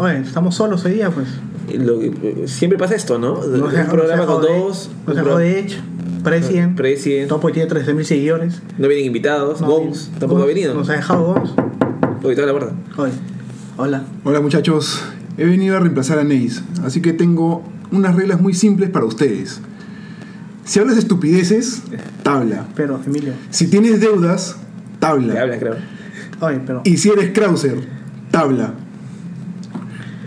Oye, estamos solos hoy día, pues. Lo- siempre pasa esto, ¿no? Nos un programa con de- dos. Nos un dejó pro- de Edge, President. President. Topo tiene 13.000 seguidores. No vienen invitados. No, Gons tampoco ha venido. Nos ha dejado Gons. Uy, toda la. Oye, hola. Hola muchachos, he venido a reemplazar a Neis, así que tengo unas reglas muy simples para ustedes. Si hablas estupideces, tabla. Pero, Emilio. Si tienes deudas, Te tabla. hablas, creo. Oye, pero. Y si eres Krauser, tabla.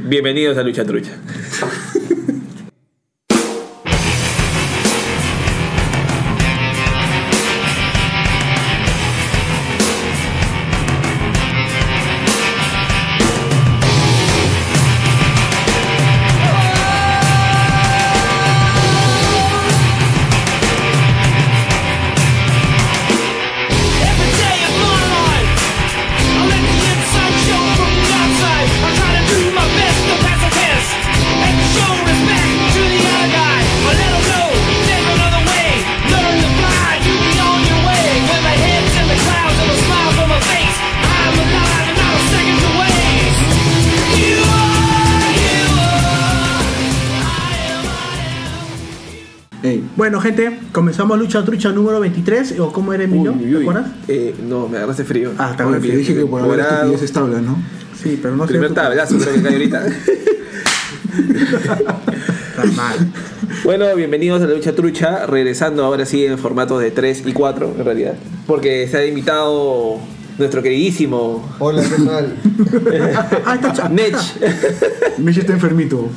Bienvenidos a Lucha Trucha. Comenzamos Lucha Trucha número 23. ¿O cómo era, Emilio? Uy, uy, ¿Te acuerdas? Eh, no, me agarraste frío. Ah, ahora acuerdas te dije que por hablar Morado. estupideces tabla, ¿no? Sí, pero no sé. Primer tablazo creo que cae ahorita. Está mal. Bueno, bienvenidos a la Lucha Trucha, regresando ahora sí en formato de 3 y 4 en realidad, porque se ha invitado nuestro queridísimo Hola, ¿qué tal? Ah, Nech. Meche está enfermito.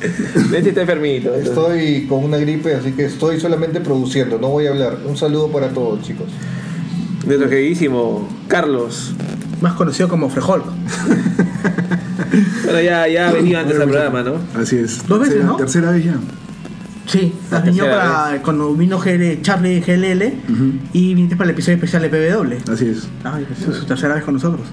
Nech está enfermito. Estoy con una gripe, así que estoy solamente produciendo, no voy a hablar. Un saludo para todos, chicos. Nuestro queridísimo Carlos. Más conocido como Frejol. Bueno, ya, ya ha venido antes al programa, ¿no? Así es. Dos veces, tercera, ¿no? Tercera vez ya. Sí, La has venido tercera para, cuando vino GL, Charlie GLL y viniste para el episodio especial de PW. Así es. Ay, es su tercera vez con nosotros.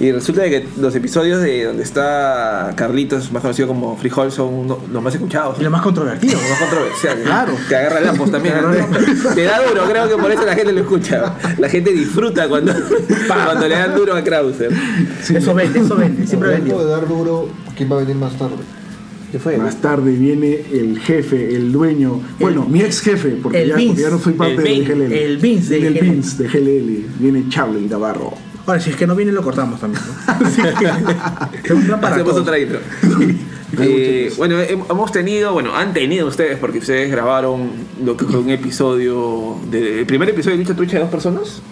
Y resulta de que los episodios de donde está Carlitos, más conocido como Frijol, son uno- los más escuchados. Y lo más controvertido. Los más controversiales. Claro. Que agarra lampos también. ¿no? Te da duro, creo que por eso la gente lo escucha. La gente disfruta cuando, cuando le dan duro a Krauser. Sí. Eso vende, eso vende, siempre Hablando de dar duro, ¿quién va a venir más tarde? ¿Qué fue? Más tarde viene el jefe, el dueño, bueno, mi ex jefe, porque, el ya, Vince. ya no soy parte El de Vin- GLL. el Vince de Viene el GLL. Vince de GLL, viene Charlie Navarro. Ahora, si es que no viene, lo cortamos también. ¿no? Así que, para Hacemos otra intro. Eh, bueno, hem- hemos tenido, bueno, han tenido ustedes, porque ustedes grabaron lo que fue un episodio, de, el primer episodio de Lucha Trucha de dos personas.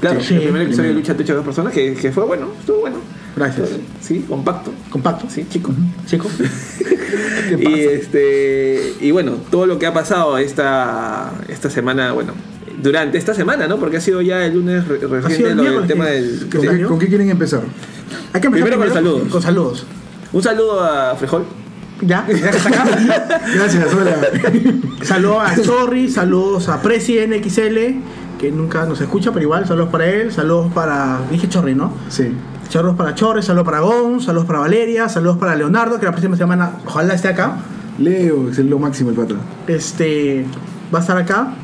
claro, Sí, el primer sí, episodio de. Lucha Trucha de dos personas, que, que fue bueno, estuvo bueno. Gracias. Sí, compacto. Compacto. Sí, chico. Chico. ¿Qué Y este y bueno, todo lo que ha pasado esta, esta semana, bueno, durante esta semana, ¿no? Porque ha sido ya el lunes re- reciente el miércoles tema del. ¿Con, sí. qué, con qué quieren empezar? Hay que empezar Primero con saludos. Con saludos. Un saludo a Frejol. Ya, ya que está acá. Gracias, hola. Saludos a Chorri, saludos a President XL, que nunca nos escucha, pero igual, saludos para él, saludos para. Dije Chorri, ¿no? Sí. Saludos para Chorri, saludos para Gon, saludos para Valeria, saludos para Leonardo, que la próxima semana ojalá esté acá. Leo, es lo máximo el pata. Este va a estar acá.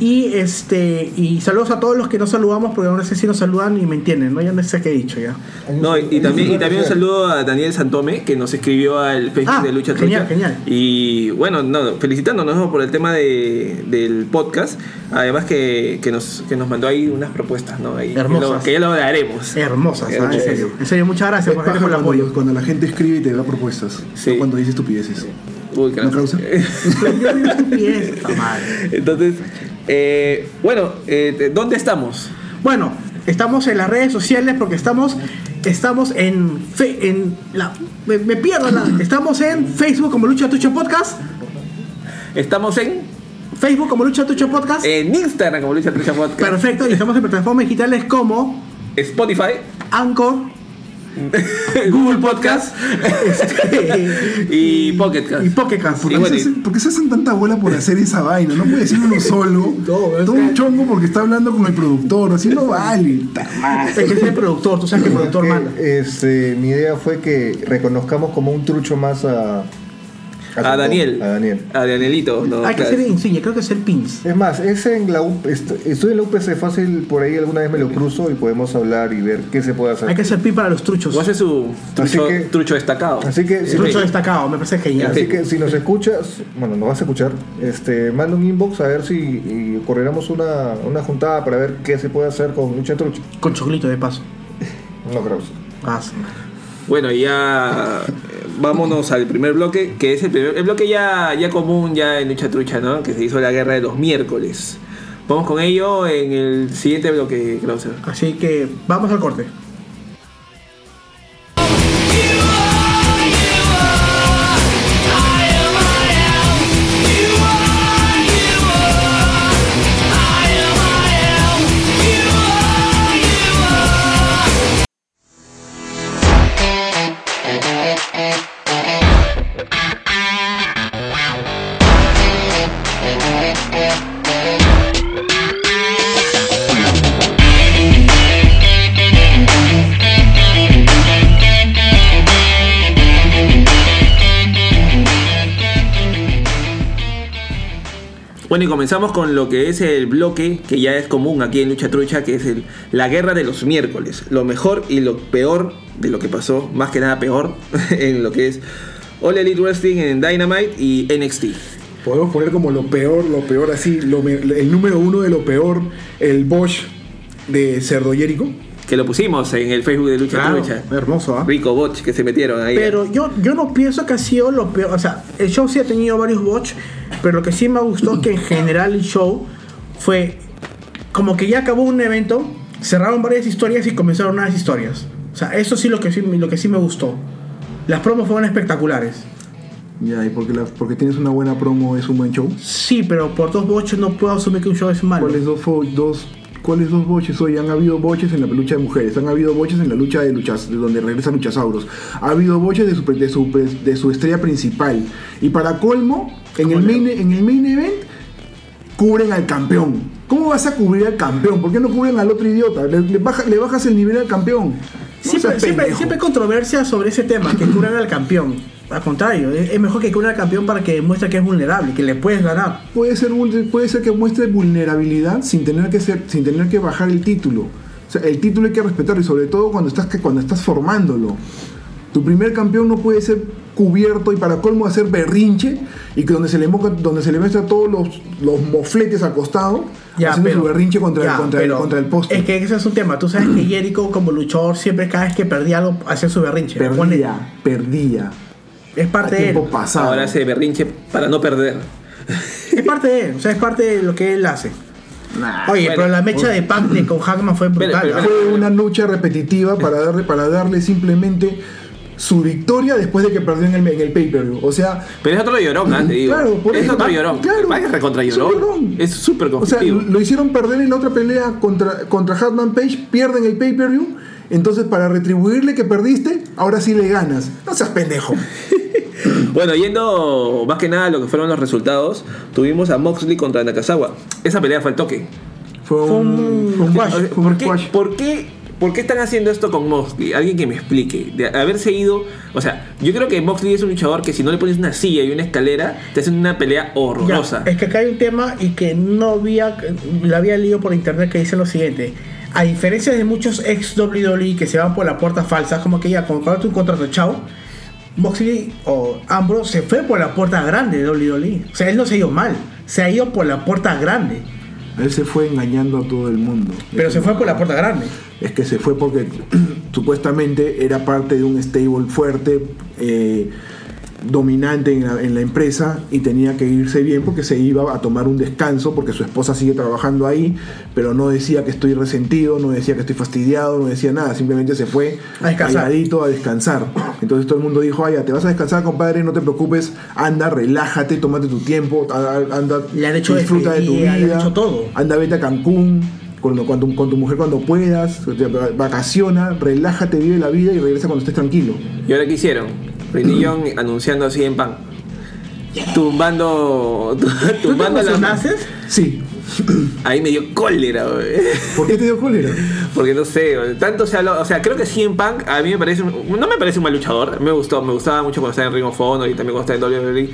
Y este y saludos a todos los que no saludamos, porque no sé si nos saludan y me entienden, ¿no? Ya no sé qué he dicho ya. No, y, y también, y también un saludo a Daniel Santome, que nos escribió al Facebook Ah, de Lucha genial, Trucha. genial. Y bueno, no, felicitándonos ¿no? por el tema de, del podcast. Además que, que, nos, que nos mandó ahí unas propuestas, ¿no? Ahí, Hermosas. Que, lo- que ya lo daremos. Hermosas, ¿ah? en serio. En serio, muchas gracias por, el cuando, apoyo. cuando la gente escribe y te da propuestas. Sí. No cuando dice estupideces. Uy, ¿No causa? Está mal. Entonces, eh, bueno, eh, ¿dónde estamos? Bueno, estamos en las redes sociales porque estamos estamos en fe- en la me, me pierdo la- estamos en Facebook como Lucha Tucho Podcast, Estamos en, Facebook como Lucha Tucho Podcast. en Instagram como Lucha Trucha Podcast, Perfecto, y estamos en plataformas digitales como Spotify, Anchor, Google Podcast este, y Pocket Cast. y Pocket Cast. ¿Por Y qué, se hacen, tanta bola por hacer esa vaina? No puede ser uno solo. No, Todo un chongo porque está hablando con el productor. Así no vale. Es que es el productor, tú sabes que el productor manda. este, mi idea fue que reconozcamos como un trucho más a, A Daniel. A Daniel. A Danielito. No, Hay que hacer insignia, creo que hacer pins. Es más, es en la U- est- estoy en la UPC fácil, por ahí alguna vez me lo cruzo y podemos hablar y ver qué se puede hacer. Hay que hacer pin para los truchos. O hace su Así trucho, que- trucho destacado. Así que si, Trucho destacado, me parece genial. así que si nos escuchas, bueno, nos vas a escuchar, este, manda un inbox a ver si y coordinamos una, una juntada para ver qué se puede hacer con lucha trucha. Con chocolito de paso. No creo. Paso. Bueno, ya vámonos al primer bloque, que es el, primer, el bloque ya, ya común ya en Lucha Trucha, ¿no? Que se hizo la guerra de los miércoles. Vamos con ello en el siguiente bloque, Krauser. Así que vamos al corte. Bueno, y comenzamos con lo que es el bloque que ya es común aquí en Lucha Trucha, que es el, la guerra de los miércoles. Lo mejor y lo peor de lo que pasó, más que nada peor, en lo que es All Elite Wrestling en Dynamite y NXT. Podemos poner como lo peor, lo peor así, el número uno de lo peor, el Bosch de Cerdo Jericho. Que lo pusimos en el Facebook de Lucha Claro, Trucha. hermoso, ¿ah? Rico Botch que se metieron ahí. Pero yo, yo no pienso que ha sido lo peor. O sea, el show sí ha tenido varios watch, pero lo que sí me gustó que en general el show fue como que ya acabó un evento, cerraron varias historias y comenzaron nuevas historias. O sea, eso sí lo que sí, lo que sí me gustó. Las promos fueron espectaculares. Ya, y porque, la- porque tienes una buena promo es un buen show. Sí, pero por dos boches no puedo asumir que un show es malo. ¿Cuáles dos, dos, ¿Cuáles dos boches hoy? Han habido boches en la lucha de mujeres, han habido boches en la lucha de luchas, de donde regresa Luchasauros. Ha habido boches de su, de su, de su estrella principal. Y para colmo, en el, main, en el main event, cubren al campeón. ¿Cómo vas a cubrir al campeón? ¿Por qué no cubren al otro idiota? Le, le baja- le bajas el nivel al campeón. No Siempre, siempre, siempre hay controversia sobre ese tema, que curan al campeón. Al contrario, es, mejor que curen al campeón para que demuestre que es vulnerable, que le puedes ganar. puede ser puede ser que muestre vulnerabilidad sin tener que ser sin tener que bajar el título o sea, el título hay que respetarlo y sobre todo cuando estás cuando estás formándolo tu primer campeón no puede ser cubierto y para colmo hacer berrinche y que donde se le moca- donde se le muestra todos los, los mofletes al costado haciendo su berrinche contra, ya, el, contra, el, pero contra el poste Es que ese es un tema. Tú sabes que Jericho, como luchador, siempre cada vez que perdía algo, hacía su berrinche. Perdía perdía es a parte de él. tiempo pasado Ahora hace berrinche para no perder. Es parte de él. O sea, es parte de lo que él hace. Nah. Oye, bueno. pero la mecha de Pac de con Hackman fue brutal. pero- fue una lucha repetitiva para darle, para darle simplemente su victoria después de que perdió en el, en el pay-per-view. O sea, Pero es otro llorón, ¿ah? te digo. Claro, por es eso. otro llorón. claro. Es un llorón. llorón. Es súper o sea, lo hicieron perder en la otra pelea contra, contra Hatman Page, pierden el pay-per-view. Entonces, para retribuirle que perdiste, ahora sí le ganas. No seas pendejo. Bueno, yendo más que nada a lo que fueron los resultados, tuvimos a Moxley contra Nakazawa. Esa pelea fue el toque. Fue Fue un, un fue un fue un ¿Por qué, squash. por, qué, por qué están haciendo esto con Moxley? Alguien que me explique. De haberse ido. O sea, yo creo que Moxley es un luchador que si no le pones una silla y una escalera, te hacen una pelea Ya, horrorosa. es que acá hay un tema y que no había, lo había leído por internet que dice lo siguiente. A diferencia de muchos ex WWE que se van por la puerta falsa, como que ya con cuando tu contrato, chao, Moxley o Ambrose se fue por la puerta grande de WWE. O sea, él no se ha ido mal, se ha ido por la puerta grande, Él se fue engañando a todo el mundo. pero se fue por la puerta grande. Es que se fue porque supuestamente era parte de un stable fuerte, eh, dominante en la, en la empresa y tenía que irse bien porque se iba a tomar un descanso porque su esposa sigue trabajando ahí, pero no decía que estoy resentido, no decía que estoy fastidiado, no decía nada, simplemente se fue A descansar. calladito a descansar. Entonces todo el mundo dijo, ay, te vas a descansar, compadre, no te preocupes, anda, relájate, tómate tu tiempo, anda, Le han hecho disfruta de tu vida, le han hecho todo. anda, vete a Cancún, con, con tu, con tu mujer cuando puedas, vacaciona, relájate, vive la vida y regresa cuando estés tranquilo. ¿Y ahora qué hicieron? Rini Young anunciando así en pan. Tumbando. ¿Tú te Tumbando la. emocionaste? Sí, Ahí me dio cólera, güey. ¿Por qué te dio cólera? Porque no sé, tanto se habló, o sea, creo que CM Punk a mí me parece, no me parece un mal luchador, me gustó, me gustaba mucho cuando estaba en Ring of Honor y también cuando estaba en WWE,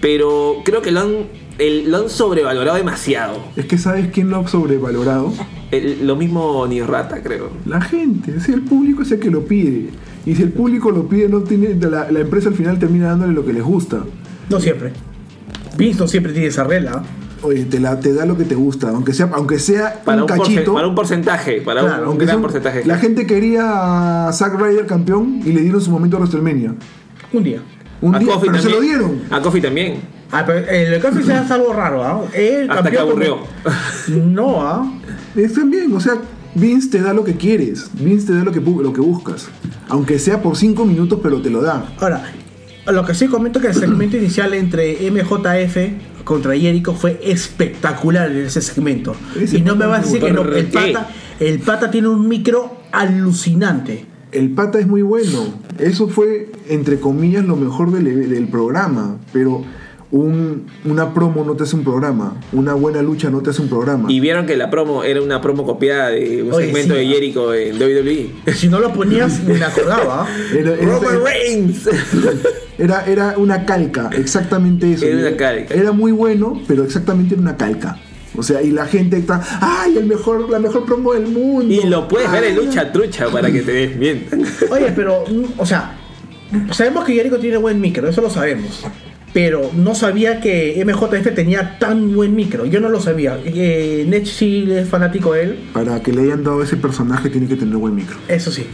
pero creo que lo han, el- lo han sobrevalorado demasiado. Es que sabes quién lo ha sobrevalorado. El- lo mismo ni Rata, creo. La gente, si el público es el que lo pide. Y si el público lo pide, no tiene, la, la empresa al final termina dándole lo que les gusta. No siempre. Vince no siempre tiene esa regla. Oye, te, la, te da lo que te gusta, aunque sea, aunque sea Para un un, cachito. para un porcentaje, para un- claro, un, aunque gran sea un- porcentaje. La gente quería a Zack Ryder campeón y le dieron su momento a WrestleMania. Un día. Un a día, Kofi pero se lo también. dieron. A Kofi también. Ah, pero el Coffee se hace algo raro, ¿ah? El Hasta que aburrió. No, ¿ah? Están bien, o sea, Vince te da lo que quieres, Vince te da lo que, lo que buscas. Aunque sea por 5 minutos, pero te lo da. Ahora, lo que sí comento que el segmento inicial entre MJF contra Jericho fue espectacular en ese segmento. Ese y no me vas a decir que no, el pata, el pata tiene un micro alucinante. El pata es muy bueno. Eso fue, entre comillas, lo mejor del, del programa. Pero un- una promo no te hace un programa. Una buena lucha no te hace un programa. Y vieron que la promo era una promo copiada de un Oye, segmento sí, de ¿no? Jericho en WWE. Si no lo ponías, me acordaba. Era, era- Roman Reigns. era- era una calca, exactamente eso. Era una calca. Era muy bueno, pero exactamente era una calca. O sea, y la gente está, ¡ay, el mejor, la mejor promo del mundo! Y lo puedes ver en lucha trucha para que te desmientan. Oye, pero, o sea, sabemos que Jericho tiene buen micro, eso lo sabemos. Pero no sabía que MJF tenía tan buen micro. Yo no lo sabía. Eh, Nech sí es fanático de él. Para que le hayan dado ese personaje tiene que tener buen micro. Eso sí.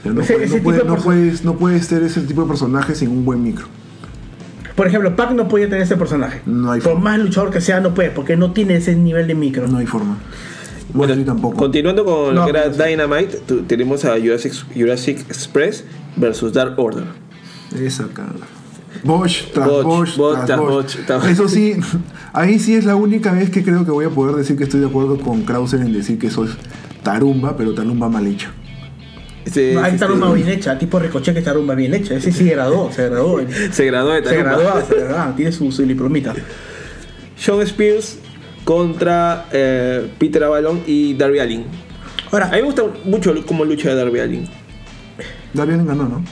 O sea, no, Ese- puede- ese no puede- tipo de no perso- puedes, no puedes ser ese tipo de personaje sin un buen micro. Por ejemplo, Pac no podía tener ese personaje. No hay Por forma. más luchador que sea, no puede, porque no tiene ese nivel de micro. No hay forma. Bueno, Bueno, tampoco. continuando con No, lo que era. Dynamite, tenemos a Jurassic, Jurassic Express versus Dark Order. Esa cara. Bosch tras Bosch, Bosch, Bosch tras tras Bosch. Bosch, tras- Eso sí, ahí sí es la única vez que creo que voy a poder decir que estoy de acuerdo con Krauser en decir que eso es tarumba, pero tarumba mal hecho. Ese- Hay ese- tarumba bien hecha, tipo Ricochet que está rumba bien hecha. Ese sí graduó, se graduó. se graduó de Se Tarumba. graduó, se graduó, tiene su, su diplomita. Sean Spears contra eh, Peter Avalon y Darby Allin. Ahora, A mí me gusta mucho cómo lucha de Darby Allin. Darby ganó, ¿no?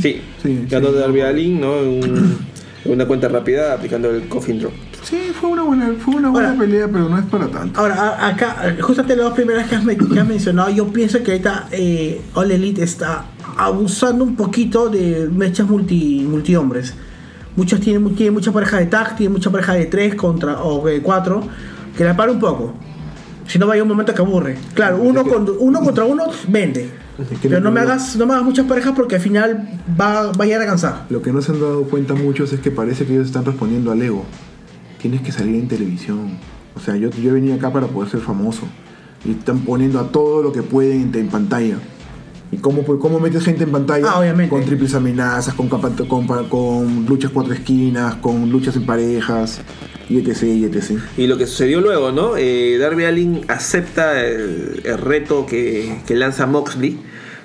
Sí, Sí, ganó sí. Darby Allin, ¿no? En un- una cuenta rápida aplicando el coffin drop. Sí, fue una buena, fue una buena Ahora- pelea, pero no es para tanto. Ahora, acá, justamente las dos primeras que has, que has mencionado, yo pienso que ahorita eh, All Elite está abusando un poquito de mechas multi, multi hombres. Muchos tienen, tienen mucha pareja de tag, tienen mucha pareja de tres contra, o de cuatro, que la para un poco. Si no, va a un momento que aburre. Claro, uno, con- uno contra uno vende. Pero no me, hagas, no me hagas muchas parejas porque al final va, va a llegar a cansar. Lo que no se han dado cuenta muchos es que parece que ellos están respondiendo al ego. Tienes que salir en televisión. O sea, yo, yo venía acá para poder ser famoso. Y están poniendo a todo lo que pueden en, en pantalla. ¿Y cómo, pues, cómo metes gente en pantalla? Ah, obviamente. Con triples amenazas, con, con luchas cuatro esquinas, con luchas en parejas, y etc. y etc. Y lo que sucedió luego, ¿no? Eh, Darby Allin acepta el, el reto que, que lanza Moxley.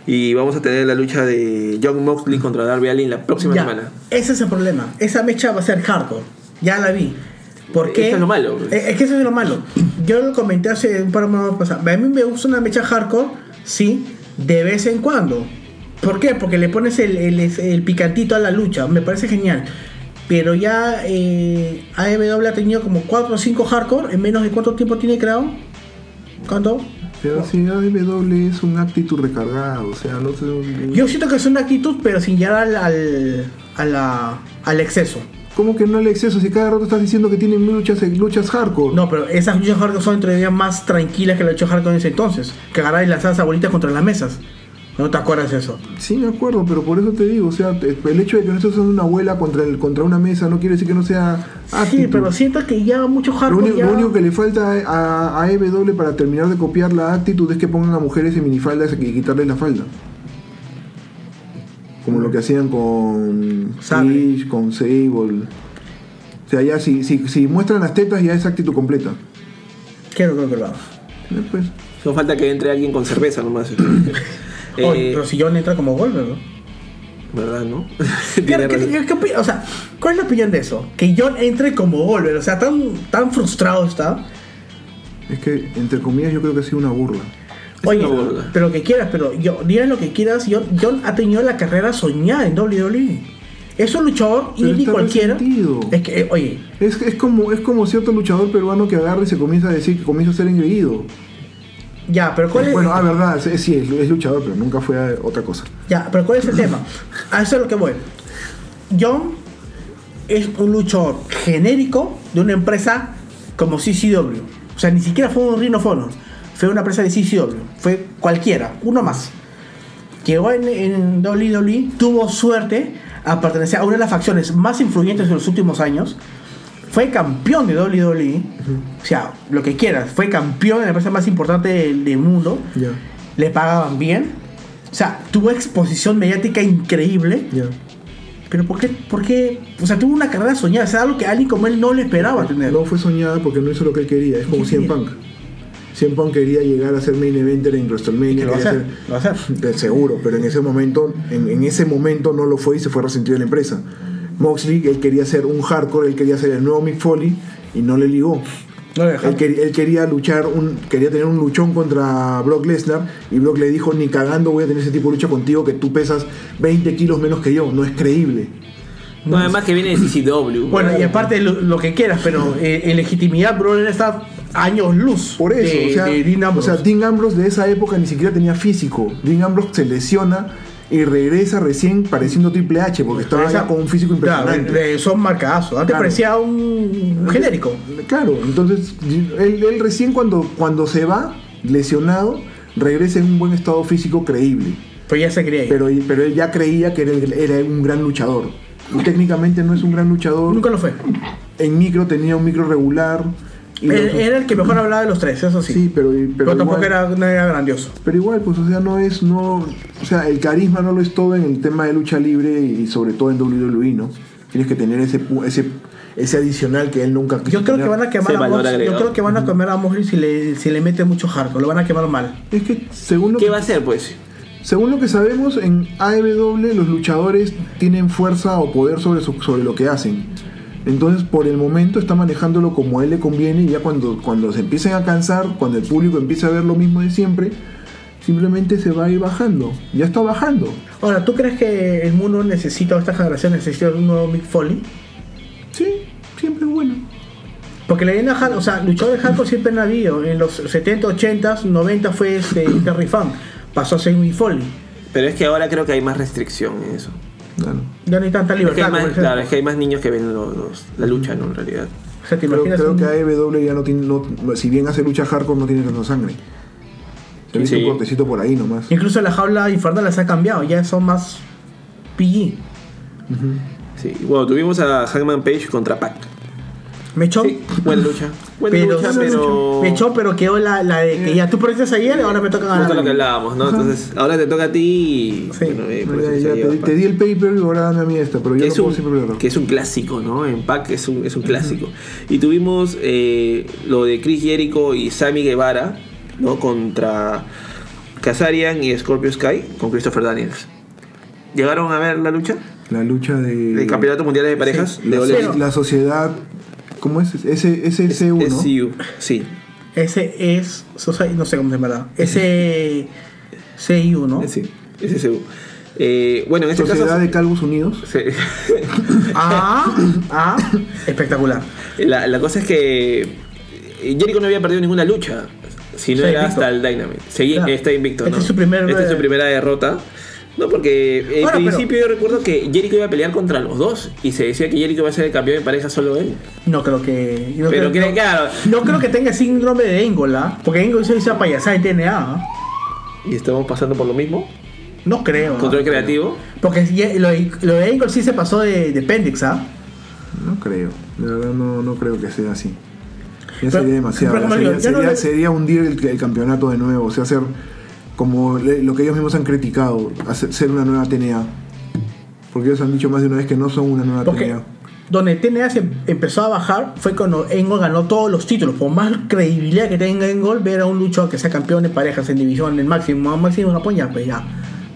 Y vamos a tener la lucha de John Moxley contra Darby Allin la próxima Ya, semana. ese es el problema. Esa mecha va a ser hardcore. Ya la vi. ¿Por qué? Eso es lo malo. Eh, Es que eso es lo malo. Yo lo comenté hace un par de meses pasados. A mí me gusta una mecha hardcore, sí, de vez en cuando. ¿Por qué? Porque le pones el, el- el picantito a la lucha. Me parece genial. Pero ya eh, AEW ha tenido como 4 o 5 hardcore en menos de cuánto tiempo tiene creado. ¿Cuánto? Pero si AW es un actitud recargado, o sea, no sé. Yo siento que es una actitud, pero sin llegar al, al, a la- al exceso. ¿Cómo que no el exceso? Si cada rato estás diciendo que tienen luchas, luchas hardcore. No, pero esas luchas hardcore son todavía más tranquilas que la lucha hardcore en ese entonces. Que agarrar y lanzar esas bolitas contra las mesas. ¿No te acuerdas de eso? Sí, me acuerdo, pero por eso te digo, o sea, el hecho de que no estés usando una abuela contra, el, contra una mesa no quiere decir que no sea Sí, actitud. pero siento que ya mucho Lo hardcore único, ya... lo único que le falta a, a EW para terminar de copiar la actitud es que pongan a mujeres en minifaldas y quitarles la falda. Como lo que hacían con. Trish, con Sable. O sea, ya si, si, si muestran las tetas ya es actitud completa. Quiero que lo haga. Eh, Pues, Solo falta que entre alguien con cerveza nomás. Oye, Eh, pero si John entra como Goldberg, ¿no? ¿Verdad, no? ¿Qué- qué- qué- o sea, ¿cuál es la opinión de eso? Que John entre como Goldberg, o sea, tan, tan frustrado está. Es que, entre comillas, yo creo que ha sido una burla. Oye, una burla. pero lo que quieras, pero yo, digan lo que quieras, John, John ha tenido la carrera soñada en WWE. Es un luchador está cualquiera. resentido. Es que, eh, oye, Es, es, como, es como cierto luchador peruano que agarra y se comienza a decir que comienza a ser engreído. Ya, pero ¿cuál es, Bueno, ah, verdad, es- sí, es, luchador, pero nunca fue otra cosa. ya, pero ¿cuál es el tema? A eso es lo que voy. John es un luchador genérico de una empresa como CCW. O sea, ni siquiera fue un Rhino of Honor. Fue una empresa de CCW. Fue cualquiera, uno más. Llegó en, en WWE, tuvo suerte a pertenecer a una de las facciones más influyentes de los últimos años. Fue campeón de WWE. O sea, lo que quieras. Fue campeón de la empresa más importante del, del mundo. Ya, Le pagaban bien. O sea, tuvo exposición mediática increíble. ya. Pero ¿por qué? ¿por qué? O sea, tuvo una carrera soñada. O sea, algo que alguien como él no le esperaba tener. No fue soñada porque no hizo lo que él quería. Es como ¿Qué CM quería? Punk. CM Punk quería llegar a ser main eventer en WrestleMania. lo va a quería hacer, lo va a hacer. Seguro, pero en ese momento, en, en ese momento no lo fue y se fue resentido de la empresa. Moxley, él quería ser un hardcore, él quería ser el nuevo Mick Foley y no le ligó. No le dejaron. Él, quería- él quería luchar, un, quería tener un luchón contra Brock Lesnar y Brock le dijo, ni cagando voy a tener ese tipo de lucha contigo que tú pesas 20 kilos menos que yo, no es creíble. No, además que viene de CCW. Bueno, y aparte lo, lo que quieras, pero eh, en legitimidad, bro, está años luz. Por eso, de, o, sea, de Dean o sea, Dean Ambrose de esa época ni siquiera tenía físico. Dean Ambrose se lesiona y regresa recién pareciendo Triple H porque estaba Esa- ya con un físico Claro, impresionante. de- son marcazos. Antes Claro. parecía un, un genérico. Claro, entonces él, él recién cuando, cuando se va lesionado regresa en un buen estado físico creíble. Pero ya se creía. Pero, pero él ya creía que era, era un gran luchador. Y técnicamente no es un gran luchador. Nunca lo fue. En micro tenía un micro regular. Los- era el que mejor hablaba de los tres, eso sí. sí, pero, pero, pero, tampoco igual- era, no era grandioso. Pero igual, pues, o sea, no es, no, o sea, el carisma no lo es todo en el tema de lucha libre y sobre todo en WWE, ¿no? Tienes que tener ese, ese, ese adicional que él nunca quiso Yo creo que van a quemar a Moxley. Yo creo que van a quemar a Moxley si le, si le mete mucho hardcore. Lo van a quemar mal. Es que según lo ¿Qué que, va a hacer, pues? según lo que sabemos, en AEW los luchadores tienen fuerza o poder sobre, su- sobre lo que hacen. Entonces, por el momento está manejándolo como a él le conviene y ya cuando, cuando se empiecen a cansar, cuando el público empiece a ver lo mismo de siempre, simplemente se va a ir bajando. Ya está bajando. Ahora, ¿tú crees que el mundo necesita, o esta generación necesita un nuevo Mick Foley? Sí, siempre es bueno. Porque la leyenda o sea, luchadores hardcore siempre han habido. En los 70, 80, 90 fue este Terry Funk. Pasó a ser Mick Foley. Pero es que ahora creo que hay más restricción en eso. Claro. Ya no hay tanta Es que libertad. hay más, claro, es que hay más niños que ven los- los- la lucha, ¿no? En realidad. O sea, ¿te Creo, imaginas creo un- que AEW ya no tiene, no- si bien hace lucha hardcore, no tiene tanta sangre. Visto Sí. un cortecito por ahí nomás. Incluso la jaula infernal las ha cambiado. Ya son más PG. Sí. Bueno, tuvimos a Hangman Page contra Pac. Me echó. Sí, buena lucha. Buena Pero, lucha, pero. me echó, pero quedó la, la de que ya tú perdiste ayer, ahora me toca Justo ganar. lo que hablábamos, ¿no? Entonces, ahora te toca a ti y. Sí. bueno, eh, por Ya- eso se ya lleva te, di el paper y ahora dame a mí esta, pero yo que no es, puedo un, siempre que es un clásico, ¿no? En Pac es un, es un clásico. Y tuvimos eh, lo de Chris Jericho y Sammy Guevara, ¿no? Contra Kazarian y Scorpio Sky con Christopher Daniels. ¿Llegaron a ver la lucha? La lucha de. ¿El Campeonato Mundial de Parejas? de la, Ole Pero- la sociedad. ¿Cómo es? Ese, ese C1. SCU, sí. Ese es. Society- No sé cómo se llama. Ese. CIU, ¿no? Sí, SCU. Eh, bueno, en este Sociedad caso. de Calvos Unidos. Sí. Ah, ah, espectacular. La, la cosa es que eh, Jericho no había perdido ninguna lucha, si no era invicto. hasta el Dynamite. Seguí, Claro. Está invicto, Esta ¿no? es su primer- Esta es su primera derrota. No, porque en Ahora, pero- principio yo recuerdo que Jericho iba a pelear contra los dos y se decía que Jericho iba a ser el campeón de pareja solo él. No creo que. No Pero creo, que, no, claro, no creo que tenga síndrome de Engola. Porque Engola hizo esa payasada de TNA. ¿ah? y estamos pasando por lo mismo. No creo. ¿ah? Control creativo. Porque lo, de- lo de Engel sí se pasó de, de Pendix, ¿ah? No creo. De verdad no, no creo que sea así. Ya Pero- sería demasiado. pero, sería hundir el, el campeonato de nuevo. O sea, hacer como lo que ellos mismos han criticado, hacer, ser una nueva TNA. Porque ellos han dicho más de una vez que no son una nueva Porque TNA. donde TNA se empezó a bajar fue cuando Engel ganó todos los títulos. Por más credibilidad que tenga Engel, ver a un luchador que sea campeón de parejas en división, en el máximo, máximo en Japón, ya, pues ya.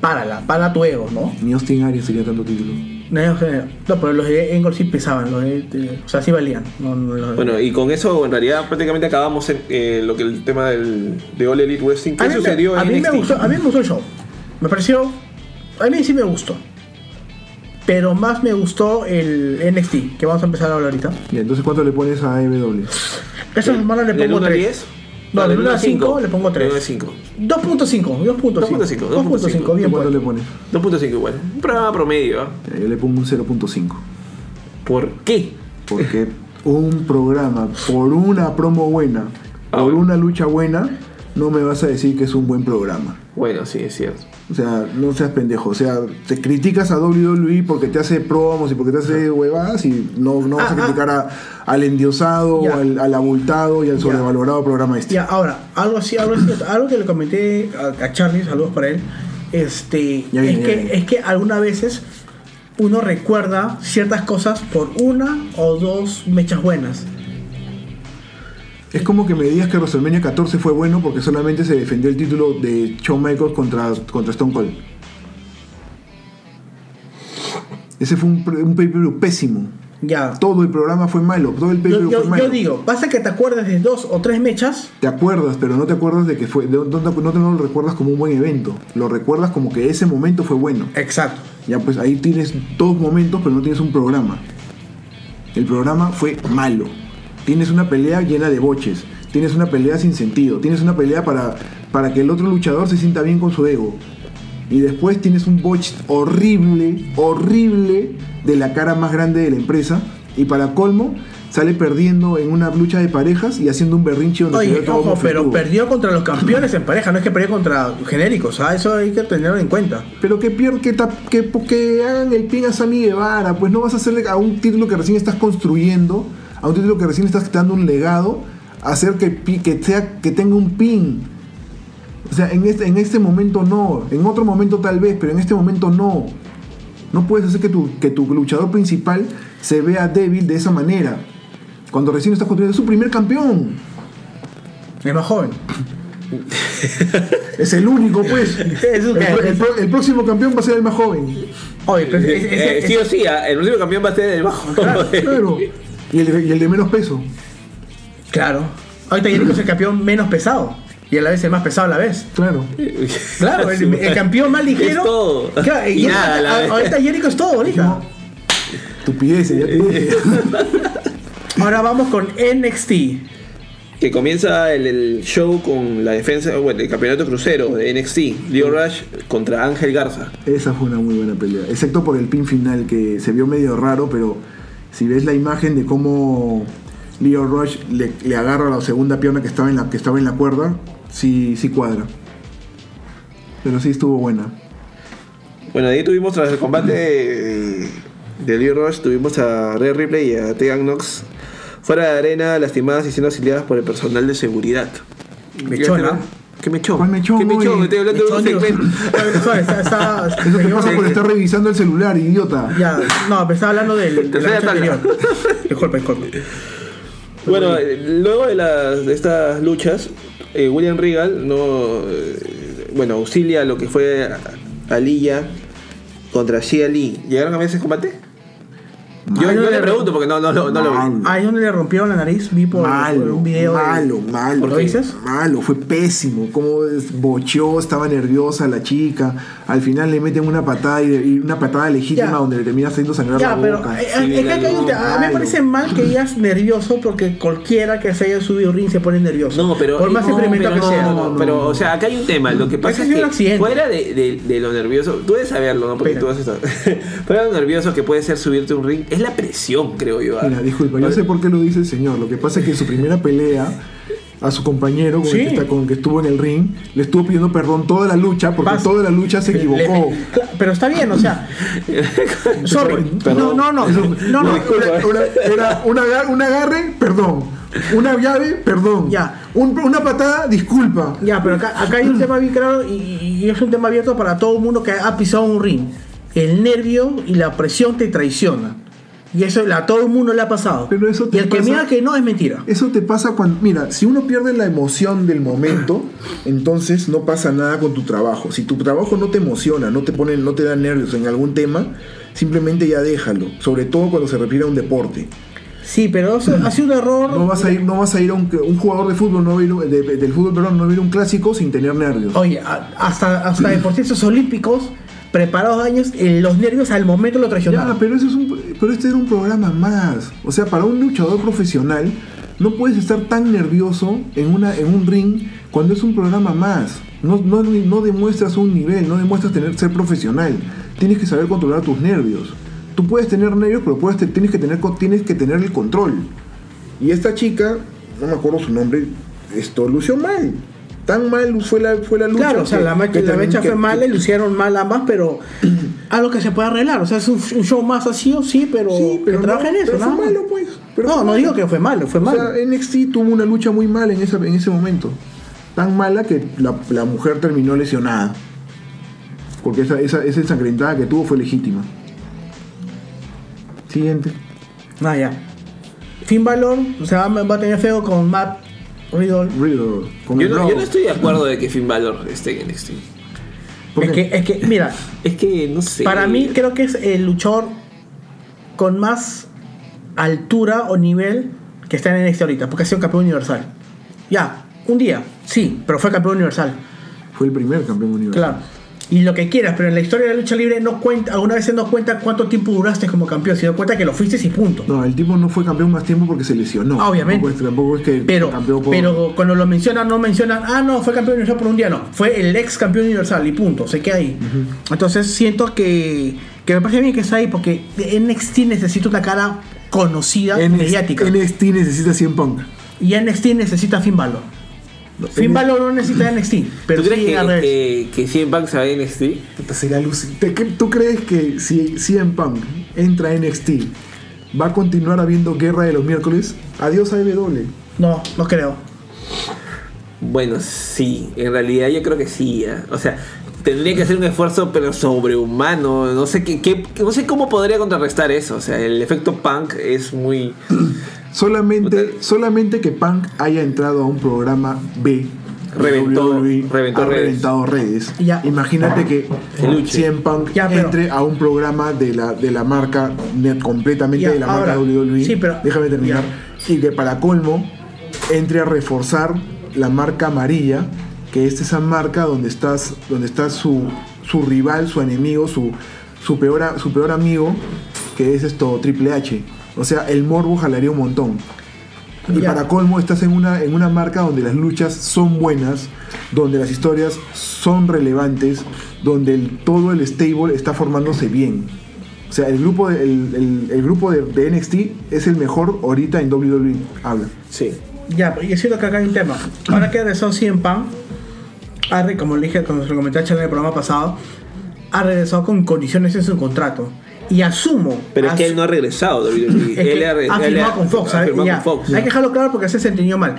Párala, para tu ego, ¿no? Ni Austin Aries sería tanto título. No, no, pero los de Engel sí pesaban, los de, de- o sea, sí valían. No, no, los de- Bueno, y con eso en realidad prácticamente acabamos en, eh, lo que el tema del, de All Elite Wrestling. ¿Qué a mí, me- sucedió a en mí me gustó, a mí me gustó el show. Me pareció, a mí sí me gustó. Pero más me gustó el NXT, que vamos a empezar a hablar ahorita. Y entonces, ¿cuánto le pones a AEW? Esta semana le ¿Del pongo 1 al 3. 10? No, del 1 al 5 5 le pongo 3. Del 1 al 5. 2.5, 2.5. 2.5, 2.5, bien ¿Cuánto le pones? 2.5 igual. Un programa promedio. ¿ah? Ya, Yo le pongo un 0.5. ¿Por qué? Porque un programa por una promo buena, por una lucha buena, no me vas a decir que es un buen programa. Bueno, sí, es cierto. O sea, no seas pendejo. O sea, te criticas a WWE porque te hace promos y porque te hace huevadas y no, no vas Ah, a ah. criticar a- al endiosado, al, al abultado y al Ya. sobrevalorado programa este. Ya, ahora, algo así, algo así, algo que le comenté a, a Charlie, saludos para él. Este, Ya es, que, es que algunas veces uno recuerda ciertas cosas por una o dos mechas buenas. Es como que me digas que WrestleMania 14 fue bueno porque solamente se defendió el título de Shawn Michaels contra, contra Stone Cold. Ese fue un, un pay-per-view pésimo. Ya. Todo el programa fue malo, todo el pay-per-view fue malo. yo digo, basta que te acuerdes de dos o tres mechas. Te acuerdas, pero no te acuerdas de que fue. de- no, no- no te lo recuerdas como un buen evento. Lo recuerdas como que ese momento fue bueno. Exacto. Ya pues ahí tienes dos momentos, pero no tienes un programa. El programa fue malo. Tienes una pelea llena de boches. Tienes una pelea sin sentido. Tienes una pelea para, para que el otro luchador se sienta bien con su ego. Y después tienes un botch horrible, horrible de la cara más grande de la empresa. Y para colmo, sale perdiendo en una lucha de parejas y haciendo un berrinche donde Oye, todo ojo, pero perdió contra los campeones en pareja, no es que perdió contra genéricos, ¿ah? eso hay que tenerlo en cuenta. Pero que pier- que, que, que hagan el pin a Sammy Guevara, pues no vas a hacerle a un título que recién estás construyendo, a un título que recién estás dando un legado, hacer que, que, sea, que tenga un pin. O sea, en este, en este momento no, en otro momento tal vez, pero en este momento no. No puedes hacer que tu, que tu luchador principal se vea débil de esa manera. Cuando recién estás construyendo, es su primer campeón. Es más joven. Es el único, pues. Es un- el, próximo campeón va a ser el más joven. Oye, pero ese- ese- Eh, sí o sí, ah, el último campeón va a ser el bajo. Claro. Y el, de- y el de menos peso. Claro. Ahorita Jericho es el campeón menos pesado. Y a la vez el más pesado a la vez. Claro. Claro, el, el campeón más ligero. Es todo. Claro, Y nada a ahorita Jericho es todo, ahorita. Estupideces, ya te dije. Ahora vamos con NXT. Que comienza el, el show con la defensa, bueno, el campeonato crucero de NXT. Leo Rush contra Ángel Garza. Esa fue una muy buena pelea. Excepto por el pin final que se vio medio raro, pero si ves la imagen de cómo Leo Rush le, le agarra la segunda pierna que estaba en la, que estaba en la cuerda, sí, sí cuadra. Pero sí estuvo buena. Bueno, ahí tuvimos tras el combate de, de Leo Rush, tuvimos a Rhea Ripley y a Tegan Knox fuera de arena, lastimadas y siendo auxiliadas por el personal de seguridad. Mechona. ¿Qué mechón? ¿Cuál mechón, ¿Qué mechón? oye? Estoy hablando de un segmento. Eso te pasa por estar revisando el celular, idiota. Ya, no, pero estaba hablando del, de la anterior. Disculpa, disculpa. Bueno, eh, luego de, las, de estas luchas, eh, William Regal no, eh, bueno, auxilia a lo que fue Aliyah contra Shia Lee. ¿Llegaron a ver ese combate? Yo, yo no, le no, pregunto porque no, no, no, no lo vi. Ahí donde le rompieron la nariz, vi por, por Malo, un video. de- malo, malo. ¿Lo dices? Malo, fue pésimo. Como bocheó, estaba nerviosa la chica. Al final le meten una patada y, y una patada legítima Ya. donde le termina haciendo sangrar Ya, la pero boca. eh, Sí, es que la acá hay un te- a mí me malo. parece mal que ella es nervioso porque cualquiera que se haya subido ring se pone nervioso. No, pero. Por más no, experimentado pero que no, sea. no, no, pero, o sea, acá hay un tema. Lo que pasa que es sido que un accidente. fuera de, de- de lo nervioso, tú debes saberlo, ¿no? Porque Espera. tú has estado. fuera de lo nervioso que puede ser subirte a un ring, es la presión, creo yo. ¿ah? Mira, disculpa, yo sé por qué lo dice el señor. Lo que pasa es que en su primera pelea a su compañero con, Sí. el que está- con el que estuvo en el ring, le estuvo pidiendo perdón toda la lucha, porque toda la lucha se equivocó. le- pero está bien, o sea. sorry. Perdón. No, no, no. Eso- No, no. Una- una- era un aga- un agarre, perdón. Una llave, perdón. Ya. Un- una patada, disculpa. Ya, pero acá, acá hay un tema bien claro y, y es un tema abierto para todo el mundo que ha pisado un ring. El nervio y la presión te traiciona. Y eso a todo el mundo le ha pasado. Pero eso te y el que pasa- mira que no es mentira. Eso te pasa cuando, mira, si uno pierde la emoción del momento, entonces no pasa nada con tu trabajo. Si tu trabajo no te emociona, no te pone, no te da nervios en algún tema, simplemente ya déjalo. Sobre todo cuando se refiere a un deporte. Sí, pero eso ha sido un error. No vas a ir, no vas a, ir a un, un jugador de fútbol, no va a ir- de- del fútbol, perdón, no va a ir a un clásico sin tener nervios. Oye, a- hasta, hasta deportistas olímpicos preparados años, eh, los nervios al momento lo traicionaron. pero, eso es un, pero este era un programa más. O sea, para un luchador profesional, no puedes estar tan nervioso en, una, en un ring cuando es un programa más. No, no, no demuestras un nivel, no demuestras tener, ser profesional. Tienes que saber controlar tus nervios. Tú puedes tener nervios, pero puedes, tienes, que tener, tienes que tener el control. Y esta chica, no me acuerdo su nombre, esto lució mal. Tan mal fue la, fue la lucha. Claro, o sea, que- la, mecha- que la mecha que- fue mala, y lo hicieron mal ambas, pero algo que se puede arreglar. O sea, es un, un show más así o sí, pero, Sí, pero que no, en eso. pero nada fue malo, pues. Pero no, no malo. digo que fue malo, fue O malo. sea, NXT tuvo una lucha muy mala en, esa, en ese momento. Tan mala que la, la mujer terminó lesionada. Porque esa, esa, esa ensangrentada que tuvo fue legítima. Siguiente. Ah, ya. Finn Balor, o sea, va a tener feo con Matt Riddle. Riddle. Con Yo el no, Raw. yo no estoy de acuerdo de que Finn Balor esté en NXT. ¿Por Es que, es que, mira, Es que, no sé. para mí creo que es el luchador con más altura o nivel que está en NXT ahorita, porque ha sido campeón universal. Ya, un día, sí, pero fue campeón universal. Fue el primer campeón universal. Claro. Y lo que quieras, pero en la historia de la lucha libre no cuenta, alguna vez no cuenta cuánto tiempo duraste como campeón, sino cuenta que lo fuiste y punto. No, el tipo no fue campeón más tiempo porque se lesionó. Obviamente. Tampoco es, tampoco es que Pero, por- pero cuando lo mencionan, no mencionan, ah, no, fue campeón universal por un día, no. Fue el ex campeón universal y punto, se queda ahí. Entonces siento que, que me parece bien que está ahí porque NXT necesita una cara conocida, NXT mediática. NXT necesita 100 Punk. y NXT necesita Finn Balor. Finn Balor no necesita NXT, pero ¿Tú crees sí que, al revés. que, que CM Punk se va a NXT? Puta, será luci- ¿Te- qué- ¿Tú crees que si CM Punk entra a NXT va a continuar habiendo guerra de los miércoles? Adiós a AEW. No, no creo. Bueno, sí, en realidad yo creo que sí. ¿ya? O sea, tendría que hacer un esfuerzo, pero sobrehumano. No sé qué, qué- no sé cómo podría contrarrestar eso. O sea, el efecto punk es muy. Solamente, Puta. solamente que Punk haya entrado a un programa B. Reventó- WWE, reventó ha redes. reventado redes. Ya. Imagínate que. CM Punk Ya, pero- entre a un programa de la, de la marca completamente Ya, de la marca ahora, WWE. sí, pero- Déjame terminar. ya. Y que para colmo entre a reforzar la marca amarilla, que es esa marca donde estás, donde está su, su rival, su enemigo, su, su, peor, a- su peor amigo, que es esto Triple H. O sea, el morbo jalaría un montón. Y Ya. para colmo estás en una, en una marca donde las luchas son buenas, donde las historias son relevantes, donde el- todo el stable está formándose bien. O sea, el grupo de, el, el- el grupo de, de NXT es el mejor ahorita en WWE. Habla. Sí. Ya, y es cierto que acá hay un tema. Ahora que regresó CM Punk, ha re- como le dije, como se lo comenté en el programa pasado, ha regresado con condiciones en su contrato. Y asumo. Pero es que él no ha regresado WWE. es que Él ha él firmado con Fox, ha ¿sabes? firmado Ya. con Fox. Hay que dejarlo claro porque se se entendió mal.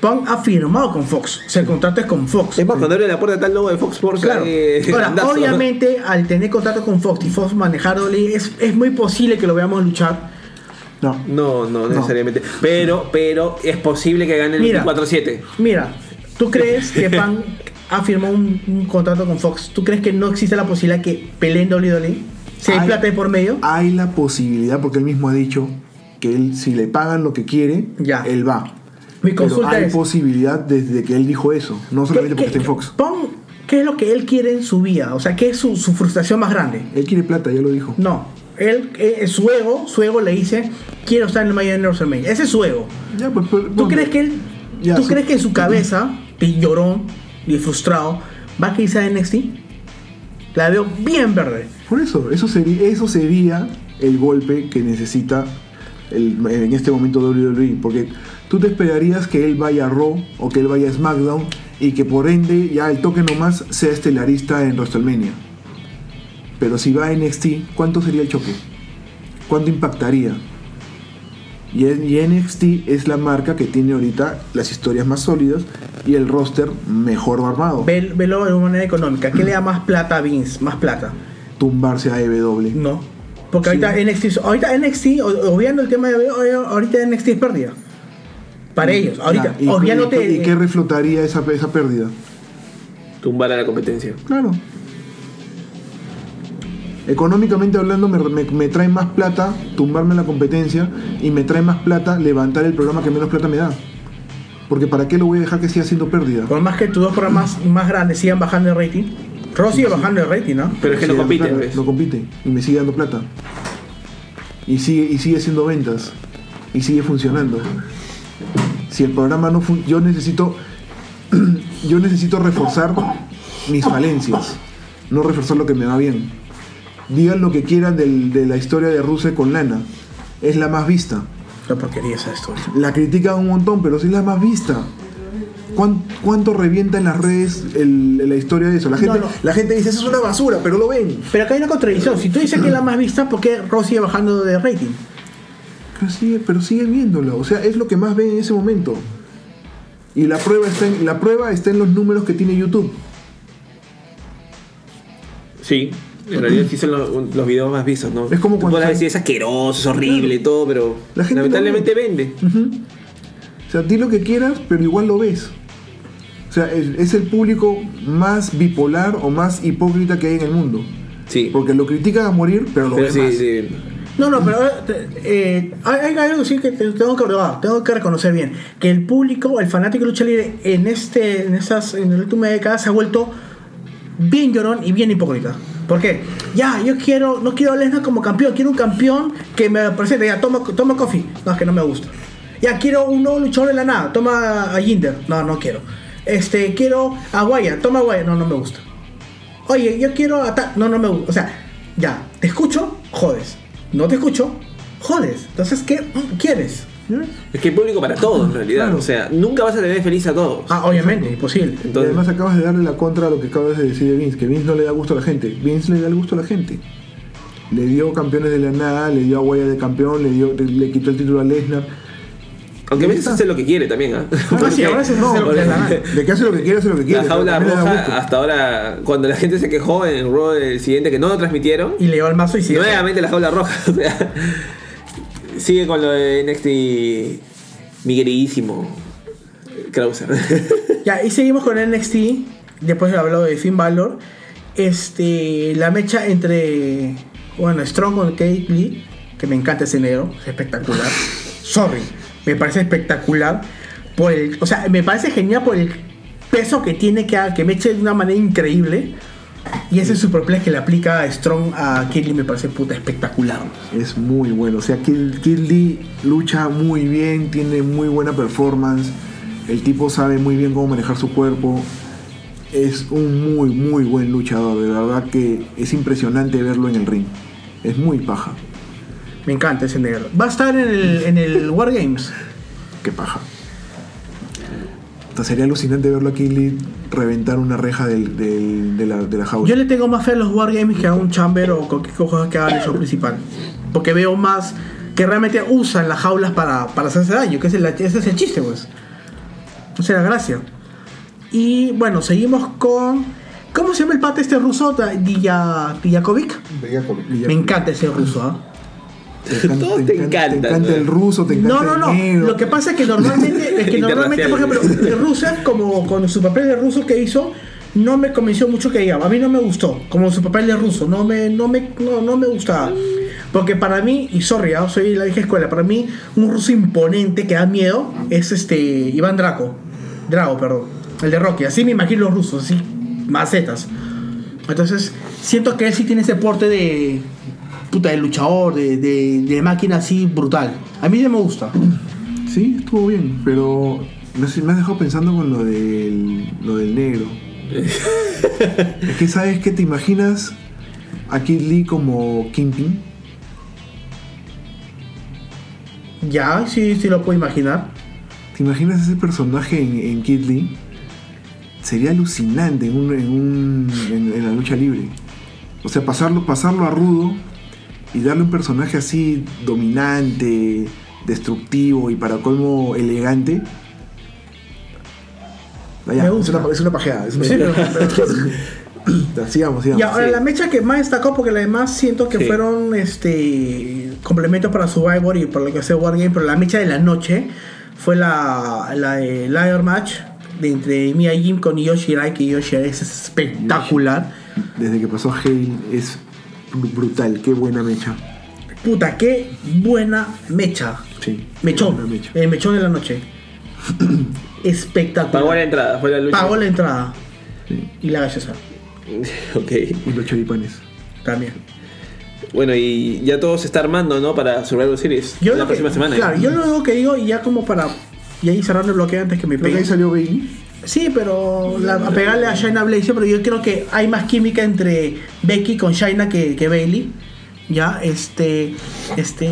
Punk ha firmado con Fox. O sea, el contrato es con Fox. Es más, cuando abre la puerta está el logo de Fox Sports. Claro. eh, Ahora, obviamente, al tener contrato con Fox y Fox manejar WWE, es, es muy posible que lo veamos luchar. No. No, no necesariamente. Pero, pero es posible que gane el Mira. 24-7. Mira, ¿tú crees que Punk ha firmado un, un contrato con Fox? ¿Tú crees que no existe la posibilidad que peleen WWE? Si hay Hay- plata de por medio. Hay la posibilidad, porque él mismo ha dicho que él, si le pagan lo que quiere, Ya. él va. Mi Pero consulta hay es- posibilidad desde que él dijo eso, no solamente porque está en Fox. Punk, ¿qué es lo que él quiere en su vida? O sea, ¿qué es su, su frustración más grande? Él quiere plata, ya lo dijo. No. Él, eh, su ego, su ego le dice, quiero estar en el Miami WrestleMania. Ese es su ego. Ya, pues, pues, ¿Tú crees que él, ya, tú sí. crees que en su cabeza, de llorón y frustrado, va a que irse a NXT? La veo bien verde. Por eso, eso sería, eso sería el golpe que necesita el- en este momento WWE. Porque tú te esperarías que él vaya a Raw o que él vaya a SmackDown y que por ende ya el toque nomás sea estelarista en WrestleMania. Pero si va a NXT, ¿cuánto sería el choque? ¿Cuánto impactaría? Y, NXT es la marca que tiene ahorita las historias más sólidas y el roster mejor armado. Ve- Velo de una manera económica. ¿Qué le da más plata a Vince? Más plata. Tumbarse a EW. No. Porque Sí. ahorita NXT, ahorita NXT, obviando el tema de ahorita NXT es pérdida. Para ellos, ahorita. Ya, ¿y, obviándote- y, y qué reflotaría esa, esa pérdida? Tumbar a la competencia. Claro. Económicamente hablando, me, me- me trae más plata tumbarme en la competencia y me trae más plata levantar el programa que menos plata me da. Porque ¿para qué lo voy a dejar que siga siendo pérdida? Por más que tus dos programas más grandes sigan bajando el rating. Raw sigue bajando el rating, ¿no? Pero es que no compite. No compite y me sigue dando plata. Y sigue, y sigue haciendo ventas. Y sigue funcionando. Si el programa no fun- yo necesito yo necesito reforzar mis falencias, no reforzar lo que me va bien. Digan lo que quieran del- de la historia de Rusia con Lana. Es la más vista. La porquería esa historia. La critican un montón, pero sí es la más vista. ¿Cuán- ¿Cuánto revienta en las redes el- la historia de eso? La gente, No, no. la gente dice, eso es una basura, pero lo ven. Pero acá hay una contradicción. Si tú dices que es la más vista, ¿por qué Raw sigue bajando de rating? Pero sigue, pero sigue viéndolo. O sea, es lo que más ven en ese momento. Y la prueba está en, la prueba está en los números que tiene YouTube. Sí, en realidad sí son los, los videos más vistos, ¿no? Es como Tú cuando sal- decir es asqueroso, es horrible y todo, pero La gente lo lamentablemente vende. O sea, di lo que quieras, pero igual lo ves. O sea, es, es el público más bipolar o más hipócrita que hay en el mundo. Sí. Porque lo critican a morir, pero lo Pero ven sí, más. sí. No, no, pero eh, hay, hay algo sí que te- tengo que probar, tengo que reconocer bien. Que el público, el fanático de lucha libre en este, en esas, en la última década se ha vuelto bien llorón y bien hipócrita. ¿Por qué? Ya, yo quiero, no quiero a Lesnar como campeón, quiero un campeón que me presente, ya, toma, toma coffee. No, es que no me gusta. Ya, quiero un nuevo luchador de la nada, toma a Jinder. No, no quiero. Este, quiero a Guaya, toma a Guaya. No, no me gusta. Oye, yo quiero a ta- No, no me gusta. O sea, ya, te escucho, jodes. No te escucho, jodes. Entonces, ¿qué mm, quieres? Es que hay público para todos, en realidad. Claro. O sea, nunca vas a tener feliz a todos. Ah, obviamente, imposible. Y Entonces, además acabas de darle la contra a lo que acabas de decir de Vince, que Vince no le da gusto a la gente. Vince le da el gusto a la gente. Le dio campeones de la nada, le dio a Guaya de campeón, le, dio, le quitó el título a Lesnar. Aunque a veces hace lo que quiere también, sí, ahora se hace lo que le da la gana. De que hace lo que quiere, hace lo que quiere. La jaula roja, hasta ahora, cuando la gente se quejó en Raw el siguiente que no lo transmitieron, Y le llevó el mazo y sigue. nuevamente la jaula roja. o sea, sigue con lo de NXT, mi queridísimo Krauser. Ya, y seguimos con NXT. Después de hablado de Finn Balor. Este, la mecha entre, bueno, Strong con Kate Lee, que me encanta ese negro, es espectacular. Sorry, me parece espectacular. Por el, o sea, me parece genial por el peso que tiene que, que me eche de una manera increíble. Y ese superplex que le aplica a Strong a Lee me parece puta espectacular. Es muy bueno. O sea, Kid, Kid Lee lucha muy bien, tiene muy buena performance. El tipo sabe muy bien cómo manejar su cuerpo. Es un muy, muy buen luchador. De verdad que es impresionante verlo en el ring. Es muy paja. Me encanta ese negro. Va a estar en el, en el Wargames. Qué paja. Entonces, sería alucinante verlo a Kid Lee reventar una reja del- del- de, la, de la jaula. Yo le tengo más fe a los Wargames que a un Chamber o cualquier cosa que haga el show principal. Porque veo más que realmente usan las jaulas para, para hacerse daño, que es el- ese es el chiste, pues. Es la gracia. Y bueno, seguimos con. ¿Cómo se llama el pata este ruso? Dija- Dijakovic. Me encanta ese ruso, ¿ah? Te encanta, Todo te encanta, Te encanta el ruso, te encanta No, no, no. el negro. Lo que pasa es que normalmente, es que normalmente por ejemplo, Rusia, como con su papel de ruso que hizo, no me convenció mucho que digamos. A mí no me gustó, como su papel de ruso. No me, no me, no, no me gustaba. Porque para mí, y sorry, ah, soy la vieja escuela, para mí, un ruso imponente que da miedo es este Iván Draco. Drago, perdón. El de Rocky. Así me imagino los rusos, así, macetas. Entonces, siento que él sí tiene ese porte de. Puta, de luchador, de, de, de máquina así brutal. A mí sí me gusta. Sí, estuvo bien, pero me has, me has dejado pensando con lo del, lo del negro. es que, ¿sabes qué? ¿Te imaginas a Kid Lee como Kingpin? Ya, sí, sí lo puedo imaginar. ¿Te imaginas ese personaje en, en Kid Lee? Sería alucinante en, un- en un- en- en la lucha libre. O sea, pasarlo, pasarlo a rudo y darle un personaje así dominante, destructivo y para colmo elegante. Ya, Me es, gusta. una, es una pajeada. es una- Sí, pero- Ya, sigamos, sigamos. Y ahora sí. la mecha que más destacó, porque además siento que Sí. fueron este complementos para Survivor y por lo que hace Wargame, pero la mecha de la noche fue la, la de Liar Match de entre Mia Jim con Yoshi Rai, que Yoshi Rai es espectacular. Desde que pasó Hale es Brutal, qué buena mecha. Puta, qué buena mecha. Sí. Mechón. Buena mecha. El mechón de la noche. Espectacular. Pagó la entrada, fue la lucha. Pagó la entrada. Sí. Y la gaseosa. Ok. Y los choripanes. También. Bueno, y ya todo se está armando, ¿no? Para Survivor Series. Yo la que, próxima semana. Claro, yo lo único que digo, y ya como para. Y ahí cerrando el bloqueo antes que me pegue. ahí salió Bailey. Sí, pero la- a pegarle a Shaina Blazer, pero yo creo que hay más química entre Becky con Shaina que, que Bailey. Ya, este. Este.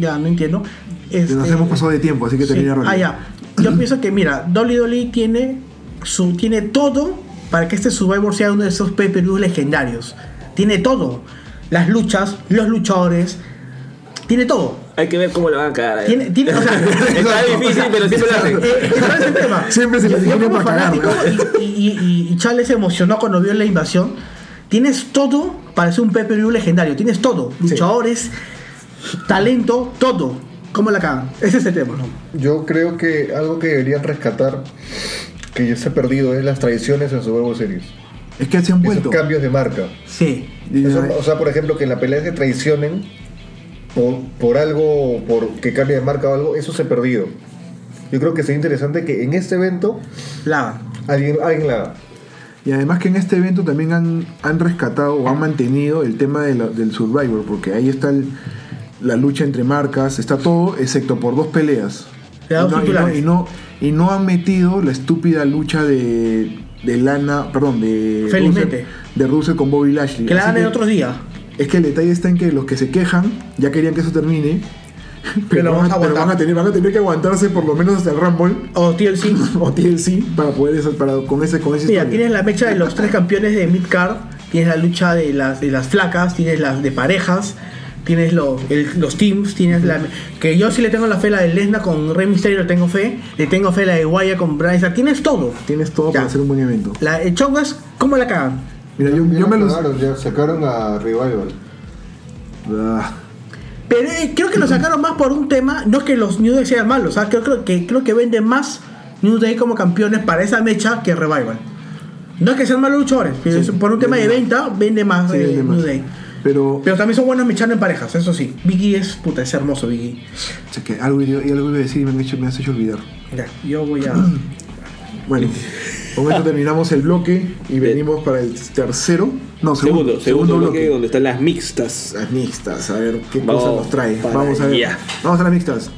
Ya, no entiendo. Este, Nos hemos pasado de tiempo, así que Sí. termina rápido. Ah, ya. Yo pienso que, mira, WWE tiene, su, tiene todo para que este Survivor sea uno de esos pay legendarios. Tiene todo. Las luchas, los luchadores. Tiene todo. Hay que ver cómo lo van a cagar. ahí. Tiene, tiene, o sea, Está difícil, pero siempre lo hacen. eh, ¿cuál es el tema? Siempre se les como para cagar, Y, y, y- y Charles se emocionó cuando vio la invasión. Tienes todo para ser un pay legendario. Tienes todo. Luchadores, talento, todo. ¿Cómo la cagan? Ese es el tema. Yo creo que algo que deberían rescatar, que ya se ha perdido, es las tradiciones en Survivor Series. Es que se han Esos vuelto. cambios de marca. Sí. Eso, o sea, por ejemplo, que en la pelea se traicionen por, por algo, por que cambie de marca o algo, eso se ha perdido. Yo creo que sería interesante que en este evento La alguien, alguien la. Y además que en este evento también han, han rescatado o han mantenido el tema de la- del Survivor, porque ahí está el- la lucha entre marcas, está todo, excepto por dos peleas. Y, no, y, no, titulares. y, no, y no han metido la estúpida lucha de, de Lana, perdón, de Felizmente. Russell, de Russell con Bobby Lashley. Que la hagan en otros días. Es que el detalle está en que los que se quejan ya querían que eso termine, pero, van, a pero van a tener, van a tener que aguantarse por lo menos hasta el Rumble O TLC. o TLC para poder para, con ese con ese Mira, tienes la mecha de los tres campeones de Midcard, tienes la lucha de las, de las flacas, tienes las de parejas, tienes lo- el- los teams, tienes la. Que yo sí le tengo la fe, la de Lesnar con Rey Mysterio, le tengo fe, le tengo fe la de Guaya con Starr, tienes todo. Tienes todo Ya. para hacer un buen evento. La, el show es, ¿cómo la cagan? Mira, yo, me lo los. cagaron, ya sacaron a Revival. Ah, Pero eh, creo que lo sacaron más por un tema, no que los New Day sean malos, o sea, creo, creo que, creo que venden más New Day como campeones para esa mecha que Revival. No es que sean malos luchadores, pero Sí, es por un tema de venta vende más sí, eh, vende más. New Day. Pero, Pero también son buenos mechando en parejas, eso sí. Biggie es puta, es hermoso Biggie. o sea, que algo, iba- algo iba a decir y me, han hecho, me has hecho olvidar. Ya, yo voy a. Bueno, con esto terminamos el bloque y venimos para el tercero. No, segundo. Segundo, segundo bloque donde están las mixtas. Las mixtas, a ver qué cosas nos trae. Vamos a ver. allá. Vamos a las mixtas.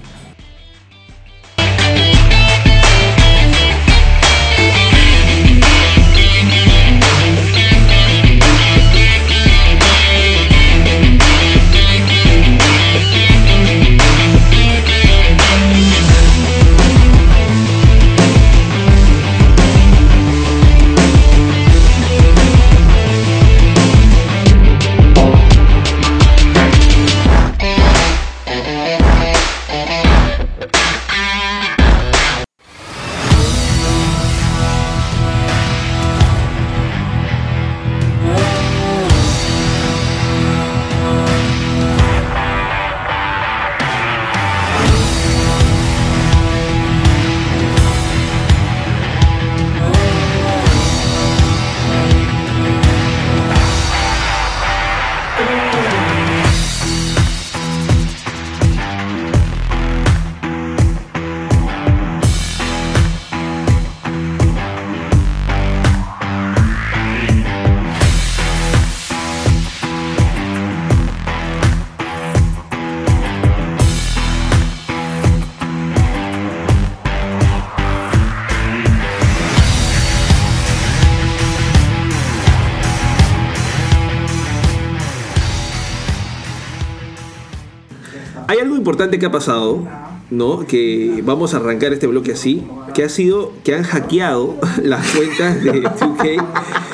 Importante que ha pasado, ¿no? Que vamos a arrancar este bloque así, que ha sido que han hackeado las cuentas de 2K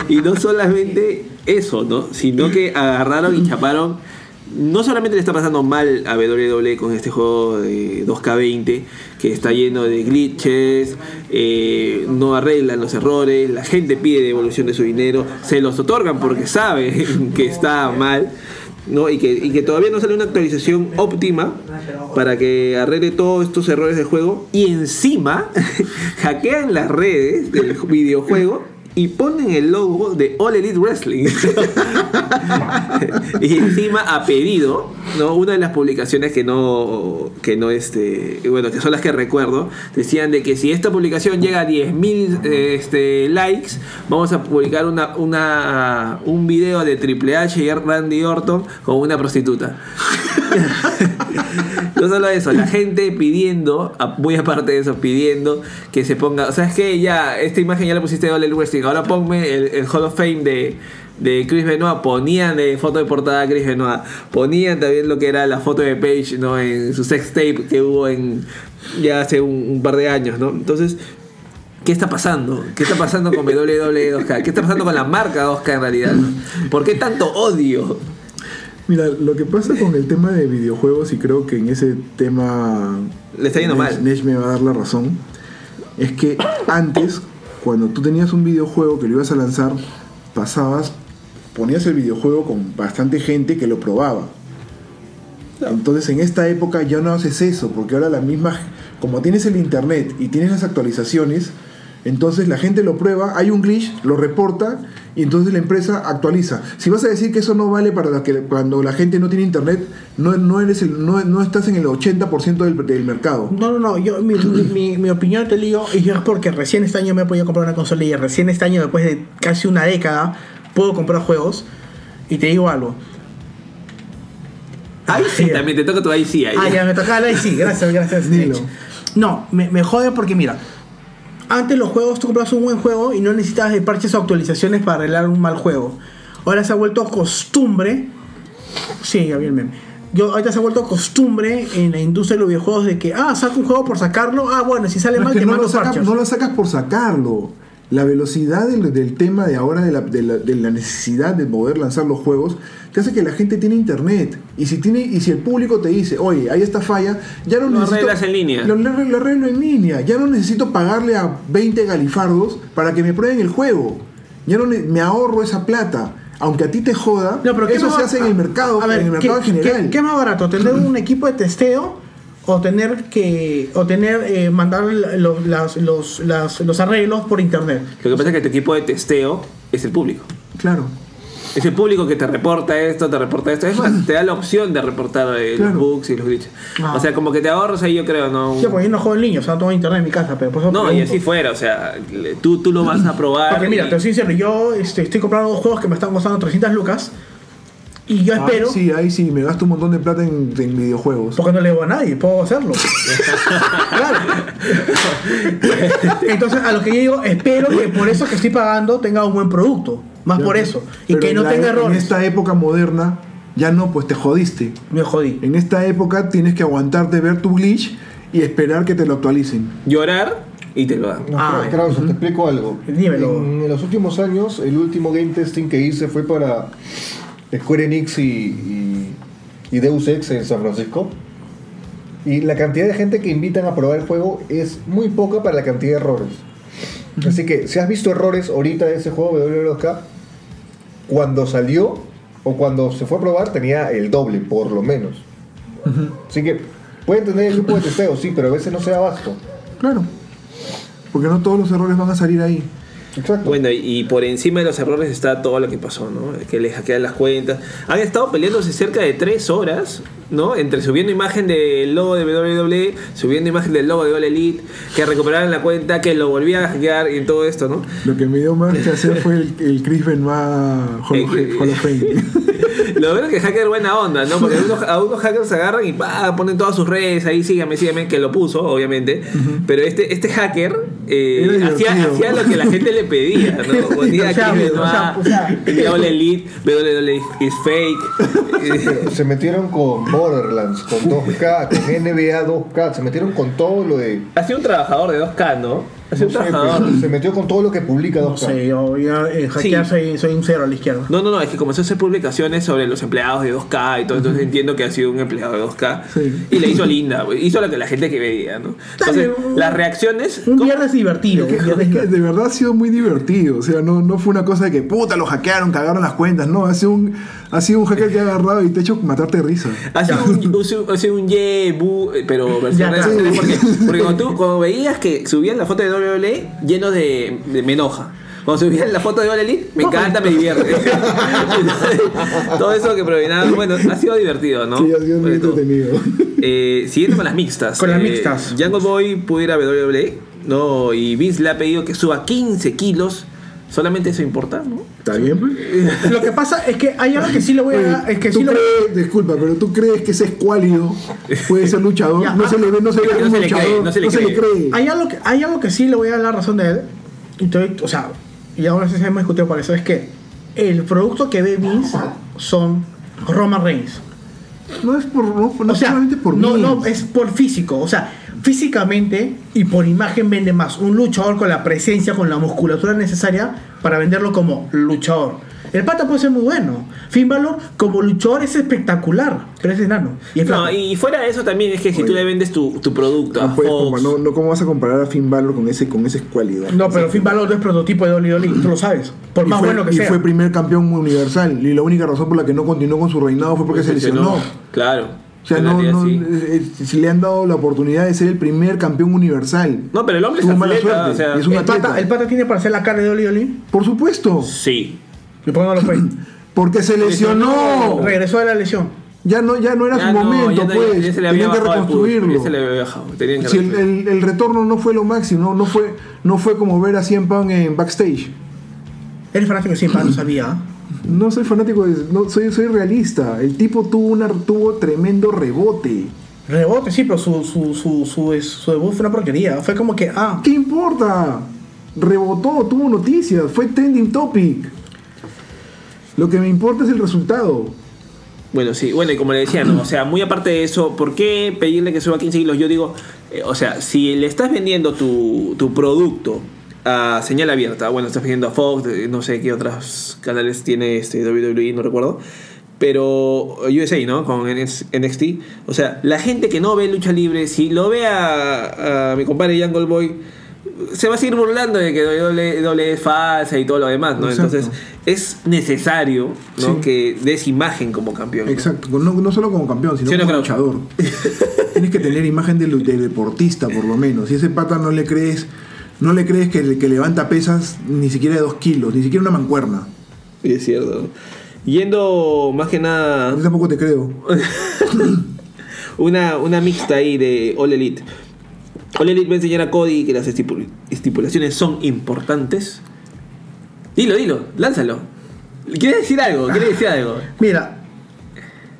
y no solamente eso, ¿no? Sino que agarraron y chaparon. No solamente le está pasando mal a WWE con este juego de 2K20, que está lleno de glitches, eh, no arreglan los errores, la gente pide devolución de su dinero, se los otorgan porque saben que está mal. ¿No? Y, que, y que todavía no sale una actualización óptima para que arregle todos estos errores del juego y encima hackean las redes del videojuego y ponen el logo de All Elite Wrestling. y encima a pedido, ¿no? Una de las publicaciones que no, que no este, bueno, que son las que recuerdo, decían de que si esta publicación llega a 10.000 este, likes, vamos a publicar una, una, un video de Triple H y Randy Orton con una prostituta. no solo eso, la gente pidiendo, muy aparte de eso, pidiendo que se ponga, o sea, es que ya, esta imagen ya la pusiste de All Elite Wrestling, ahora ponme el, Hall of Fame de, de Chris Benoit, ponían de foto de portada a Chris Benoit, ponían también lo que era la foto de Page, ¿no? En su sex tape que hubo en ya hace un, un par de años, ¿no? Entonces, ¿Qué está pasando? ¿Qué está pasando con WWE 2K? ¿Qué está pasando con la marca 2K en realidad? ¿Por qué tanto odio? Mira, lo que pasa con el tema de videojuegos, y creo que en ese tema Le está yendo Nesh- mal. Nesh me va a dar la razón, es que antes, cuando tú tenías un videojuego que lo ibas a lanzar, pasabas, ponías el videojuego con bastante gente que lo probaba. Entonces en esta época ya no haces eso, porque ahora la misma, como tienes el internet y tienes las actualizaciones, entonces la gente lo prueba, hay un glitch, lo reporta y entonces la empresa actualiza. Si vas a decir que eso no vale para la que, cuando la gente no tiene internet, no, no, eres el, no, no estás en el 80% del, del mercado. No, no, no, yo, mi, mi, mi- mi opinión te digo, y es porque recién este año me he podido comprar una consola y recién este año, después de casi una década, puedo comprar juegos. Y te digo algo. Ahí sí, también te toca tu ahí sí. Ahí Ah, ya me tocaba y sí, gracias, gracias. Dilo. No, me, me jode porque mira, antes los juegos tú comprabas un buen juego y no necesitabas de parches o actualizaciones para arreglar un mal juego. Ahora se ha vuelto costumbre. Sí, ya vi el meme. Yo, ahorita se ha vuelto costumbre en la industria de los videojuegos de que, ah, saca un juego por sacarlo. Ah, bueno, si sale mal, es que te no, mando lo parches. no lo sacas por sacarlo. La velocidad del, del tema de ahora, de la, de la- de la necesidad de poder lanzar los juegos, te hace que la gente tiene internet. Y si tiene y si el público te dice, oye, hay esta falla, ya no Lo necesito. arreglas en línea. Lo, arreglo- lo arreglo en línea. Ya no necesito pagarle a 20 galifardos para que me prueben el juego. Ya no ne- me ahorro esa plata. Aunque a ti te joda, No, pero ¿qué eso se hace en el mercado, a ver, en el mercado ¿qué, en general. qué- qué es más barato? ¿Tener un equipo de testeo o tener que o tener eh, mandar los, las- los, las- los arreglos por internet? Lo que pasa es que tu equipo de testeo es el público. Claro. Es el público que te reporta esto, te reporta esto. Es más, te da la opción de reportar eh, Claro. los bugs y los glitches. Ah. O sea, como que te ahorras ahí, yo creo, ¿no? Sí, porque yo no juego en línea, o sea, no tengo internet en mi casa, pero por eso No, y así fuera, o sea, tú, tú lo vas a probar. Porque mira, te soy sincero, yo este, estoy comprando dos juegos que me están costando 300 lucas y yo espero, Ahí sí, ahí sí, me gasto un montón de plata en, en videojuegos. porque no le debo a nadie, puedo hacerlo. claro. Entonces, a lo que yo digo, espero que por eso que estoy pagando tenga un buen producto, más por eso, y Pero que en no la- tenga En errores. esta época moderna, ya no, pues te jodiste. Me jodí. En esta época tienes que aguantarte ver tu glitch y esperar que te lo actualicen. Llorar y te lo dan. No, Ah, Kra- Krause, te explico algo. Dímelo. En, en los últimos años, el último game testing que hice fue para Square Enix y, y, y Deus Ex en San Francisco. Y la cantidad de gente que invitan a probar el juego es muy poca para la cantidad de errores. Así que si has visto errores ahorita de ese juego WWE2K, cuando salió o cuando se fue a probar tenía el doble, por lo menos. Así que pueden tener el grupo de testeo, sí, pero a veces no se da abasto. Claro. Porque no todos los errores van a salir ahí. Exacto. Bueno, y, por encima de los errores está todo lo que pasó, ¿no? Que le hackean las cuentas. Han estado peleándose cerca de tres horas, ¿no? Entre subiendo imagen del logo de WWE, subiendo imagen del logo de All Elite, que recuperaran la cuenta, que lo volvían a hackear y todo esto, ¿no? Lo que me dio más que hacer fue el, el Chris Benoit Hall of, Hall of Fame. Lo bueno es que hacker buena onda, ¿no? Porque a unos, a unos hackers se agarran y pa, ponen todas sus redes ahí, sígame, sígame, que lo puso, obviamente. Pero este, este hacker eh, hacía, lo que la gente le pedía, ¿no? Ponía aquí o sea, o sea. Benoit, All Elite, WWE is fake. Se metieron con Borderlands, con 2K, con NBA 2K, se metieron con todo lo de. Ha sido un trabajador de 2K, ¿no? Ha sido no un sé, trabajador. pues, se metió con todo lo que publica 2K. No sé, yo, yo en hackear Sí. soy, soy un cero a la izquierda. No, no, no, es que comenzó a hacer publicaciones sobre los empleados de 2K y todo, entonces entiendo que ha sido un empleado de 2K. Sí. Y le hizo linda, güey, hizo lo que la gente que veía, ¿no? Entonces, un- las reacciones... Un ¿cómo? viernes divertido. Es un que, viernes es que divertido. de verdad ha sido muy divertido. O sea, no, no fue una cosa de que puta lo hackearon, cagaron las cuentas. No, ha sido un, ha sido un hacker que ha agarrado y te ha hecho matarte de risa. Ha sido un, ha sido- un ye, bu, eh, pero versión Ya, real. sí. Porque, porque cuando tú cuando veías que subían la foto de WWE lleno de, de me enoja. Cuando subían la foto de Elite, me encanta, me divierte. Todo eso que provenía, bueno, ha sido divertido, ¿no? Sí, ha sido muy entretenido. Eh, siguiendo con las mixtas. Con las eh, mixtas. Jungle Boy pudo ir a WWE, ¿no? Y Vince le ha pedido que suba 15 kilos. Solamente eso importa, ¿no? ¿Está bien, pues? Lo que pasa es que hay algo que sí le voy a dar. Es que ¿Tú sí lo disculpa, pero tú crees que ese escuálido puede ser luchador? Ya, no se le ve, no se ve no se le cree, luchador, no se le cree. cree. Hay algo, que, hay algo que sí le voy a dar la razón de él. Y estoy- o sea, y ahora sí hemos discutido por eso. Es que el producto que ve Vince son Roman Reigns. No es por, no, no o sea, solamente por no, mí. no, es por físico. O sea, físicamente y por imagen vende más un luchador con la presencia, con la musculatura necesaria para venderlo como luchador. El pata puede ser muy bueno. Finn Balor como luchador es espectacular, pero es enano. Y es No, y fuera de eso también es que si tú Oye. le vendes tu, tu producto a No, puedes Fox, comparar- no, no, ¿Cómo vas a comparar a Finn Balor con ese, con ese escuálido? No, pero Finn Balor no es prototipo de WWE, tú lo sabes. Por y más fue, bueno que y sea. fue primer campeón universal. Y la única razón por la que no continuó con su reinado fue porque se lesionó. Claro. O sea, no, no, sí. eh, eh, si le han dado la oportunidad de ser el primer campeón universal. No, pero el hombre es atleta, suerte, o sea, y es un el, pata, atleta. el pata tiene para hacer la cara de WWE. Por supuesto, Sí. ¿Y por qué no lo fue? porque se lesionó. Regresó de la lesión. Ya no, ya no era Ya su no, momento, ya no- pues. ya se le había Tenían que bajado el pulso, reconstruirlo. ya se le había bajado, tenían que Si el, reconstruir. el- el retorno no fue lo máximo, no, no fue, no fue como ver a CM Punk en backstage. Eres fanático de siempre, no sabía. No soy fanático, de, no, soy, soy realista. El tipo tuvo, una, tuvo tremendo rebote. Rebote, sí, pero su, su, su, su, su debut fue una porquería. Fue como que, ah, ¿Qué importa? Rebotó, tuvo noticias, fue trending topic. Lo que me importa es el resultado. Bueno, sí, bueno, y como le decía, ¿no? o sea, muy aparte de eso, ¿por qué pedirle que suba 15 kilos? Yo digo, eh, o sea, si le estás vendiendo tu, producto a señal abierta, bueno, estás vendiendo a Fox, eh, no sé qué otros canales tiene este WWE, no recuerdo, pero USA, ¿no? Con NXT, o sea, la gente que no ve lucha libre, si lo ve a, a mi compadre Jungle Boy, se va a seguir burlando de que WWE es falsa y todo lo demás, ¿no? Exacto. Entonces, es necesario, ¿no? Sí. Que des imagen como campeón. ¿no? Exacto, no, no solo como campeón, sino Sí, como luchador. Tienes que tener imagen de, lu- de deportista, por lo menos. Si ese pata no le crees, no le crees que, que levanta pesas ni siquiera de dos kilos, ni siquiera una mancuerna. Sí, es cierto. Yendo más que nada Yo tampoco te creo. una, una mixta ahí de All Elite. Elite va a enseñar a Cody que las estipul- estipulaciones son importantes. Dilo, dilo, lánzalo. ¿Quieres decir algo? ¿Quieres decir algo? mira.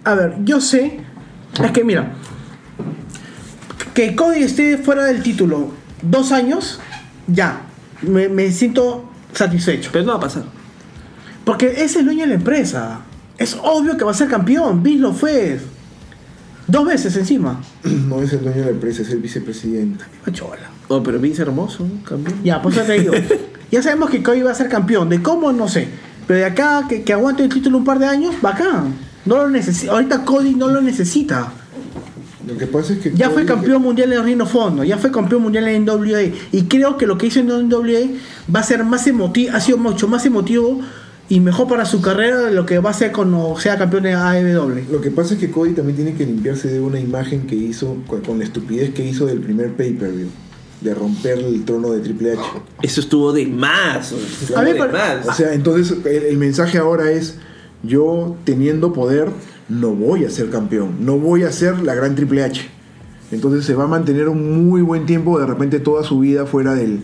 A ver, yo sé. Es que mira. Que Cody esté fuera del título dos años, ya. Me, me siento satisfecho. Pero no va a pasar. Porque es el dueño de la empresa. Es obvio que va a ser campeón. Vince lo fue. Dos veces encima. No es el dueño de la empresa, es el vicepresidente. Chola. Oh, pero Vince hermoso, campeón. Ya, pues ya te digo. ya sabemos que Cody va a ser campeón. De cómo, no sé. Pero de acá, que, que aguante el título un par de años, bacán. No lo necesita. Ahorita Cody no lo necesita. Lo que pasa es que. Ya fue campeón mundial en Reino Fondo. Ya fue campeón mundial en NWA. Y creo que lo que hizo en NWA va a ser más emotivo. Ha sido mucho más emotivo y mejor para su carrera de lo que va a ser cuando sea campeón de AEW. Lo que pasa es que Cody también tiene que limpiarse de una imagen que hizo, con, la estupidez que hizo del primer pay-per-view. De romper el trono de Triple H. Eso estuvo de más. estuvo A mí de por- más. O sea, entonces el, el mensaje ahora es, yo teniendo poder, no voy a ser campeón, no voy a ser la gran Triple H. Entonces se va a mantener un muy buen tiempo, de repente toda su vida fuera, del,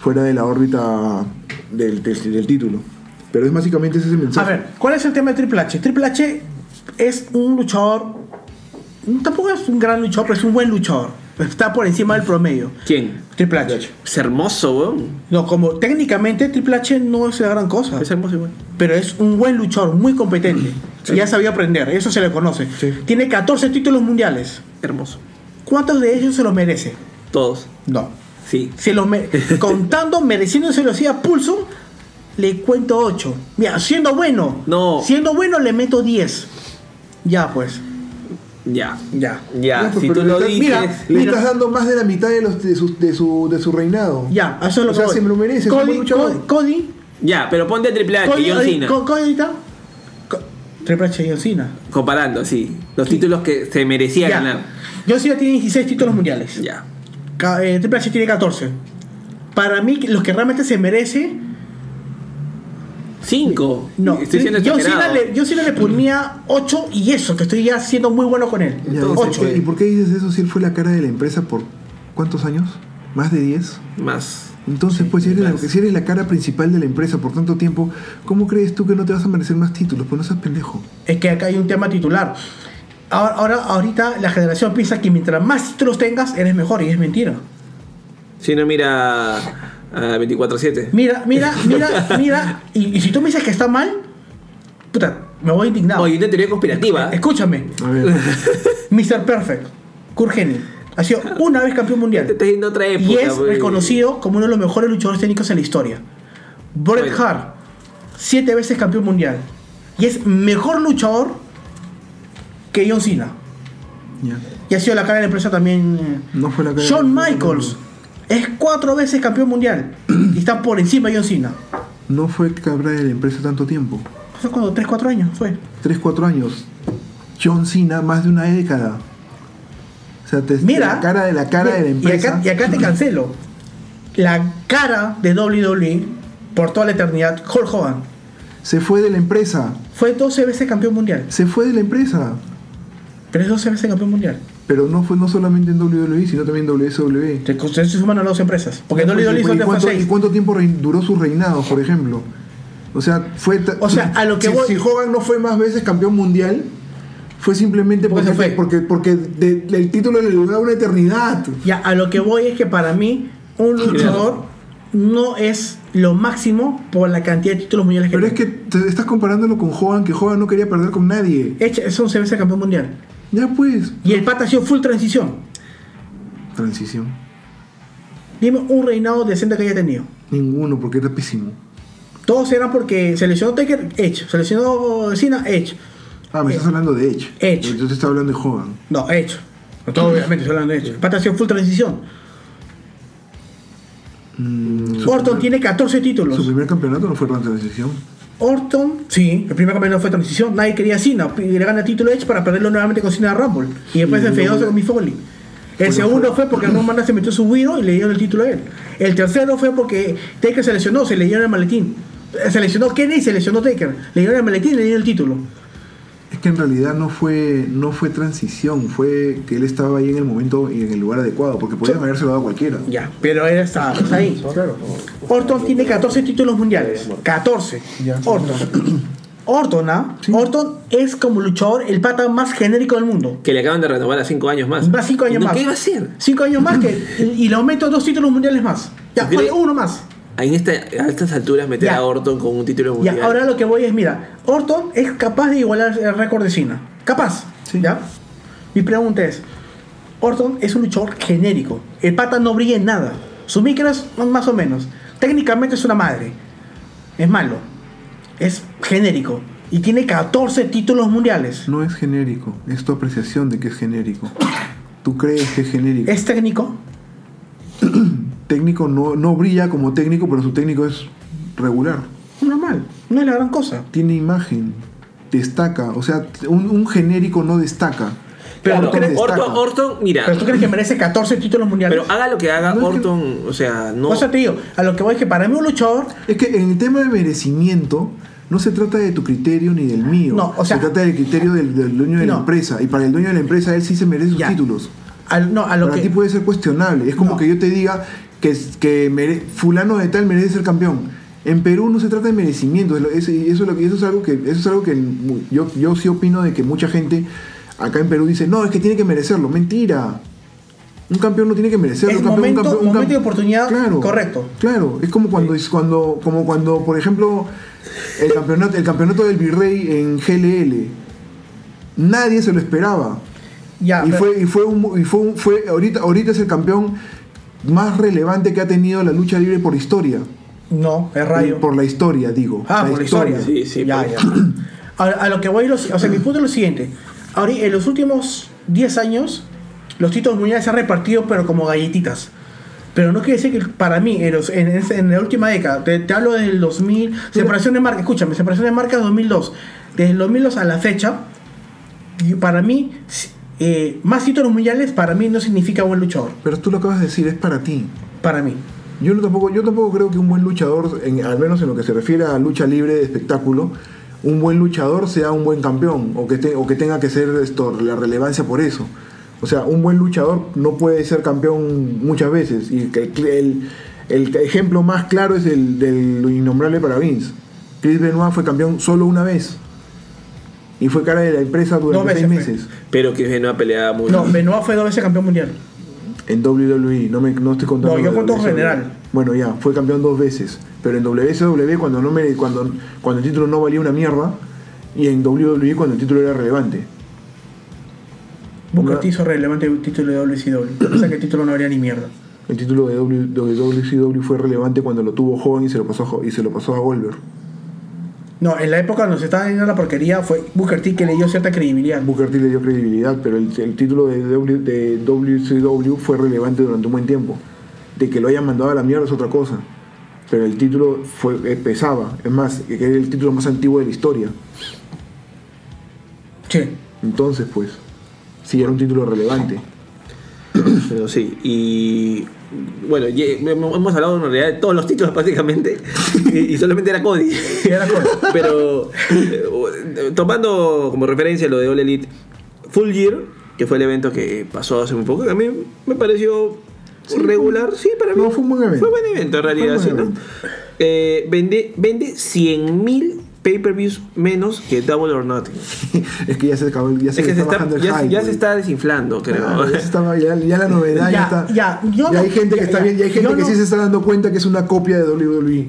fuera de la órbita del, del- del título. Pero es básicamente ese es el A mensaje. ver, ¿cuál es el tema de Triple H? Triple H es un luchador. Tampoco es un gran luchador, pero es un buen luchador. Está por encima del promedio. ¿Quién? Triple H. Es hermoso, weón. No, como técnicamente Triple H no es la gran cosa. Es hermoso igual. Pero es un buen luchador, muy competente. Y Ya sabía aprender, eso se le conoce. Sí. Tiene 14 títulos mundiales. Hermoso. ¿Cuántos de ellos se los merece? Todos. No. Sí. Se los me- contando, mereciéndoselo así a pulso, le cuento 8. Mira, siendo bueno. No. Siendo bueno, le meto 10. Ya, pues. Ya. Ya. Ya, pues, si tú le lo estás- dices. mira, Le estás dando más de la mitad de, los, de, su, de, su, de su reinado. Ya, eso es lo O que sea, voy. se me lo merece, Cody. Cody, Cody, Ya, pero ponte a Triple H, Cody, John Cena. Co- Cody Triple H y John Cena. Comparando, sí. Los títulos que se merecía Ya. ganar. John Cena tiene 16 títulos mundiales. Ya. Eh, Triple H tiene 14. Para mí, los que realmente se merece 5. No, Estoy siendo yo sí le, yo sí le ponía 8 y eso, que estoy ya siendo muy bueno con él. Ya, Entonces, ¿y por 8. qué- ¿Y por qué dices eso si él fue la cara de la empresa por cuántos años? ¿Más de 10? Más. Entonces, pues si eres, la, si eres la cara principal de la empresa por tanto tiempo, ¿cómo crees tú que no te vas a merecer más títulos? Pues no seas pendejo. Es que acá hay un tema titular. Ahora, ahora, ahorita la generación piensa que mientras más títulos tengas, eres mejor y es mentira. Si no, mira a 24-7. Mira, mira, mira, mira. Y, y si tú me dices que está mal, puta, me voy indignado. Oye, una teoría conspirativa. Escúchame, A ver, Mr. Perfect, Kurt Hennig, ha sido una vez campeón Te mundial. estás yendo a otra época. Y es reconocido como uno de los mejores luchadores técnicos en la historia. Bret Bueno. Hart, siete veces campeón mundial. Y es mejor luchador que John Cena. ya. Y ha sido la cara de la empresa también. eh, No fue la cara de Shawn la empresa, Michaels es cuatro veces campeón mundial. y está por encima de John Cena. No fue cabra de la empresa tanto tiempo. Hace cuando 3, 4 años fue. 3, 4 años. John Cena, más de una década. O sea, te, Mira. la cara de la cara de la y empresa. acá, y acá te cancelo. La cara de WWE por toda la eternidad, Hulk Hogan, Se fue de la empresa. fue 12 veces campeón mundial. Se fue de la empresa. Pero es 12 veces campeón mundial. Pero no fue no solamente en WWE, sino también en WSW. Se se suman a las dos empresas. Porque Pues, WWE ¿y son de cuánto, ¿Y 6. cuánto tiempo duró su reinado, por ejemplo? O sea, fue. O sea, a lo que si, voy- si Hogan no fue más veces campeón mundial, fue simplemente Porque porque, se fue. porque, porque de- el título le duraba una eternidad. Ya, a lo que voy es que para mí, un luchador no es lo máximo por la cantidad de títulos mundiales que Pero es que tiene. te estás comparándolo con Hogan, que Hogan no quería perder con nadie. Echa- Es 11 veces campeón mundial. Ya pues. Y el pata ha sido full transición. Transición. Dime un reinado decente que haya tenido. Ninguno, porque era pésimo. Todos eran porque seleccionó Taker, Edge. Seleccionó Cena, Edge. Ah, me Eh, estás hablando de Edge. Edge. Yo te estaba hablando de Hogan. No, Edge. No, todo obviamente estoy hablando de Edge. El pata ha sido full transición. Mm, Orton primer, tiene 14 títulos. su primer campeonato no fue tan transición. Orton, sí, el primer campeonato fue transición. Nadie quería Cena. Y le gana el título Edge para perderlo nuevamente con Cena Rumble. Y después se luego- con Mick Foley. El segundo fue- porque Roman se metió su Wiro y le dieron el título a él. El tercero fue porque Taker se lesionó, se le dieron el maletín. Se lesionó Kenny y se lesionó Taker. Le dieron el maletín y le dieron el título. Es que en realidad no fue, no fue transición, fue que él estaba ahí en el momento y en el lugar adecuado, porque podían haberse dado a cualquiera. Ya, pero él está, está ahí. Claro. Orton tiene 14 títulos mundiales. 14. Ya. Orton. Orton, ¿ah? Sí. Orton es como luchador el pata más genérico del mundo. Que le acaban de renovar a 5 años más. Va 5 años ¿No? más. ¿Qué va a hacer? 5 años más que. Y, le aumento dos títulos mundiales más. Ya, oye, uno más. En esta, a estas alturas meter Ya. a Orton con un título mundial. Ya, ahora lo que voy es, mira, Orton es capaz de igualar el récord de Cena. Capaz. Sí. ¿Ya? Mi pregunta es, Orton es un luchador genérico. El pata no brilla en nada. Su micro es más o menos. Técnicamente es una madre. Es malo. Es genérico. Y tiene 14 títulos mundiales. No es genérico, es tu apreciación de que es genérico. Tú crees que es genérico. Es técnico. Técnico no, no brilla como técnico, pero su técnico es regular. Normal. No es la gran cosa. Tiene imagen, destaca. O sea, un, un genérico no destaca. Pero Orton Orton, destaca. Orton, mira. Pero tú crees que merece 14 títulos mundiales. Pero haga lo que haga No es que- Orton, o sea, no. O sea, te digo, a lo que voy es que para mí un luchador Es que en el tema de merecimiento no se trata de tu criterio ni del mío. No, o sea- se trata del criterio del, del dueño de la empresa. Y para el dueño de la empresa, él sí se merece sus Ya. títulos. al- no, a lo para que ti puede ser cuestionable. Es como No. que yo te diga que, que mere- fulano de tal merece ser campeón. En Perú no se trata de merecimiento. eso, eso es algo que, eso es algo que yo, yo sí opino de que mucha gente acá en Perú dice, no, es que tiene que merecerlo. Mentira. Un campeón no tiene que merecerlo. Es un campeón- un momento- campeón- un momento cam- y oportunidad claro, correcto. Claro, es como cuando, es cuando, como cuando, por ejemplo, el campeonato, el campeonato del Virrey en GLL. Nadie se lo esperaba. ya, y pero- fue, y fue, un, y fue, un- fue ahorita, ahorita es el campeón más relevante que ha tenido la lucha libre por historia. no, es rayo. Por la historia, digo. Ah, por la historia. Sí, sí, Ya, ya. A, a lo que voy, los- o sea, mi punto es lo siguiente. Ahora, en los últimos 10 años, los títulos mundiales se han repartido, pero como galletitas. Pero no quiere decir que para mí, en, los- en- en la última década, te, te hablo del 2000, separación de marca, escúchame, separación de marca 2002. Desde el 2002 a la fecha, y para mí, eh, más títulos mundiales para mí no significa buen luchador. Pero tú lo acabas de decir, es para ti. Para mí. Yo no tampoco, yo tampoco creo que un buen luchador, en- al menos en lo que se refiere a lucha libre de espectáculo, un buen luchador sea un buen campeón o que, te- o que tenga que ser esto, la relevancia por eso. O sea, un buen luchador no puede ser campeón muchas veces. Y el, el- el ejemplo más claro es el del innombrable para Vince. Chris Benoit fue campeón solo una vez. Y fue cara de la empresa durante seis fue. meses. Pero que Benoit peleaba mucho. No, Benoit fue dos veces campeón mundial. En WWE, no, me, no estoy contando. No, yo cuento WCW. general. Bueno, ya, fue campeón dos veces. Pero en WCW, cuando, no me, cuando, cuando el título no valía una mierda, y en WWE, cuando el título era relevante. Booker. T hizo relevante el título de WCW. O sea que el título no valía ni mierda. El título de, w, de WCW fue relevante cuando lo tuvo Hogan y se lo pasó, y se lo pasó a Goldberg. No, en la época donde se estaba yendo la porquería fue Booker T que le dio cierta credibilidad. Booker T le dio credibilidad, pero el, el título de, w, de WCW fue relevante durante un buen tiempo. De que lo hayan mandado a la mierda es otra cosa. Pero el título fue, eh, pesaba. Es más, que era el título más antiguo de la historia. Sí. Entonces, pues, sí, era un título relevante. Pero sí, y bueno, hemos hablado en realidad de todos los títulos prácticamente, y, solamente era Cody. Era. Pero eh, tomando como referencia lo de All Elite, Full Gear, que fue el evento que pasó hace muy poco, que a mí me pareció regular, sí, para mí. No, fue un buen evento. Fue buen evento en realidad, sí, un ¿no? Eh, vende vende 100.000 pay-per-views menos que Double or Nothing. es que ya se acabó, ya se, Es que le se está está, bajando el ya, se- hype, ya se está desinflando, creo. Claro, ya, se estaba- ya- ya la novedad ya, Ya, está. ya, yo ya no- hay gente que ya, está ya. bien, ya hay gente que no- sí se está dando cuenta que es una copia de WWE.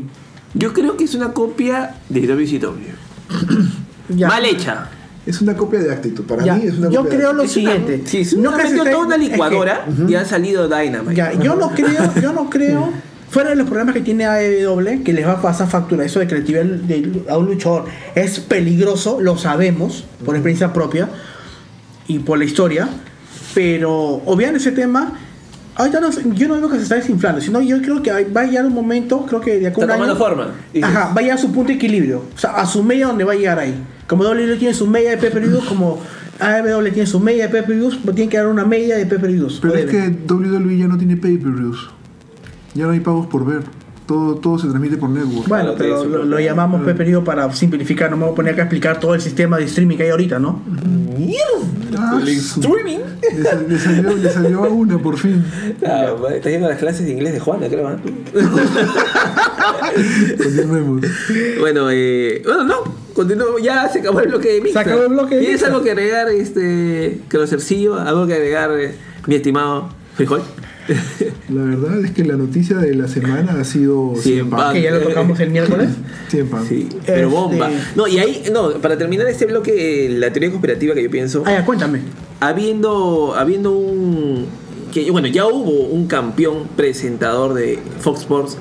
Yo creo que es una copia de WCW. Ya. Mal hecha. Es una copia de actitud. Para Ya, mí es una yo copia de creo lo Actitud. siguiente. Sí, si No toda una es que- licuadora y ha salido Dynamite. Ya, yo no creo, yo no creo, fuera de los problemas que tiene AEW, que les va a pasar factura, eso de que el de, a un luchador es peligroso, lo sabemos, por experiencia propia y por la historia, pero obviando ese tema, ahorita no, yo no veo que se está desinflando, sino yo creo que va a llegar un momento, creo que de acá a Está un tomando año- forma, dices. Ajá, va a llegar a su punto de equilibrio, o sea, a su media donde va a llegar ahí. Como WWE tiene su media de pay-per-views, como AEW tiene su media de pay-per-views, pues tiene que dar una media de pay-per-views. Pero es que WWE ya no tiene pay-per-views. Ya no hay pagos por ver. Todo, todo se transmite por network. Bueno, pero que lo, lo llamamos pay-per-view para simplificar, no me voy a poner acá a explicar todo el sistema de streaming que hay ahorita, ¿no? Ah, El streaming. Le, sal- le salió, le salió a una por fin. Ah, está yendo a las clases de inglés de Juana, creo. Continuemos. bueno, eh, bueno, no, continuamos. Ya se acabó el bloque de Mixta. Se acabó el bloque de ¿Tienes Mixta. algo que agregar, este, Crossercillo? ¿Algo que agregar, eh, mi estimado Frijol? La verdad es que la noticia de la semana ha sido Cien Punk. Que ya lo tocamos el miércoles. Cien Punk. Sí, pero Este- bomba. No, y ahí, no, para terminar este bloque, la teoría conspirativa que yo pienso, Ah, ya, cuéntame. habiendo, habiendo un. que Bueno, ya hubo un campeón presentador de Fox Sports.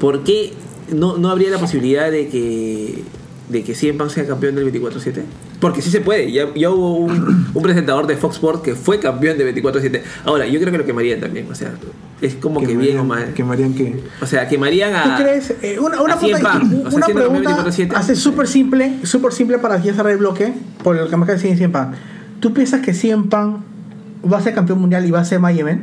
¿Por qué no, no habría la posibilidad de que de que CM Punk sea campeón del 24-7? Porque sí se puede. Ya, ya hubo un, un presentador de Fox Sports que fue campeón de 24-7. Ahora, yo creo que lo quemarían también. O sea, es como que, bien o mal. Quemarían que. O sea, quemarían a. ¿Tú crees? eh, una una, a CM pregunta- Punk, o sea, una campeón pregunta 24/7. hace súper simple, súper simple para ya cerrar el bloque, por el que me acaba de decir CM Punk. ¿Tú piensas que CM Punk va a ser campeón mundial y va a ser My Event?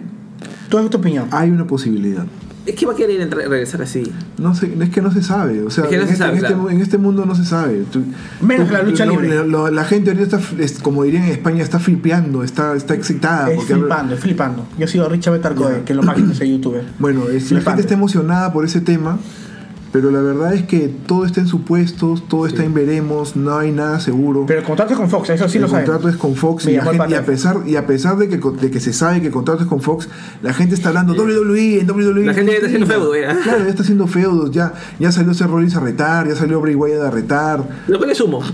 ¿Tú es tu opinión? Hay una posibilidad. Es que va a querer regresar así. No sé, es que no se sabe. O sea, Es que no en, se este, sabe, en, este, claro. en este mundo no se sabe. Tú- Menos tú- la lucha lo- libre. lo- la gente ahorita está, es- como dirían en España, está flipeando, está, está excitada. es porque flipando, es flipando. Yo he sido Richard Betarcoe, Ya. que es lo máximo ese youtuber. Bueno, es- la gente está emocionada por ese tema, pero la verdad es que todo está en supuestos, todo está en veremos, no hay nada seguro. Pero el contrato es con Fox, eso sí el lo sabes. contrato es con Fox y, el gente- y a pesar y a pesar de que, de que se sabe que el contrato es con Fox, la gente está hablando WWE, en WWE. La gente ya está haciendo feudo, ya. Claro, ya está haciendo feudos, ya, ya salió Seth Rollins a retar, ya salió Bray Wyatt a retar. Lo cual es humo.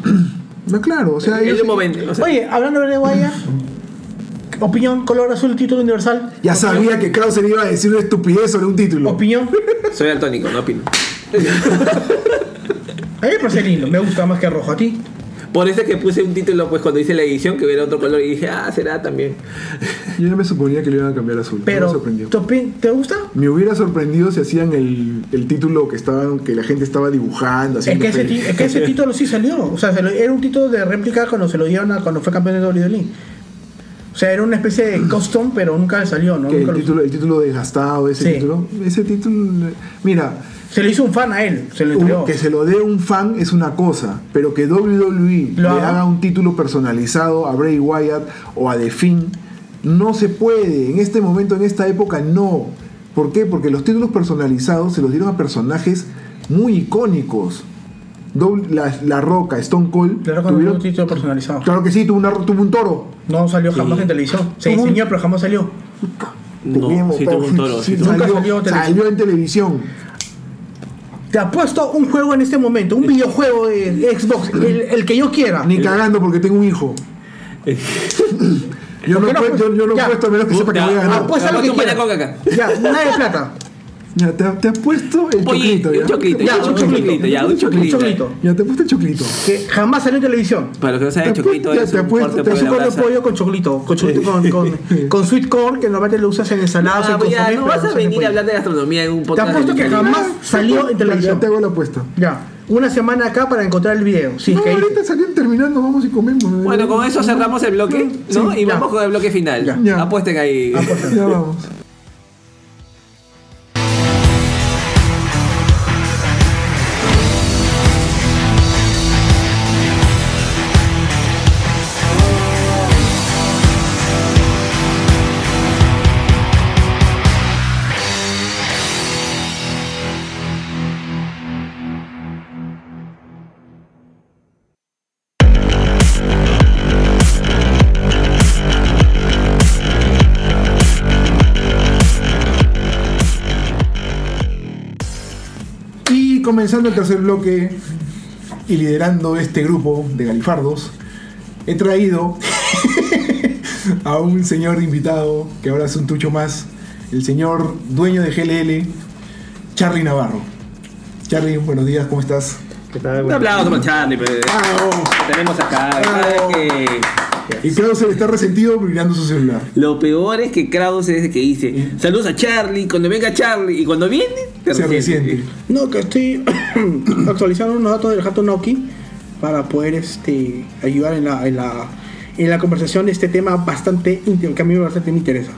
No, claro, o sea, El ellos- vende. O sea, Oye, hablando de Guaya, opinión, color azul, título universal. ya sabía que Krauser iba a decir una estupidez sobre un título. Opinión. soy altónico, no opino. A mí me parece lindo, me gusta más que rojo. ¿A ti? Por eso es que puse un título, pues cuando hice la edición, que hubiera otro color y dije, ah, será también. Yo ya me suponía que le iban a cambiar a azul. no me Pero, sorprendió. ¿tu opi- ¿te gusta? Me hubiera sorprendido si hacían el, el título que estaban, que la gente estaba dibujando. Es que, ese, es que ese título sí salió. O sea, se lo- era un título de réplica cuando se lo dieron a, cuando fue campeón de WWE. O sea, era una especie de custom, pero nunca salió, ¿no? Nunca el, lo- título, el título desgastado, ese Sí. título. Ese título. Mira, Se lo hizo un fan a él, se lo un- entregó. que se lo dé un fan es una cosa, pero que WWE Lo le haga. haga un título personalizado a Bray Wyatt o a The Finn, no se puede. En este momento, en esta época, no. ¿Por qué? Porque los títulos personalizados se los dieron a personajes muy icónicos. La, La Roca, Stone Cold. Claro que tuvieron- un título personalizado. claro que sí, tuvo, una- tuvo un toro. No salió jamás en televisión. Se ¿Cómo? diseñó, pero jamás salió. No, sí tuvo un toro. sí, sí tuvo- Nunca salió, salió en televisión. Te apuesto un juego en este momento, un videojuego de Xbox, el, el que yo quiera. Ni cagando porque tengo un hijo. Yo no, ¿Por qué no? yo, yo no Ya. puesto a menos que sepa que voy a ganar. Te haz lo que apuesto acá. Ya, nada de plata. Ya, te, te has puesto el Oye, choclito. un ¿ya? choclito, Ya, un un choclito. ya, un Un choclito. Ya te has puesto el choclito. Que jamás salió en televisión. Para los que no Te saben, apuesto- choclito ya es te un apuesto- corte te Azúcar de pollo con choclito, con, choclito, con, con, con sweet corn, que normalmente lo usas en ensaladas o Ah, en pues ya, no vas a no venir a hablar de gastronomía en un Te podcast. apuesto de que jamás salió en Ya, ya televisión. te hago la apuesta. Ya, una semana acá para encontrar el video. No, que ahorita salió terminando, vamos y comemos. Bueno, con eso cerramos el bloque, ¿no? Sí, y ya. vamos con el bloque final. Ya. Apuesten ahí. Ya vamos. Comenzando el tercer bloque y liderando este grupo de galifardos, he traído a un señor invitado que ahora es un tucho más, el señor dueño de GLL, Charlie Navarro. Charlie, buenos días, ¿cómo estás? ¿Qué tal? Un aplauso para Charlie. pues. Tenemos acá. Y Krauser está resentido mirando su celular. Lo peor es que Kraus es el que dice saludos a Charlie, cuando venga Charlie y cuando viene te Se resiente. resiente. No, que estoy actualizando unos datos del Hato Noki para poder este, ayudar en la, en, la, en la conversación de este tema bastante íntimo, que a mí bastante me interesa.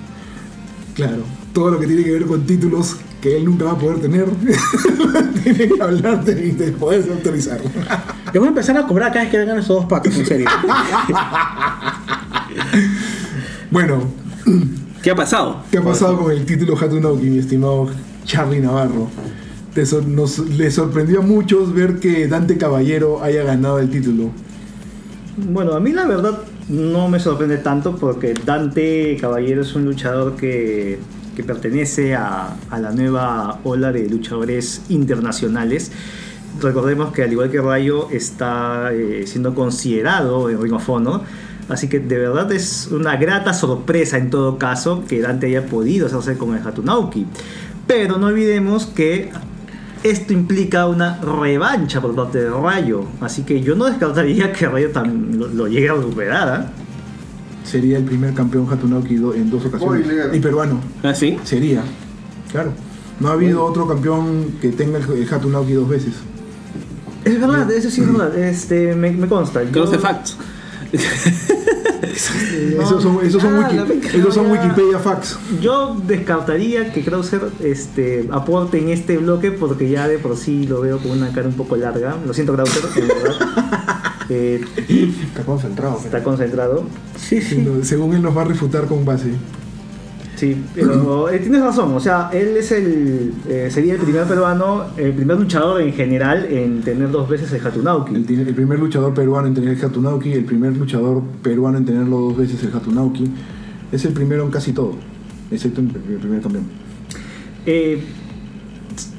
Claro, todo lo que tiene que ver con títulos que él nunca va a poder tener, tiene que hablarte y de poder autorizar. Yo voy a empezar a cobrar cada vez que vengan esos dos patos, en serio. Bueno, ¿Qué ha pasado? ¿qué ha pasado con el título Hatunauki, mi estimado Charlie Navarro? Te sor- nos, le sorprendió a muchos ver que Dante Caballero haya ganado el título. bueno, a mí la verdad no me sorprende tanto porque Dante Caballero es un luchador que, que pertenece a, a la nueva ola de luchadores internacionales. Recordemos que al igual que Rayo está eh, siendo considerado en Ring of Honor. Así que de verdad es una grata sorpresa en todo caso que Dante haya podido hacerse con el Hatunauki. Pero no olvidemos que esto implica una revancha por parte de Rayo. Así que yo no descartaría que Rayo lo, lo llegue a recuperar. ¿ah? Sería el primer campeón Hatunauki en dos ocasiones. Y peruano. ¿Ah, sí? Sería, claro. No ha habido otro campeón que tenga el Hatunauki dos veces. Es verdad, eso sí es verdad. Este, me, me consta. Yo- facts. Esos son, esos son, Ah, wiki- esos son. Wikipedia facts. Yo descartaría que Krauser este, aporte en este bloque porque ya de por sí lo veo con una cara un poco larga. Lo siento, Krauser, en verdad. Eh, Está concentrado. está concentrado. Sí, sí. Según él nos va a refutar con base. Sí, pero eh, tienes razón. O sea, él es el eh, sería el primer peruano, el primer luchador en general en tener dos veces el Hatunauki. El, primer luchador peruano en tener el Hatunauki, el primer luchador peruano en tenerlo dos veces el Hatunauki. Es el primero en casi todo, excepto en el primer campeón. Eh,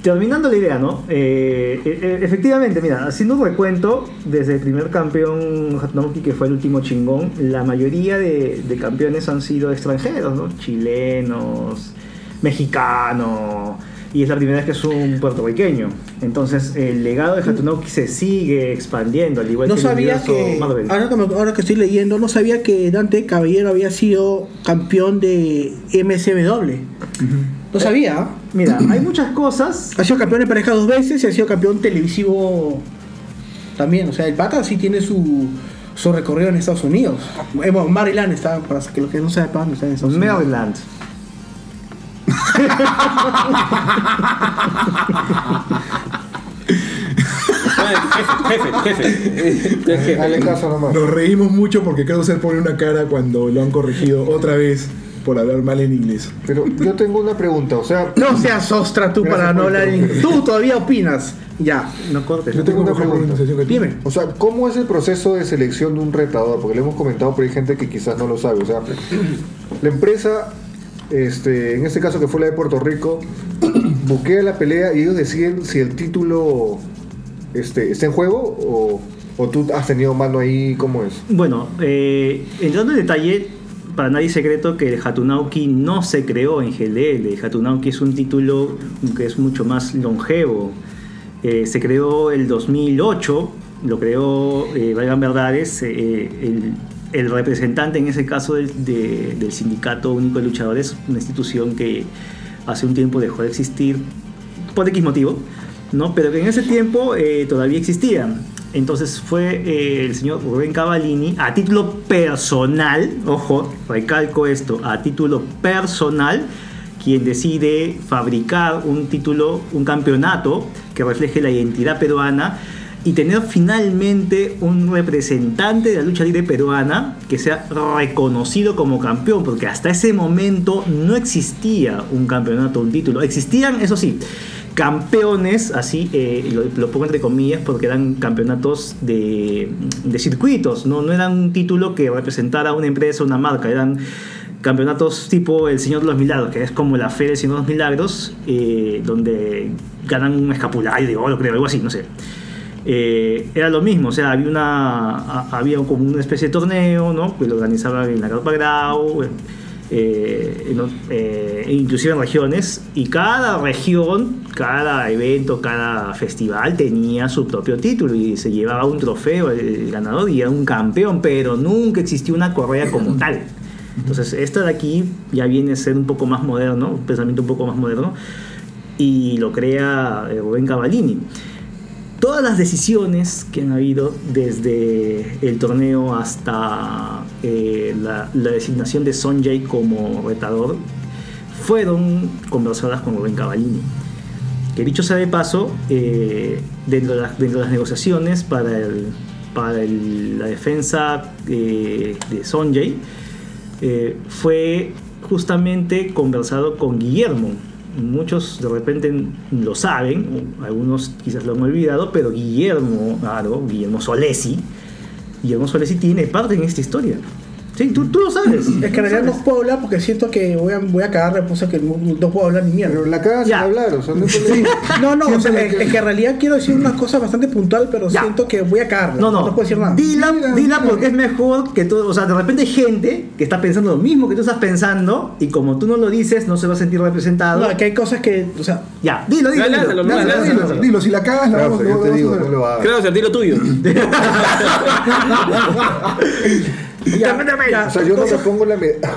terminando la idea, ¿no? Eh, eh, eh, efectivamente, mira, haciendo un recuento, desde el primer campeón Hatunauki, que fue el último chingón, la mayoría de, de campeones han sido extranjeros, ¿no? Chilenos, mexicanos, y es la primera vez que es un puertorriqueño. Entonces, el legado de Hatunauki se sigue expandiendo, al igual No que el sabía universo que, Marvel. ahora que, me- ahora que estoy leyendo, no sabía que Dante Caballero había sido campeón de MSW. No sabía. Mira, hay muchas cosas Ha sido campeón de pareja dos veces y ha sido campeón televisivo también. O sea, el pata sí tiene su, su recorrido en Estados Unidos. Eh, bueno, Maryland está, para que los que no sepan, está en Estados Unidos. Maryland. Jefe, jefe, jefe. jefe. Dale caso nomás. Nos reímos mucho porque Krauser pone una cara cuando lo han corregido otra vez por hablar mal en inglés. Pero yo tengo una pregunta, o sea, No seas ostra tú para no hablar en interrumpir. Tú todavía opinas. Ya. No cortes. Yo tengo una pregunta. Dime. O sea, ¿cómo es el proceso de selección de un retador? Porque le hemos comentado, pero hay gente que quizás no lo sabe. O sea, la empresa, este, en este caso que fue la de Puerto Rico, buquea la pelea y ellos deciden si el título este, está en juego o, o tú has tenido mano ahí, ¿cómo es? Bueno, eh, entrando en detalle, para nadie secreto que el Hatunauki no se creó en GLL. El Hatunauki es un título que es mucho más longevo. Eh, se creó el 2008, lo creó, eh, valgan verdades, eh, el, el representante en ese caso del, de- del Sindicato Único de Luchadores, una institución que hace un tiempo dejó de existir por X motivo, ¿no? pero que en ese tiempo eh, todavía existía. Entonces fue eh, el señor Rubén Cavallini, a título personal, ojo, recalco esto, a título personal, quien decide fabricar un título, un campeonato que refleje la identidad peruana y tener finalmente un representante de la lucha libre peruana que sea reconocido como campeón, porque hasta ese momento no existía un campeonato, un título. Existían, eso sí, campeones, así eh, lo, lo pongo entre comillas, porque eran campeonatos de, circuitos, ¿no? no eran un título que representara una empresa, una marca, eran campeonatos tipo El Señor de los Milagros, que es como la Feria del Señor de los Milagros, eh, donde ganan un escapulario de oro, creo, algo así, no sé. Eh, era lo mismo, o sea, había una como una especie de torneo, ¿no? Que lo organizaban en la Carpa Grau, eh, o- eh, inclusive en regiones, y cada región, cada evento, cada festival tenía su propio título y se llevaba un trofeo el ganador y era un campeón, pero nunca existió una correa como tal. Entonces, esta de aquí ya viene a ser un poco más moderno, un pensamiento un poco más moderno, y lo crea eh, Rubén Cavallini. Todas las decisiones que han habido desde el torneo hasta eh, la, la designación de Sonjay como retador fueron conversadas con Rubén Cavallini. Que dicho sea de paso, eh, dentro, de las, negociaciones para, la defensa eh, de Sonjay, eh, fue justamente conversado con Guillermo. Muchos de repente lo saben, algunos quizás lo han olvidado, pero Guillermo, Guillermo Solesi, Guillermo Solesi tiene parte en esta historia. Sí, tú, tú lo sabes. Es que en realidad no puedo hablar porque siento que voy a, voy a cagar de puso que no, no puedo hablar ni mierda. Pero la cagas sin hablar, o sea, no. No, no, o sea, es, que- es que en realidad quiero decir una cosa bastante puntual, pero Ya. siento que voy a cagarla. No, no, No puedo decir nada. Dila, Dila, porque es mejor que tú. O sea, de repente hay gente que está pensando lo mismo que tú estás pensando y como tú no lo dices, no se va a sentir representado. No, que hay cosas que, o sea, Ya, dilo, dilo. Dale, dilo. Dilo, dilo, si la cagas, la Claro, vamos, yo lo te digo, no lo hagas. Claro, o sea, dilo tuyo. ya, ya, O sea, yo no me pongo la medalla.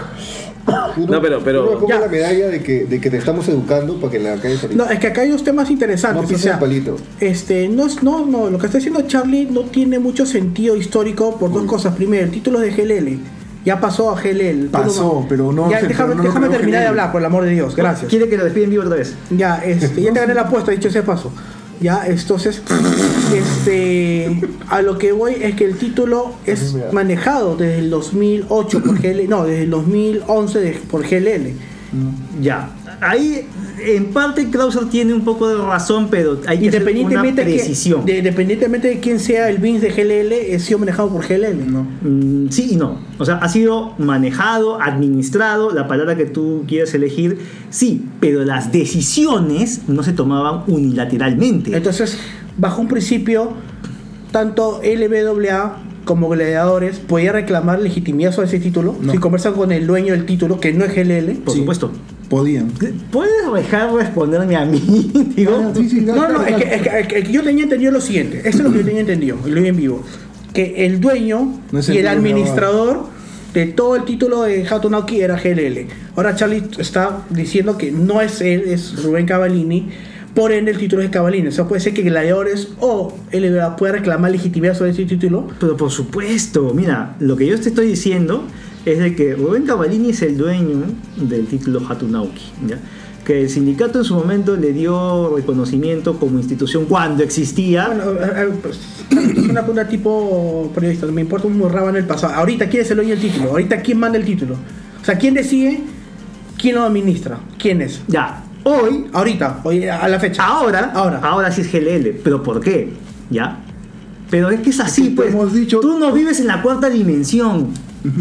No, pero- pero- Yo no me pongo Ya. la medalla de que, de que te estamos educando para que la ahorita. No, es que acá hay dos temas interesantes. No o sea, palito. Este, no, es- no, no, lo que está diciendo Charlie no tiene mucho sentido histórico por dos cosas. Primero, el título de GLL. Ya pasó a GLL. Pasó, pero no Ya, se- déjame, pero no déjame terminar de hablar, por el amor de Dios. Gracias. Quiere que lo despiden vivo otra vez. Ya, este, ya te gané la apuesta, dicho ese paso. Ya, entonces, este, a lo que voy es que el título es manejado desde el 2008 por GLL, no, desde el 2011 de- por GLL. Ya. Ahí, en parte, Krauser tiene un poco de razón, pero hay que hacer una Independientemente, que- precisión. de, independientemente de quién sea el Vince de GLL, es sido manejado por GLL. No. Mm, sí y no. O sea, ha sido manejado, administrado, la palabra que tú quieres elegir, sí, pero las decisiones no se tomaban unilateralmente. Entonces, bajo un principio, tanto LBWA como Gladiadores podía reclamar legitimidad sobre ese título No. si conversan con el dueño del título, que no es GLL. Por Sí. supuesto. Podían. ¿Puedes dejar responderme a mí? Digo, Ah, sí, sí, No, no, es que, es que- es que- es que yo tenía entendido lo siguiente. Esto es lo que yo tenía entendido, y lo vi en vivo. Que el dueño No y el administrador de todo el título de Hatunauki era GLL. Ahora Charlie está diciendo que no es él, es Rubén Cavallini, Por ende, el título es de Cavalini. O sea, puede ser que Gladiadores o LBA pueda reclamar legitimidad sobre ese título. Pero por supuesto, mira, lo que yo te estoy diciendo es de que Rubén Cavallini es el dueño del título Hatunauki, ¿ya? que el sindicato en su momento le dio reconocimiento como institución cuando existía. Bueno, eh, eh, pues, es una pregunta tipo periodista. Me importa un en el pasado. Ahorita, ¿quién es el dueño del título? Ahorita, ¿quién manda el título? O sea, ¿quién decide? ¿Quién lo administra? ¿Quién es? ya, hoy, Ahorita, hoy, a la fecha. ahora, Ahora. ahora sí es GLL, pero ¿por qué? ¿Ya? Pero es que es así, pues. hemos dicho- Tú no vives en la cuarta dimensión.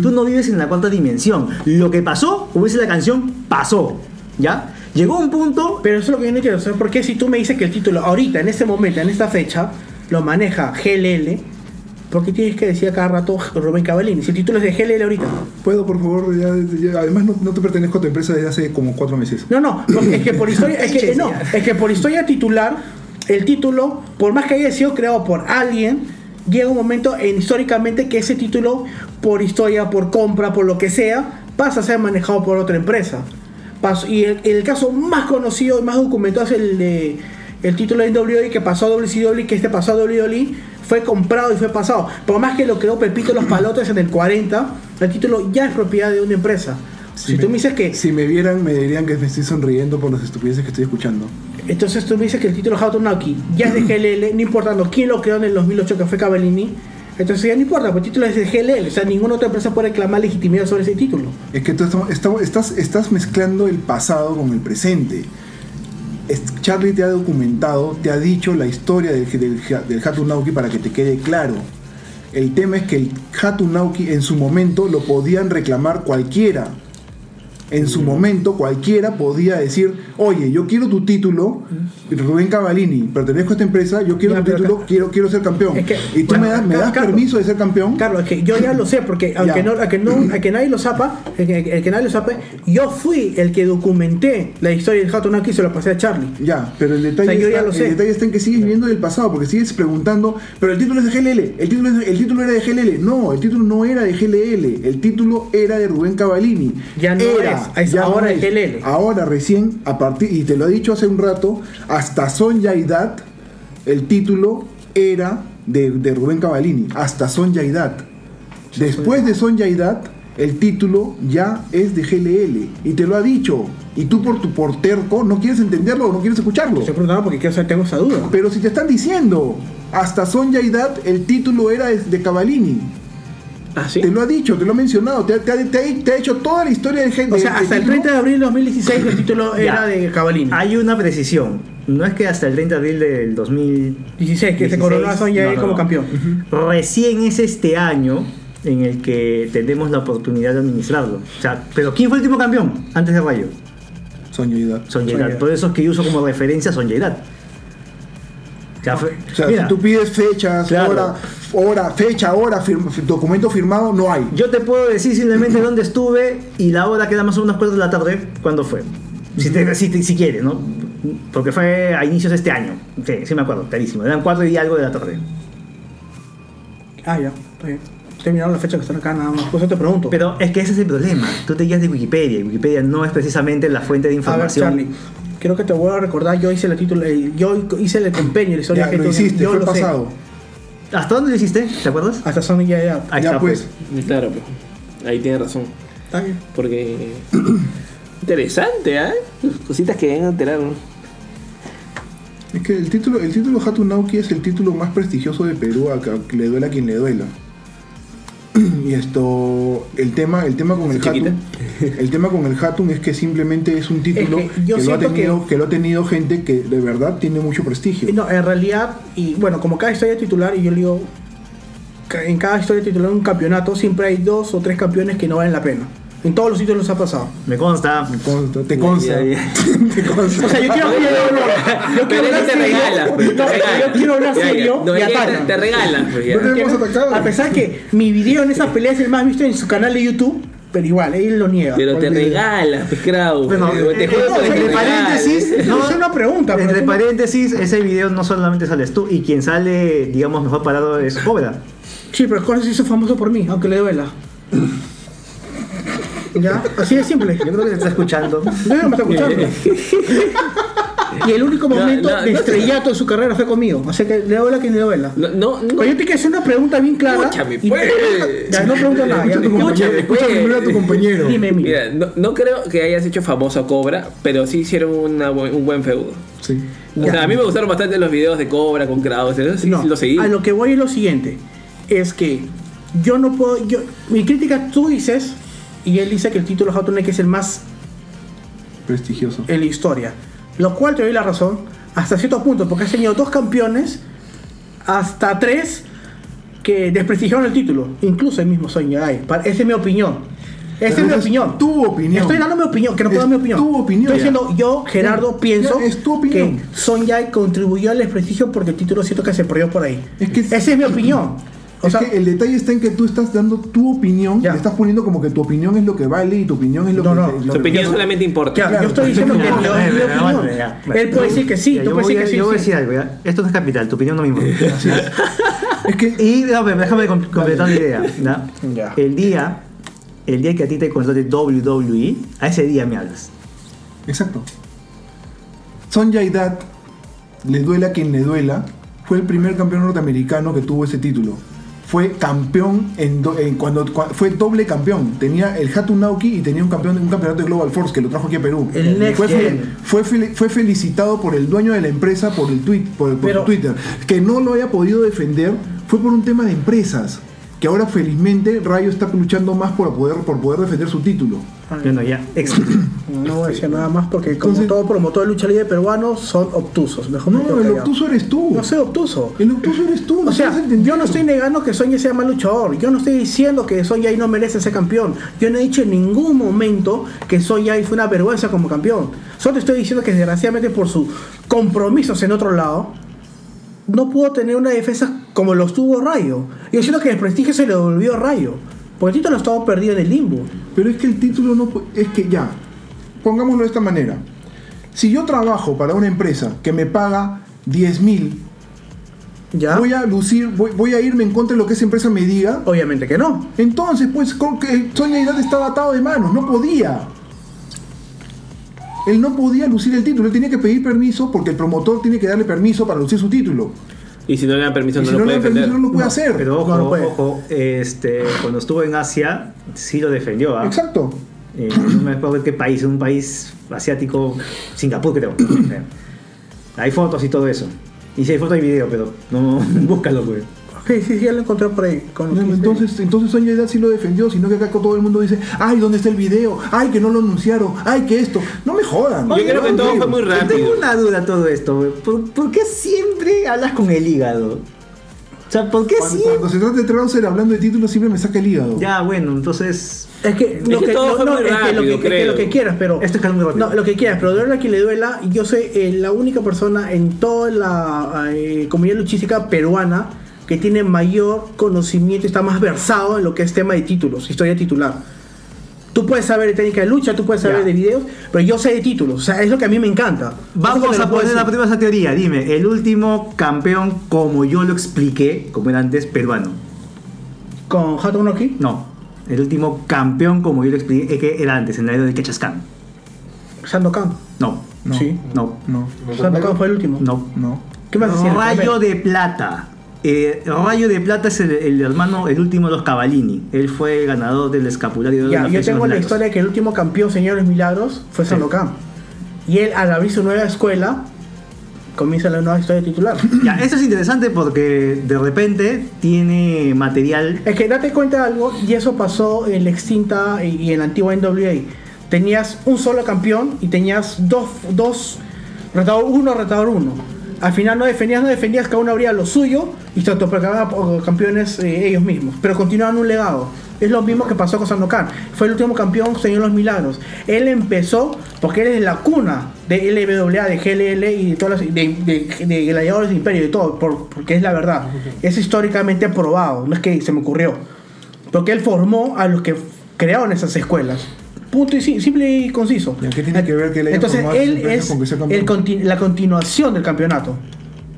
Tú no vives en la cuarta dimensión. Lo que pasó, como dice la canción, pasó. ¿Ya? Llegó un punto Pero eso es lo que yo no entiendo. O sea, ¿Por qué si tú me dices que el título ahorita, en este momento, en esta fecha, lo maneja GLL, ¿por qué tienes que decir a cada rato Rubén Cavallini? Si el título es de GLL ahorita. ¿Puedo, por favor? Ya- ya- además, no, no te pertenezco a tu empresa desde hace como cuatro meses. No, no, no, es que por historia, es que, no, es que por historia titular, el título, por más que haya sido creado por alguien, llega un momento en, históricamente que ese título, por historia, por compra, por lo que sea, pasa a ser manejado por otra empresa. Y el, el caso más conocido y más documentado es el de el título de WWE que pasó a WCW, que este pasó a WWE, fue comprado y fue pasado. Por más que lo creó Pepito Los Palotes en el 40, el título ya es propiedad de una empresa. Si, tú me dices que Si me vieran, me dirían que me estoy sonriendo por las estupideces que estoy escuchando. Entonces tú me dices que el título Hatunauki ya es de GLL, no importando quién lo creó en el 2008 que fue Cavallini. Entonces ya no importa, porque el título es de GLL, o sea, ninguna otra empresa puede reclamar legitimidad sobre ese título. Es que tú estamos- estás, estás mezclando el pasado con el presente. Es- Charlie te ha documentado, te ha dicho la historia del, del, del Hatunauki para que te quede claro. El tema es que el Hatunauki en su momento lo podían reclamar cualquiera. En su momento cualquiera podía decir, oye, yo quiero tu título, Rubén Cavallini, pertenezco a esta empresa, yo quiero Ya, tu título, quiero, quiero ser campeón. Es que- y tú bueno, me das, me das Carlos, permiso de ser campeón. Carlos, es que yo ya lo sé, porque aunque, no, aunque, no, aunque nadie lo sepa, el que, que nadie lo sepa, yo fui el que documenté la historia del Hatunauki y se lo pasé a Charlie. Ya, pero el detalle, O sea, está, el detalle está en que sigues viviendo del pasado, porque sigues preguntando, pero el título es de GLL, el título, es el título era de GLL. No, el título no era de GLL, el título era de Rubén Cavallini. Ya no Era, es, es ya ahora no es GLL. Ahora recién, a partir, y te lo he dicho hace un rato, hasta Son Yaidat, el título era de, de Rubén Cavallini, hasta Son Yaidat. Después de Son Yaidat, el título ya es de GLL, y te lo ha dicho. Y tú por tu por terco no quieres entenderlo o no quieres escucharlo. Estoy preguntando porque quiero saber, tengo esa duda. Pero si te están diciendo, hasta Son Yaidat, el título era de- de Cavallini. ¿Ah, sí? Te lo ha dicho, te lo ha mencionado, te, ha- te te ha, te ha hecho toda la historia del O sea, hasta el 30 de abril de 2016 el título Ya. era de Cavallini. hay una precisión. No es que hasta el 30 de abril del 2000 16, que se 16, coronó a Son Yair no, no, como no. campeón. Recién es este año en el que tenemos la oportunidad de administrarlo. O sea, pero ¿quién fue el último campeón antes de Rayo? Yairat. Yairat. Por eso es que yo uso como referencia a O sea, sea, mira, si tú pides fechas, Claro. hora, hora, fecha, hora, firma- documento firmado, no hay. yo te puedo decir simplemente dónde estuve y la hora que era más o menos 4 de la tarde, cuándo fue. Si, te- si, te- si quieres, ¿no? Porque fue a inicios de este año. Sí, sí me acuerdo, clarísimo. Eran 4 y algo de la tarde. Ah, ya, está bien. Estoy mirando la fecha que están acá nada más. Por eso te pregunto. Pero es que ese es el problema. Tú te guías de Wikipedia y Wikipedia no es precisamente la fuente de a ver, información. Charlie. Creo que te vuelvo a recordar, yo hice el título, eh, yo hice el compendio, la historia Ya que lo tú- hiciste, yo fue lo sé. pasado. ¿Hasta dónde lo hiciste? ¿Te acuerdas? Hasta Sonic ya, ya. Ahí ya está, pues. Y Claro, pues, ahí tiene razón. Bien. Porque. Interesante, ¿ah? Cositas que deben enterar. ¿no? Es que el título, el título Hatunauki es el título más prestigioso de Perú, a que le duela a quien le duela. Y esto, el tema, el tema con el. Hatun, el tema con el Hatun es que simplemente es un título Es que yo que, lo ha tenido, que- que... lo ha tenido gente que de verdad tiene mucho prestigio. No, en realidad, y bueno, como cada historia titular, y yo le digo, en cada historia titular un campeonato siempre hay dos o tres campeones que no valen la pena. En todos los títulos ha pasado. Me consta. Me consta, te consta. Te consta. O sea, yo quiero, yo, yo- yo quiero hablar te serio. regalas, pues, yo quiero hablar serio No, y ya te- atacan. Te pues atacado. A pesar que mi video en esa pelea es el más visto en su canal de YouTube, pero igual, él lo niega. Pero te regalas, pues. Bueno, te eh, juro no, que te entre paréntesis, No, es una pregunta. Entre paréntesis, ese video no solamente sales tú y quien sale, digamos, mejor parado es Cobra. Sí, pero Jorge se hizo famoso por mí, aunque le duela. ¿Ya? Así de simple. Yo creo que te está escuchando. No, me está escuchando. Y el único No, momento no, de no estrellato de su carrera fue conmigo. O sea que le duela quien le duela. No, no, no. Pero yo te quiero hacer una pregunta bien clara. Escúchame, pues. Ya, no pregunto nada. ya, tu compañero, escucha pues. primero a tu compañero. Dime, mira. Mira, no, no creo que hayas hecho famoso a Cobra, pero sí hicieron una un buen feudo. Sí. O sea, a mí me gustaron bastante los videos de Cobra con Kraus, eso sí, No, lo seguí. A lo que voy es lo siguiente. Es que yo no puedo. Yo, mi crítica, tú dices, y él dice que el título Hot Neck es el más Prestigioso. en la historia. Lo cual te doy la razón hasta cierto punto, porque has tenido dos campeones, hasta tres que desprestigiaron el título, incluso el mismo Sonya Esa es mi opinión. Esa es Pero mi es opinión. tu opinión. Estoy dando mi opinión, que no puedo Es dar mi opinión. tu opinión. Estoy diciendo, yo, Gerardo, Ya, pienso ya, es tu opinión. que Sonya contribuyó al desprestigio porque el título siento que se perdió por ahí. Es que- Esa es mi opinión. O es sea, que el detalle está en que tú estás dando tu opinión, Ya. le estás poniendo como que tu opinión es lo que vale y tu opinión es lo No, que... no, Su que- opinión solamente importa. ya, claro. yo estoy diciendo que Ya, mi, opinión. Él puede decir que sí, Ya, tú yo puedes decir que sí. Yo voy a sí. decir algo, ya. Esto no es capital, tu opinión no me importa. Es que Y déjame, déjame com- completar la idea. El día, el día que a ti te contrate WWE, a ese día me hablas. Exacto. Sonja Idat, le duela a quien le duela, fue el primer campeón norteamericano que tuvo ese título. Fue campeón en, do- en cuando, cua- fue doble campeón. Tenía el Hatun Naoki y tenía un campeón un campeonato de Global Force que lo trajo aquí a Perú. El fue, fue, fue felicitado por el dueño de la empresa por el tweet, por, por Pero- Twitter. Que no lo haya podido defender fue por un tema de empresas. Que ahora felizmente Rayo está luchando más por poder, por poder defender su título. Bueno, ya, ex. No voy a decir nada más porque como Entonces- todo promotor de lucha libre peruano son obtusos. Mejor me No, el obtuso eres tú. No soy obtuso. El obtuso eres tú. no O sea, yo no estoy negando que Sonya sea mal luchador. Yo no estoy diciendo que Sonya ahí no merece ser campeón. Yo no he dicho en ningún momento que Sonya ahí fue una vergüenza como campeón. Solo te estoy diciendo que desgraciadamente por sus compromisos en otro lado, no pudo tener una defensa como los tuvo Rayo. Yo siento que el prestigio se le devolvió a Rayo. Porque el título estaba perdido en el limbo. Pero es que el título no es que ya, pongámoslo de esta manera. Si yo trabajo para una empresa que me paga 10 mil, ¿Ya? voy a lucir, voy, voy a irme en contra de lo que esa empresa me diga. Obviamente que no. Entonces, pues, con que Sonia estaba atado de manos, no podía. Él no podía lucir el título, él tenía que pedir permiso porque el promotor tiene que darle permiso para lucir su título. Y si no le dan permiso, Y no si lo no le puede permiso, defender. no lo puede No, hacer. Pero ojo, No, puede. ojo, este, cuando estuvo en Asia, sí lo defendió. ¿ah? Exacto. Eh, no me acuerdo qué país, un país asiático, Singapur creo. hay fotos y todo eso. Y si hay fotos y video, pero no, búscalo, pues. Sí, sí, sí, ya lo encontré por ahí. Con No, Entonces, entonces Sonia Hidalgo sí lo defendió, sino que acá todo el mundo dice, ay, ¿dónde está el video? Ay, que no lo anunciaron, ay, que esto. No me jodan. Yo creo que todo fue muy Yo Tengo rápido. una duda todo esto, güey. ¿Por, por qué siempre hablas con el hígado? O sea, ¿por qué Cuando, siempre? cuando se trata de Trauser hablando de títulos siempre me saca el hígado. Ya, bueno, entonces. Es que, Es que todo fue muy es que lo rápido, que, es que lo que quieras, pero. Esto es muy rápido. No, lo que quieras, pero duele a quien le duela. Yo soy eh, la única persona en toda la eh, comunidad luchística peruana que tiene mayor conocimiento está más versado en lo que es tema de títulos, historia titular. Tú puedes saber de técnica de lucha, tú puedes saber Ya. de videos, pero yo sé de títulos. O sea, es lo que a mí me encanta. Vamos a poner la decir. primera teoría. Dime, el último campeón, como yo lo expliqué, como era antes, peruano. ¿Con Hato Noki? No, el último campeón, como yo lo expliqué, que era antes, en la era de Kechascan. Sandokan. No, No. Sí. no, No, Sandokan fue el último. no. no. ¿Qué más? Rayo de Plata. Eh, Rayo de Plata es el, el hermano, el último de los Cavallini. Él fue el ganador del escapulario de Ya, yo tengo la historia de que el último campeón, señores milagros, fue Sandokan. Y él, al abrir su nueva escuela, comienza la nueva historia titular. Ya, eso es interesante porque de repente tiene material. Es que date cuenta de algo, y eso pasó en la extinta y y en la antigua NWA. Tenías un solo campeón y tenías dos, dos retador uno, retador uno. Al final no defendías, no defendías, cada uno abría lo suyo y se autoproclamaban campeones eh, ellos mismos. Pero continuaban un legado. Es lo mismo que pasó con Sandokan. Fue el último campeón, señor Los Milagros. Él empezó, porque él es la cuna de LWA, de GLL y de todas las, de, de, de imperio y todo, por- porque es la verdad. Es históricamente probado, no es que se me ocurrió. Porque él formó a los que crearon esas escuelas. Punto y sim- simple y conciso. ¿Y qué tiene que ver que haya Entonces él es con que sea el conti- la continuación del campeonato.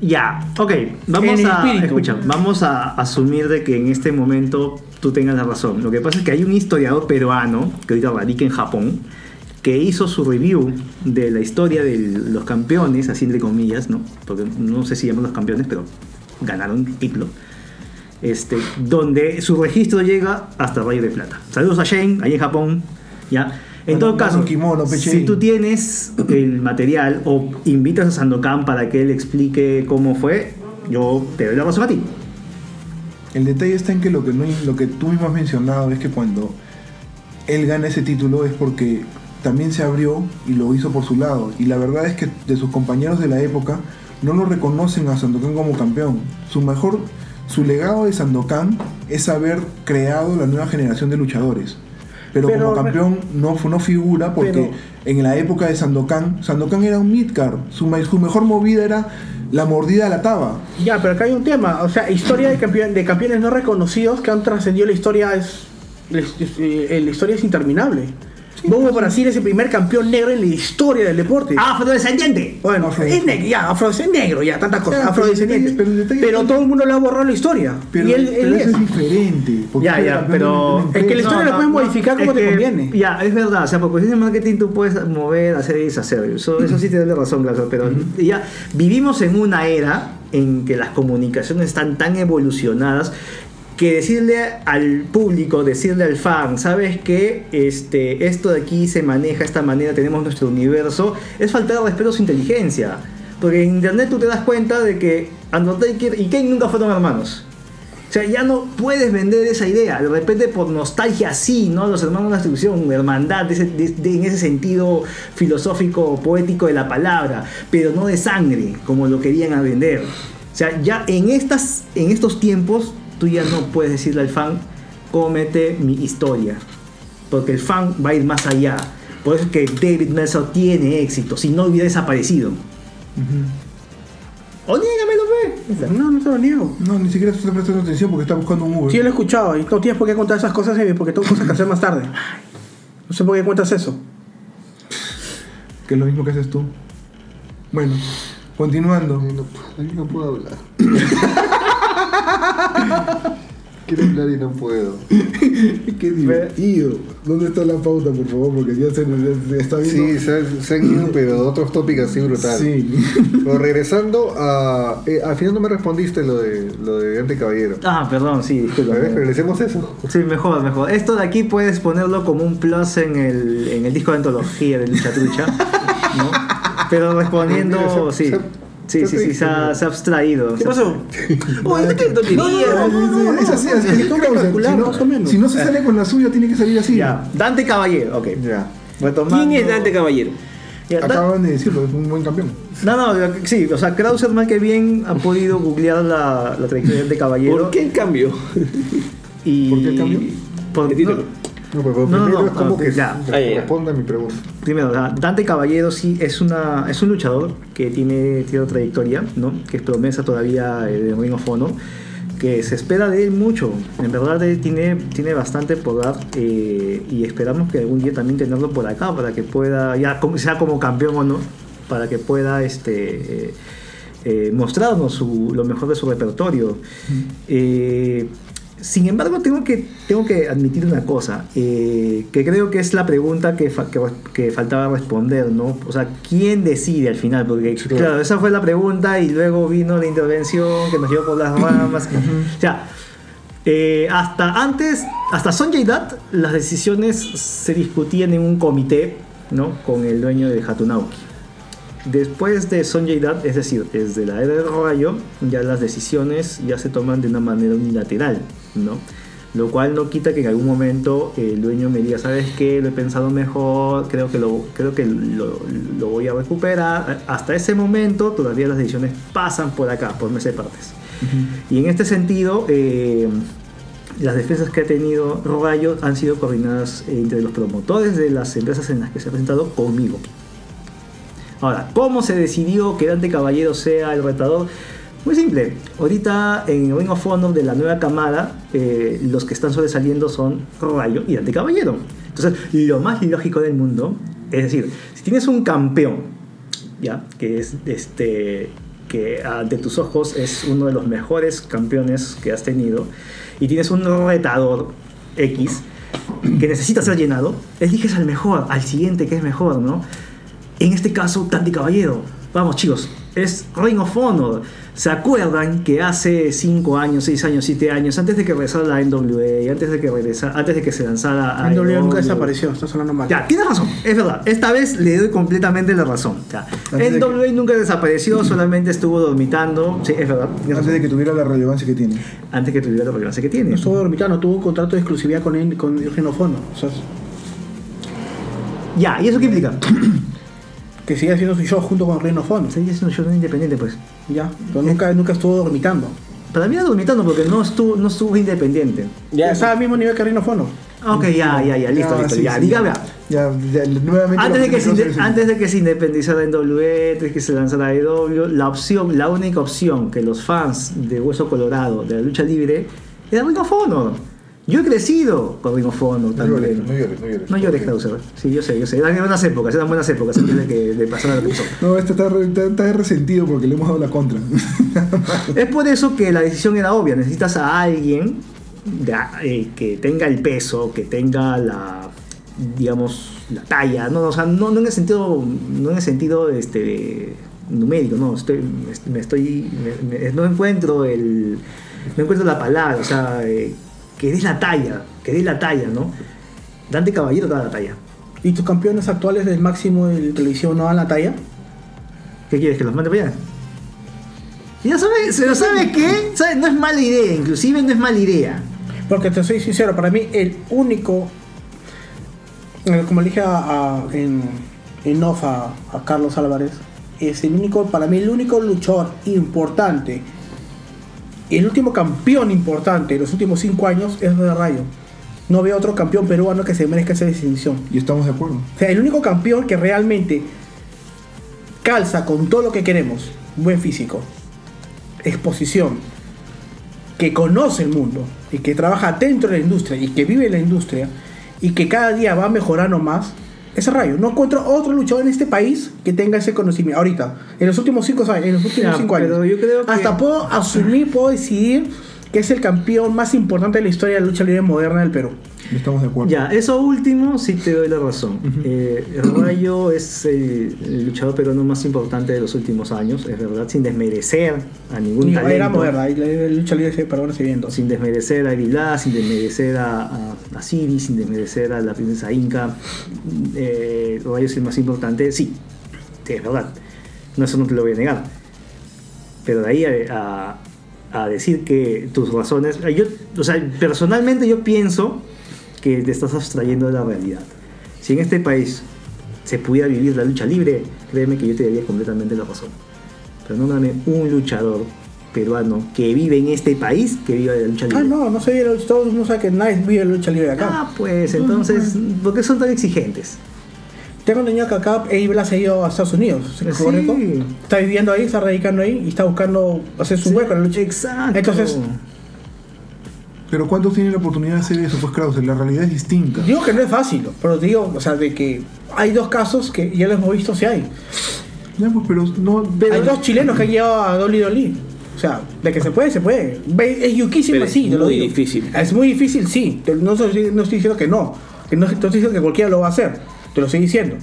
Ya, ok, vamos En a, escucha, vamos a asumir de que en este momento tú tengas la razón. Lo que pasa es que hay un historiador peruano que ahorita radica en Japón que hizo su review de la historia de los campeones, así entre comillas, ¿no? Porque no sé si llaman los campeones, pero ganaron título. Este, donde su registro llega hasta Rayo de Plata. Saludos a Shane, ahí en Japón. ¿Ya? En todo caso, un kimono, pe, si tú tienes el material o invitas a Sandokan para que él explique cómo fue, yo te doy la razón a ti. El detalle está en que lo que, no, lo que tú mismo has mencionado es que cuando él gana ese título es porque también se abrió y lo hizo por su lado. Y la verdad es que de sus compañeros de la época no lo reconocen a Sandokan como campeón. Su mejor, su legado de Sandokan es haber creado la nueva generación de luchadores. Pero, Pero- como campeón no, no figura porque Pero- en la época de Sandokan, Sandokan era un midcard. Su, su mejor movida era la mordida a la taba. Ya, pero acá hay un tema. O sea, historia de, campeón, de campeones no reconocidos que han trascendido la historia es. La, eh, la historia es interminable. Bobo Brasil es el primer campeón negro en la historia del deporte. ¡Afrodescendiente! Bueno, Afrodescendiente. es negro, ya, afrodescendiente negro, ya, tantas cosas, afrodescendiente. pero todo el mundo le ha borrado la historia. Pero, y él, eso es. es diferente. Ya, ya, pero... Es que la historia la puedes modificar como te que- conviene. Ya, es verdad, o sea, por cuestiones de marketing tú puedes mover, hacer y deshacer. Eso, eso sí te doy la razón, claro, pero ya vivimos en una era en que las comunicaciones están tan evolucionadas que decirle al público, decirle al fan, sabes que este, esto de aquí se maneja de esta manera, tenemos nuestro universo, es faltar respeto a su inteligencia. Porque en internet tú te das cuenta de que Undertaker y Kane nunca fueron hermanos. O sea, ya no puedes vender esa idea. De repente, por nostalgia, sí, ¿no? Los hermanos de la destrucción, hermandad, de en ese sentido filosófico, poético de la palabra, pero no de sangre, como lo querían vender. O sea, ya en, estas, en estos tiempos, tú ya no puedes decirle al fan, cómete mi historia. Porque el fan va a ir más allá. Por eso es que David Meltzer tiene éxito, si no hubiera desaparecido. O niégamelo, ve. No, no te lo niego. No, ni siquiera estoy prestando atención porque está buscando un Uber. Sí, yo lo he escuchado y no tienes por qué contar esas cosas Evi, porque tengo cosas que hacer más tarde. No sé por qué cuentas eso. Que es lo mismo que haces tú. Bueno, continuando. No, no puedo hablar. Quiero hablar y no puedo. Qué divertido. ¿Dónde está la pauta, por favor? Porque ya se está viendo. Sí, se, han- se han ido, pero otros tópicos así brutal. Sí. Pero regresando a. eh, al final no me respondiste lo de lo de Dante Caballero. Ah, perdón, sí, disculpa. Regresemos a eso. Sí, mejor, mejor. Esto de aquí puedes ponerlo como un plus en el, en el disco de antología de Lucha Trucha, ¿no? Pero respondiendo, se- sí. Sí, sí, se ha, se ha abstraído. ¿Qué pasó? Oye, ¿qué tontería? No, no, no, es así, así. es calcular, si no, más o menos. Si no se sale con la suya, tiene que salir así. Ya, Dante Caballero, ok. Ya. Retomando- ¿Quién es Dante Caballero? Ya, Dan- Acaban de decirlo, es un buen campeón. No, no, sí, o sea, Krauser mal que bien ha podido googlear la, la trayectoria de Caballero. ¿Por qué el cambio? Y... ¿Por qué el cambio? por- El título. No, pero No, no, primero no, es como que ya. Responda a mi pregunta. Primero, Dante Caballero sí es, una, es un luchador que tiene, tiene trayectoria, ¿no? que es promesa todavía eh, de Ring of Honor, que se espera de él mucho. En verdad él tiene, tiene bastante poder eh, y esperamos que algún día también tenerlo por acá para que pueda, ya sea como campeón o no, para que pueda este, eh, eh, mostrarnos su- lo mejor de su repertorio. Eh, sin embargo, tengo que, tengo que admitir una cosa, eh, que creo que es la pregunta que, fa- que, que faltaba responder, ¿no? O sea, ¿quién decide al final? Porque, Sí, claro. esa fue la pregunta y luego vino la intervención que nos llevó por las ramas. O sea, eh, hasta antes, hasta Sonjay Dutt, las decisiones se discutían en un comité, ¿no? Con el dueño de Hatunauki. Después de Sonjay Dutt, es decir, desde la era del rayo, ya las decisiones ya se toman de una manera unilateral, ¿no? Lo cual no quita que en algún momento el dueño me diga, ¿sabes qué? Lo he pensado mejor, creo que lo, creo que lo, lo voy a recuperar. Hasta ese momento todavía las decisiones pasan por acá, por mes de partes. Y en este sentido, eh, las defensas que ha tenido Rayo han sido coordinadas entre los promotores de las empresas en las que se ha presentado conmigo. Ahora, ¿cómo se decidió que Dante Caballero sea el retador? Muy simple. Ahorita en Ring of Honor de la nueva camada, eh, los que están sobresaliendo son Rayo y Dante Caballero. Entonces, lo más lógico del mundo, es decir, si tienes un campeón, ¿ya? Que es este que ante tus ojos es uno de los mejores campeones que has tenido y tienes un retador X, que necesita ser llenado, eliges al mejor, al siguiente que es mejor, ¿no? En este caso, Dante Caballero. Vamos, chicos, es Ring of Honor. ¿Se acuerdan que hace 5 años, 6 años, 7 años, antes de que regresara la NWA, antes de que regresara, antes de que se lanzara a NWA nunca desapareció, estás hablando mal. ya, tienes razón, es verdad. Esta vez le doy completamente la razón. Ya. NWA nunca desapareció, solamente estuvo dormitando. Sí, es verdad. Antes razón. de que tuviera la relevancia que tiene. Antes que tuviera la relevancia que tiene. No estuvo dormitando, tuvo un contrato de exclusividad con, él- con Genofono. O sea, Ya, ¿y eso qué implica? que sigue haciendo su show junto con Genofono. Seguía siendo un show independiente, pues. Ya, pero nunca, nunca estuvo dormitando. Para mí era dormitando porque no estuvo, no estuvo independiente. Ya estaba al mismo nivel que Rinofono. Ok, ya, ya, ya, listo, Ya, listo. sí, ya, sí, dígame. Ya, ya, nuevamente. Antes de, que se, antes de que se independizara en W, antes de que se lanzara EW, la opción, la única opción que los fans de Hueso Colorado, de la lucha libre, era Ring of Honor. Yo he crecido con Ring of No llores, no llores, no llores. No llores, Krauser. Sí, yo sé, yo sé. Eran buenas épocas, eran buenas épocas antes de que de pasara lo que pasó. No, este está, re- está, está resentido porque le hemos dado la contra. Es por eso que la decisión era obvia. Necesitas a alguien de- eh, que tenga el peso, que tenga la, digamos, la talla. No, o sea, no, no en el sentido, no en el sentido este, numérico. No, estoy, me estoy, me- me- no encuentro el, no encuentro la palabra. O sea, eh, que des la talla, que des la talla, ¿no? Dante Caballero da la talla. ¿Y tus campeones actuales del máximo de televisión no dan la talla? ¿Qué quieres que los mande para allá? Ya sabes, pero ¿sabes qué? ¿Sabes? No es mala idea, inclusive no es mala idea. Porque te soy sincero, para mí el único, eh, como le dije a- a- en, en off a, a Carlos Álvarez, es el único, para mí el único luchador importante, el último campeón importante de los últimos cinco años es de Rayo. No veo otro campeón peruano que se merezca esa distinción. y estamos de acuerdo. O sea, el único campeón que realmente calza con todo lo que queremos, buen físico, exposición, que conoce el mundo y que trabaja dentro de la industria y que vive en la industria y que cada día va mejorando más, es Rayo. No encuentro otro luchador en este país que tenga ese conocimiento. Ahorita, en los últimos cinco años, en los últimos Ya, cinco años. yo creo que- Hasta puedo asumir, puedo decidir que es el campeón más importante de la historia de la lucha libre moderna del Perú. Estamos de acuerdo. Ya, eso último sí te doy la razón. Eh, el Rayo es el, el luchador peruano más importante de los últimos años, es verdad, sin desmerecer a ningún Ni era talento. moderna, y la la lucha libre se peruana se viendo. Sin desmerecer a Aguilar, sin desmerecer a, a, a Siri, sin desmerecer a la princesa Inca. Eh, Rayo es el más importante, sí, sí, es verdad. No, eso no te lo voy a negar. Pero de ahí a, a- a decir que tus razones. Yo, o sea, personalmente yo pienso que te estás abstrayendo de la realidad. Si en este país se pudiera vivir la lucha libre, créeme que yo te daría completamente la razón. Pero no dame un luchador peruano que vive en este país que viva de la lucha libre. Ah, no, no sé, todo el mundo sabe que nadie vive la lucha libre acá. Ah, pues entonces, ¿por qué son tan exigentes? Tengo entendido que acá Eddie Blas ha ido a Estados Unidos, ¿sí? Sí. ¿correcto? Está viviendo ahí, está radicando ahí y está buscando hacer su Sí, hueco en la lucha. Exacto. Entonces, Pero ¿cuántos tienen la oportunidad de hacer eso? Pues Krauser, la realidad es distinta. digo que no es fácil, pero digo, o sea, de que hay dos casos que ya los hemos visto, si hay. Ya, pues, pero no. hay dos chilenos que han llevado a Dolly Dolly. O sea, de que se puede, se puede. Es yuquísimo, Pero es sí, te lo muy digo. difícil. Es muy difícil, sí. No estoy, no estoy diciendo. Que no, no estoy diciendo que cualquiera lo va a hacer. Te lo estoy diciendo.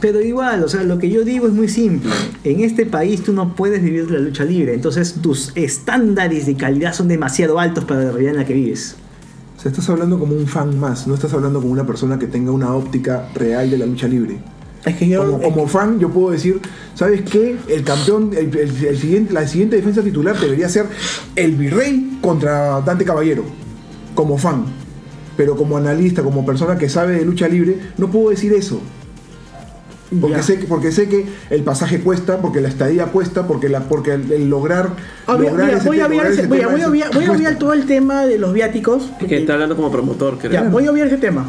Pero igual, o sea, lo que yo digo es muy simple. En este país tú no puedes vivir de la lucha libre, entonces tus estándares de calidad son demasiado altos para la realidad en la que vives. O sea, estás hablando como un fan más, no estás hablando como una persona que tenga una óptica real de la lucha libre. Es que yo. Como, como fan, yo puedo decir, ¿sabes qué? El campeón, el, el- el siguiente, la siguiente defensa titular debería ser el Virrey contra Dante Caballero. Como fan. Pero como analista, como persona que sabe de lucha libre, no puedo decir eso. Porque Ya. sé, que- porque sé que el pasaje cuesta, porque la estadía cuesta, porque, la, porque el, el lograr. Ah, mira, lograr mira, ese voy a obviar ese- voy a- tema voy a es- obviar- voy a cuesta. obviar todo el tema de los viáticos. Que está hablando como promotor, creo. Ya, voy a obviar ese tema.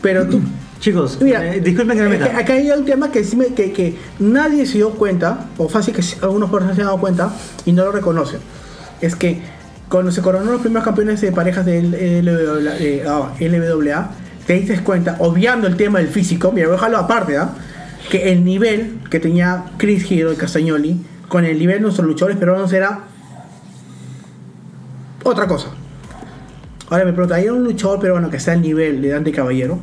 Pero tú. Chicos, Mira, eh, disculpen que me es que meta. acá hay un tema que, sí me- que, que nadie se dio cuenta, o fácil que algunos personas se han dado cuenta y no lo reconocen. Es que cuando se coronaron los primeros campeones de parejas del LWA, eh, te diste cuenta, obviando el tema del físico, mira, voy a dejarlo aparte, ¿ah? que el nivel que tenía Chris Hero y Castagnoli con el nivel de nuestros luchadores peruanos era otra cosa. Ahora me pregunto, ¿hay un luchador peruano que está al nivel de Dante Caballero?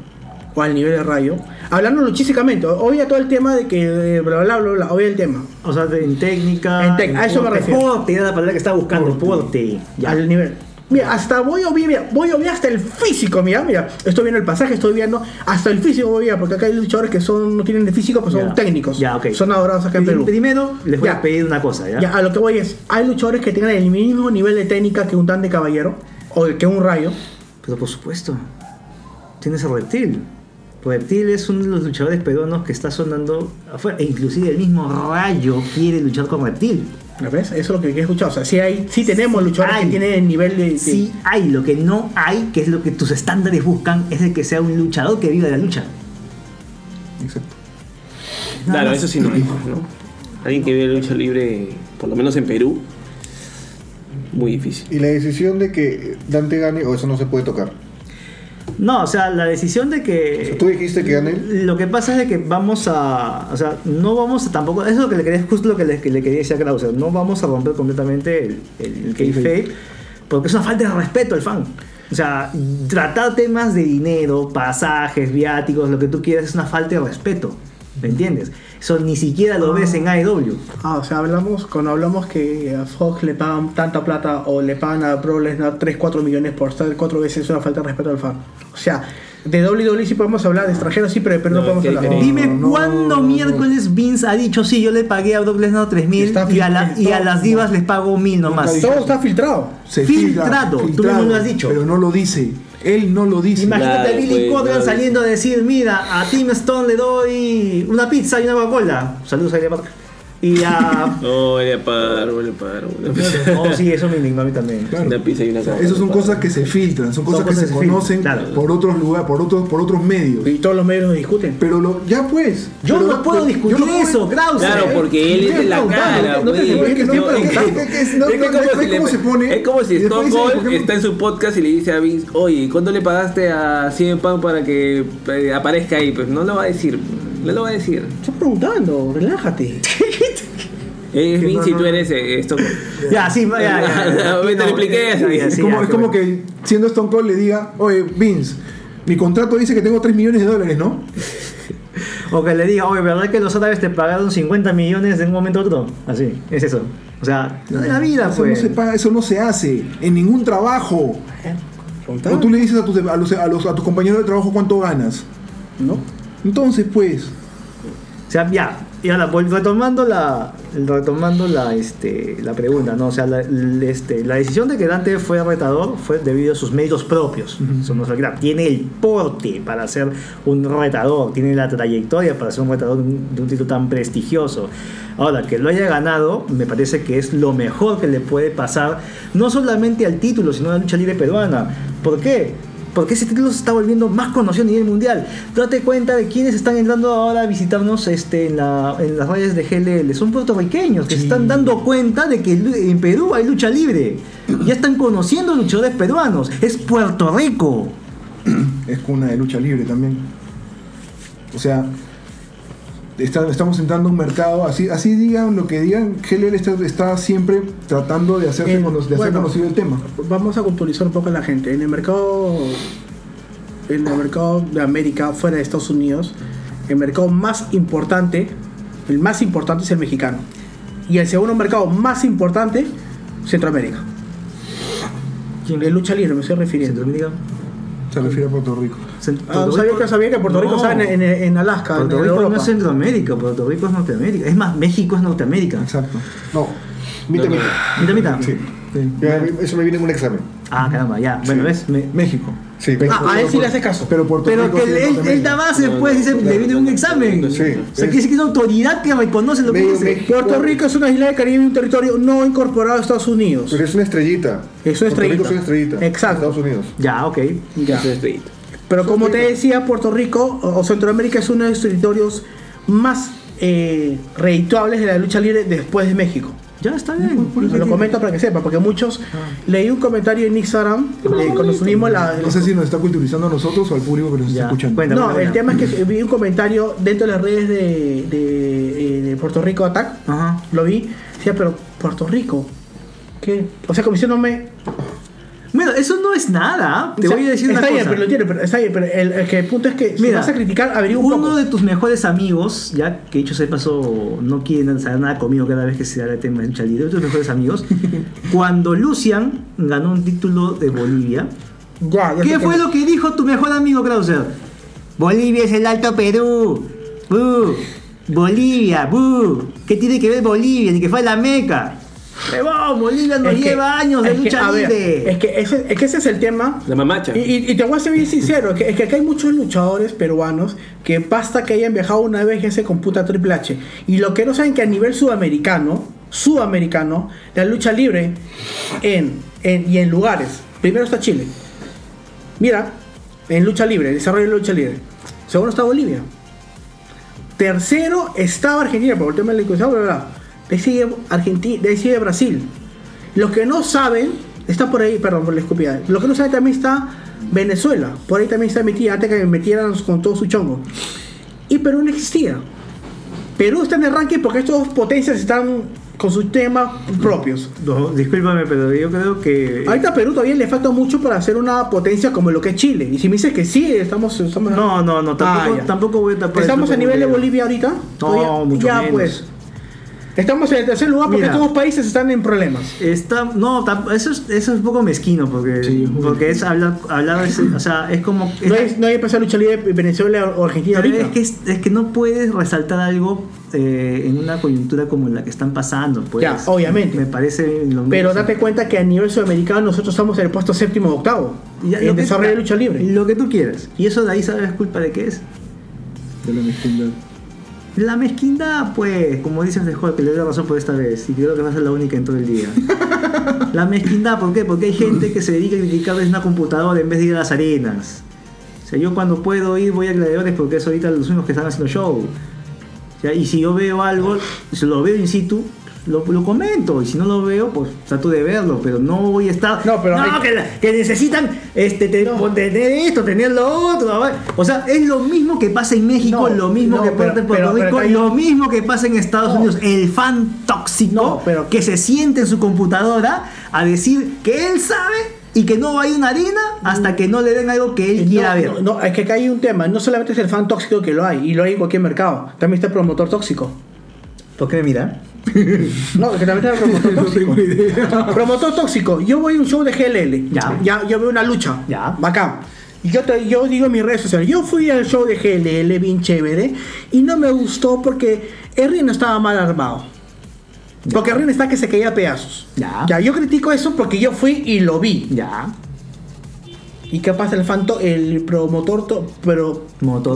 O al nivel de Rayo. Hablando luchísticamente, obvia todo el tema de que bla bla bla bla, obvia el tema. O sea, de- en técnica. En tec- a eso me refiero. Porte, era la palabra que estaba buscando, porte. Ya. Al nivel. Mira, hasta voy a mira, voy a ver hasta el físico, mira, mira. Estoy viendo el pasaje, estoy viendo hasta el físico, voy a porque acá hay luchadores que son, no tienen de físico, pues son Ya. técnicos. Ya, ok. Son adorados acá en Perú. Primero, les voy Ya. a pedir una cosa, ¿ya? Ya, a lo que voy es, hay luchadores que tengan el mismo nivel de técnica que un Dante Caballero, o que un Rayo. Pero por supuesto, tienes a Reptil. Reptil es uno de los luchadores peruanos que está sonando afuera. E inclusive el mismo Rayo quiere luchar con Reptil. ¿Lo ves? Eso es lo que he escuchado. O sea, sí, hay, sí tenemos luchadores hay. que tienen el nivel de... de- Sí hay, lo que no hay, que es lo que tus estándares buscan, es de que sea un luchador que viva de la lucha. Exacto. Nada Claro, más. eso sí no hay, ¿no? Alguien que vive la lucha libre, por lo menos en Perú, muy difícil. Y la decisión de que Dante gane, o eso no se puede tocar. No, o sea, la decisión de que... Tú dijiste que gane él. Lo que pasa es de que vamos a. O sea, no vamos a tampoco. Eso es lo que le quería, justo lo que le, que le quería decir a Krauser. No vamos a romper completamente el, el, el kayfabe, porque es una falta de respeto al fan. O sea, tratar temas de dinero, pasajes, viáticos, lo que tú quieras, es una falta de respeto. ¿Me entiendes? Eso ni siquiera lo ves en AEW. Ah, o sea, hablamos, cuando hablamos que a Fox le pagan tanta plata o le pagan a Bro Lesnar 3, 4 millones por estar cuatro veces, es una falta de respeto al fan. O sea, de WWE sí podemos hablar, de extranjeros sí, pero de Perú no, No, podemos hablar. Dime no, cuándo no, miércoles Vince ha dicho, sí, yo le pagué a Brock Lesnar 3000 Está y, a la- y a las divas les pago 1000 nomás. Todo está filtrado. Se Filtrado, filtra, tú mismo lo has dicho. Pero no lo dice. Él no lo dice. Imagínate Claro, a Billy pues, Corgan saliendo a decir, mira, a Tim Stone le doy una pizza y una Coca-Cola. Saludos a Park. Y a... No, voy a pagar, voy a pizza, oh, sí, eso me indignó a mí también. Claro. una pizza y una coca. Esas son cosas que se filtran, son cosas que cosas se que se conocen filtran, claro. por otros lugares, por otros, por otros medios. Y todos los medios lo discuten. Pero lo, ya pues. Yo no puedo pero- discutir yo puedo- eso, Krause. Claro, porque él es de la cara. pues. no se pone, Es como si Stone dice, Cold ¿por qué no- está en su podcast y le dice a Vince, oye, ¿cuándo le pagaste a CM Punk para que eh, aparezca ahí? Pues no lo va a decir. No lo va a decir. Estás preguntando, relájate. Es Que Vince no, tú eres eh, esto. Ya, sí, ya, ya. Me te lo expliqué Es como, ya, es como bueno. que siendo Stone Cold le diga, oye, Vince, mi contrato dice que tengo 3 millones de dólares, ¿no? O que le diga, oye, ¿verdad que los árabes te pagaron 50 millones de un momento a otro? Así, es eso. O sea, no de la vida, eso, pues. no se paga, eso no se hace en ningún trabajo. O tú le dices a tus, a, los, a, los- a tus compañeros de trabajo cuánto ganas. ¿No? Entonces, pues, O sea, ya, y ahora retomando la retomando la este la pregunta, ¿no? O sea, la, este, la decisión de que Dante fue retador fue debido a sus méritos propios. Eso no se olvida. Tiene el porte para ser un retador, tiene la trayectoria para ser un retador de un, de un título tan prestigioso. Ahora, que lo haya ganado, me parece que es lo mejor que le puede pasar, no solamente al título, sino a la lucha libre peruana. ¿Por qué? Porque ese título se está volviendo más conocido a nivel mundial. Date cuenta de quienes están entrando ahora a visitarnos este, en, la- en las redes de GLL. Son puertorriqueños que se están dando cuenta de que en Perú hay lucha libre. Ya están conociendo luchadores peruanos. Es Puerto Rico. es cuna de lucha libre también. O sea, está- estamos entrando a un mercado, así, así digan lo que digan, GLL está, está siempre tratando de, hacerse de hacer bueno, conocido el tema. Vamos a culturizar un poco a la gente. En el mercado, en el mercado de América, fuera de Estados Unidos, el mercado más importante, el más importante es el mexicano. Y el segundo mercado más importante, Centroamérica. De lucha libre me estoy refiriendo. Centroamérica. Se refiere a Puerto Rico. Ah, sabía que sabía que Puerto Rico No. estaba en, en- en Alaska, Puerto en Rico Europa. no es Centroamérica, Puerto Rico es Norteamérica. Es más, México es Norteamérica. Exacto. No, mitad, mitad. Mira. Sí. Sí. Ya, Eso me viene en un examen. Ah, caramba, ya. Bueno, ¿ves? Me- México. Sí, Ah, a él sí le hace caso. Pero Puerto Pero Rico que sí es él, él, Norteamérica. da más después, dice, le viene un examen. Sí. O sea, quiere decir que es una autoridad que reconoce lo que Medio dice. México. Puerto Rico es una isla del Caribe, un territorio no incorporado a Estados Unidos. Pero es una estrellita. Es una Puerto Rico estrellita. es una estrellita. Exacto. Estados Unidos. Ya, ok. Ya. Es. Pero como te decía, Puerto Rico o o Centroamérica es uno de los territorios más eh, redituables de la lucha libre después de México. Ya está bien. Lo comento para que sepa, porque muchos leí un comentario en Instagram eh, cuando subimos la. No sé si nos está culturizando a nosotros o al público que nos Ya, está escuchando. No, el tema es que vi un comentario dentro de las redes de, de, eh, de Puerto Rico Attack. Ajá. Lo vi. Decía, pero Puerto Rico. ¿Qué? O sea, como diciéndome. Bueno, eso no es nada. Te O sea, voy a decir una bien, cosa. pero lo entiendo, pero está bien, pero el, el el punto es que si Mira, vas a criticar, averigua un Uno poco. de tus mejores amigos, ya que dicho sea de paso, no quieren saber nada conmigo cada vez que se habla de tema de uno de tus mejores amigos, cuando Lucian ganó un título de Bolivia, Ya, ya ¿qué fue lo que dijo tu mejor amigo Krauser? Bolivia es el Alto Perú. ¡Bu! Bolivia, ¡bu! ¿Qué tiene que ver Bolivia? Ni que fue la Meca. Huevón, Bolivia nos Es que- lleva años de que, lucha ver, libre. es, que ese, es que ese es el tema. La mamacha. Y, y- y te voy a ser bien sincero, es que, es que acá hay muchos luchadores peruanos que basta que hayan viajado una vez y se computa Triple H. Y lo que no saben que a nivel sudamericano, sudamericano, la lucha libre en, en- y en lugares. Primero está Chile. Mira, en lucha libre, desarrollo de lucha libre. Segundo está Bolivia. Tercero estaba Argentina, por el tema de la inclusión, bla, bla, bla. De ahí sigue Argentina, de ahí sigue Brasil. Los que no saben, está por ahí, perdón por la escupida. Los que no saben también está Venezuela. Por ahí también está metida, antes que me metieran con todo su chongo. Y Perú no existía. Perú está en el ranking porque estas dos potencias están con sus temas propios. No, discúlpame, pero yo creo que. Ahorita a Perú todavía le falta mucho para ser una potencia como lo que es Chile. Y si me dices que sí, estamos. estamos No, no, no, tampoco, Ah, tampoco voy a tapar. ¿Estamos a nivel de Bolivia ahorita? Todavía- mucho ya, menos. pues. Estamos en el tercer lugar porque Mira. estos dos países están en problemas. Está, no, eso es, eso es un poco mezquino porque, Sí, porque es hablar, hablar o sea, es como es, No hay, no hay empezado lucha libre en Venezuela o Argentina pero ahorita. es que es, es que no puedes resaltar algo eh, en una coyuntura como la que están pasando, pues. Ya, obviamente. Me parece lo Pero mismo. date cuenta que a nivel sudamericano nosotros estamos en el puesto séptimo o octavo. Ya, en desarrollo de lucha libre. Lo que tú quieras. Y eso de ahí sabes culpa de qué es. De la mezquindad. La mezquindad, pues, como dices de juego, que le doy razón por esta vez, y creo que va a ser la única en todo el día. la mezquindad, ¿por qué? Porque hay gente que se dedica a criticar desde una computadora en vez de ir a las arenas. O sea, yo cuando puedo ir voy a gladiadores porque es ahorita los únicos que están haciendo show. O sea, y si yo veo algo, si lo veo in situ, lo, lo comento. Y si no lo veo, pues trato de verlo, pero no voy a estar. No, pero hay- que, la- que necesitan este, te- No. tener esto, tener lo otro. O sea, es lo mismo que pasa en México, No, lo mismo no, que pasa en Puerto Rico, hay- lo mismo que pasa en Estados No. Unidos. El fan tóxico No, pero- que se siente en su computadora a decir que él sabe y que no va a ir a una arena hasta que no le den algo que él quiera ver. no, no, es que acá hay un tema. No solamente es el fan tóxico que lo hay, y lo hay en cualquier mercado. También está el promotor tóxico. ¿Por qué me miran? No, que también el promotor tóxico. Promotor tóxico. Yo voy a un show de GLL. Ya. Ya, yo veo una lucha. Ya. Bacán. Yo, te- yo digo en mis redes sociales, yo fui al show de GLL bien chévere y no me gustó porque el ring no estaba mal armado. Porque el ring está que se caía a pedazos. Ya. Ya, yo critico eso porque yo fui y lo vi. Ya. Y capaz el fan, tó- el promotor tó- pero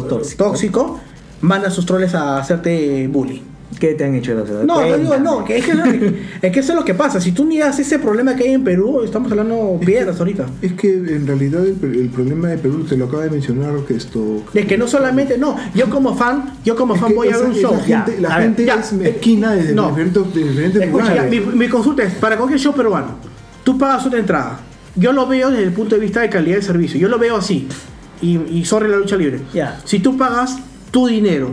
tóxico. tóxico manda a sus troles a hacerte bullying. ¿Qué te han hecho? Gracias? No, no digo, no, que es, que, es que eso es lo que pasa. Si tú niegas ese problema que hay en Perú, estamos hablando piedras ahorita. Es que en realidad el, el problema de Perú se lo acaba de mencionar que esto. De que no solamente, no, yo como fan, yo como Es fan voy a ver un show. gente- Ya, la a ver, gente ya, es mezquina desde no. diferentes, de diferentes Escucha, ya, lugares. mi, mi consulta es, para cualquier show peruano, tú pagas una entrada. Yo lo veo desde el punto de vista de calidad de servicio. Yo lo veo así. Y, y sobre la lucha libre. Ya. Si tú pagas tu dinero,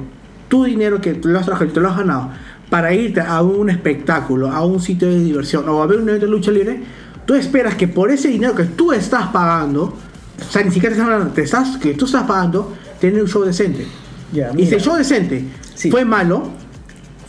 tu dinero que te lo has trabajado, te lo has ganado, para irte a un espectáculo, a un sitio de diversión o a ver un evento de lucha libre, tú esperas que por ese dinero que tú estás pagando, o sea, ni siquiera te estás hablando, te estás, que tú estás pagando, tener un show decente. Y si el show decente Sí. fue malo,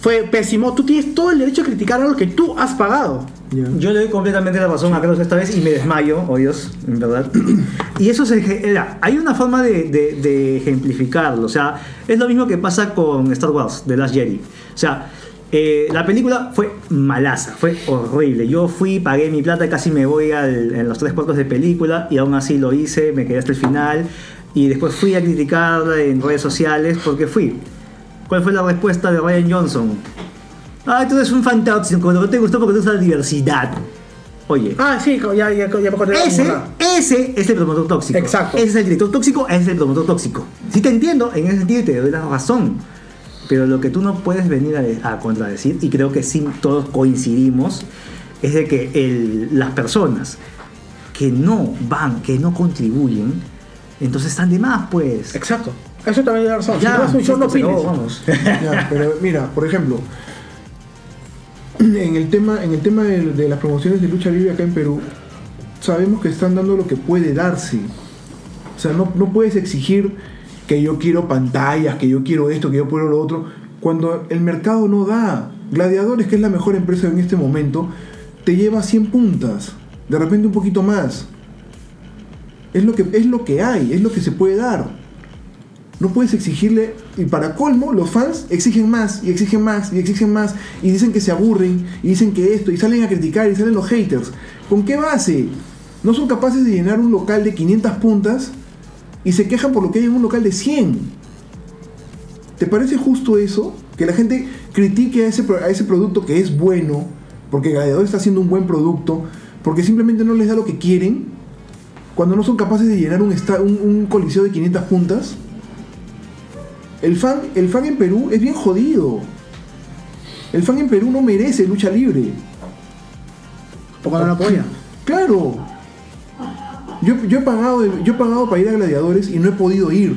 fue pésimo, tú tienes todo el derecho a criticar algo que tú has pagado. Ya. Yo le doy completamente la razón a Carlos esta vez y me desmayo, oh Dios, en verdad. Y eso se, era, hay una forma de, de- de ejemplificarlo. O sea, es lo mismo que pasa con Star Wars, The Last Jedi. O sea, eh, la película fue malaza, fue horrible. Yo fui, pagué mi plata, casi me voy al- en los tres cuartos de película y aún así lo hice, me quedé hasta el final. Y después fui a criticarla en redes sociales porque fui. ¿Cuál fue la respuesta de Ryan Johnson? Ah, tú eres un fan tóxico, cuando no te gustó porque te gusta la diversidad. Oye, Ah, sí, ya, ya, ya me acordé. ese, ese es el promotor tóxico. Exacto. Ese es el director tóxico, ese es el promotor tóxico. Sí te entiendo, en ese sentido te doy la razón. Pero lo que tú no puedes venir a, a contradecir, y creo que sí todos coincidimos, es de que el- las personas que no van, que no contribuyen, entonces están de más, pues. Exacto. Eso también tiene razón. Ya, si no opines. vamos. Ya, pero mira, por ejemplo, en el tema, en el tema de, de las promociones de lucha libre acá en Perú, sabemos que están dando lo que puede darse. O sea, no, no puedes exigir que yo quiero pantallas, que yo quiero esto, que yo quiero lo otro, cuando el mercado no da. Gladiadores, que es la mejor empresa en este momento, te lleva 100 puntas, de repente un poquito más. Es lo que, es lo que hay, es lo que se puede dar. No puedes exigirle, y para colmo, los fans exigen más, y exigen más, y exigen más, y dicen que se aburren, y dicen que esto, y salen a criticar, y salen los haters. ¿Con qué base? No son capaces de llenar un local de 500 puntas y se quejan por lo que hay en un local de 100. ¿Te parece justo eso? Que la gente critique a ese, a ese producto que es bueno, porque Gladiador está haciendo un buen producto, porque simplemente no les da lo que quieren, cuando no son capaces de llenar un, un, un coliseo de 500 puntas. El fan, el fan en Perú es bien jodido. El fan en Perú no merece lucha libre. Porque no lo apoya. Claro. Yo, yo, he pagado, yo he pagado para ir a Gladiadores y no he podido ir.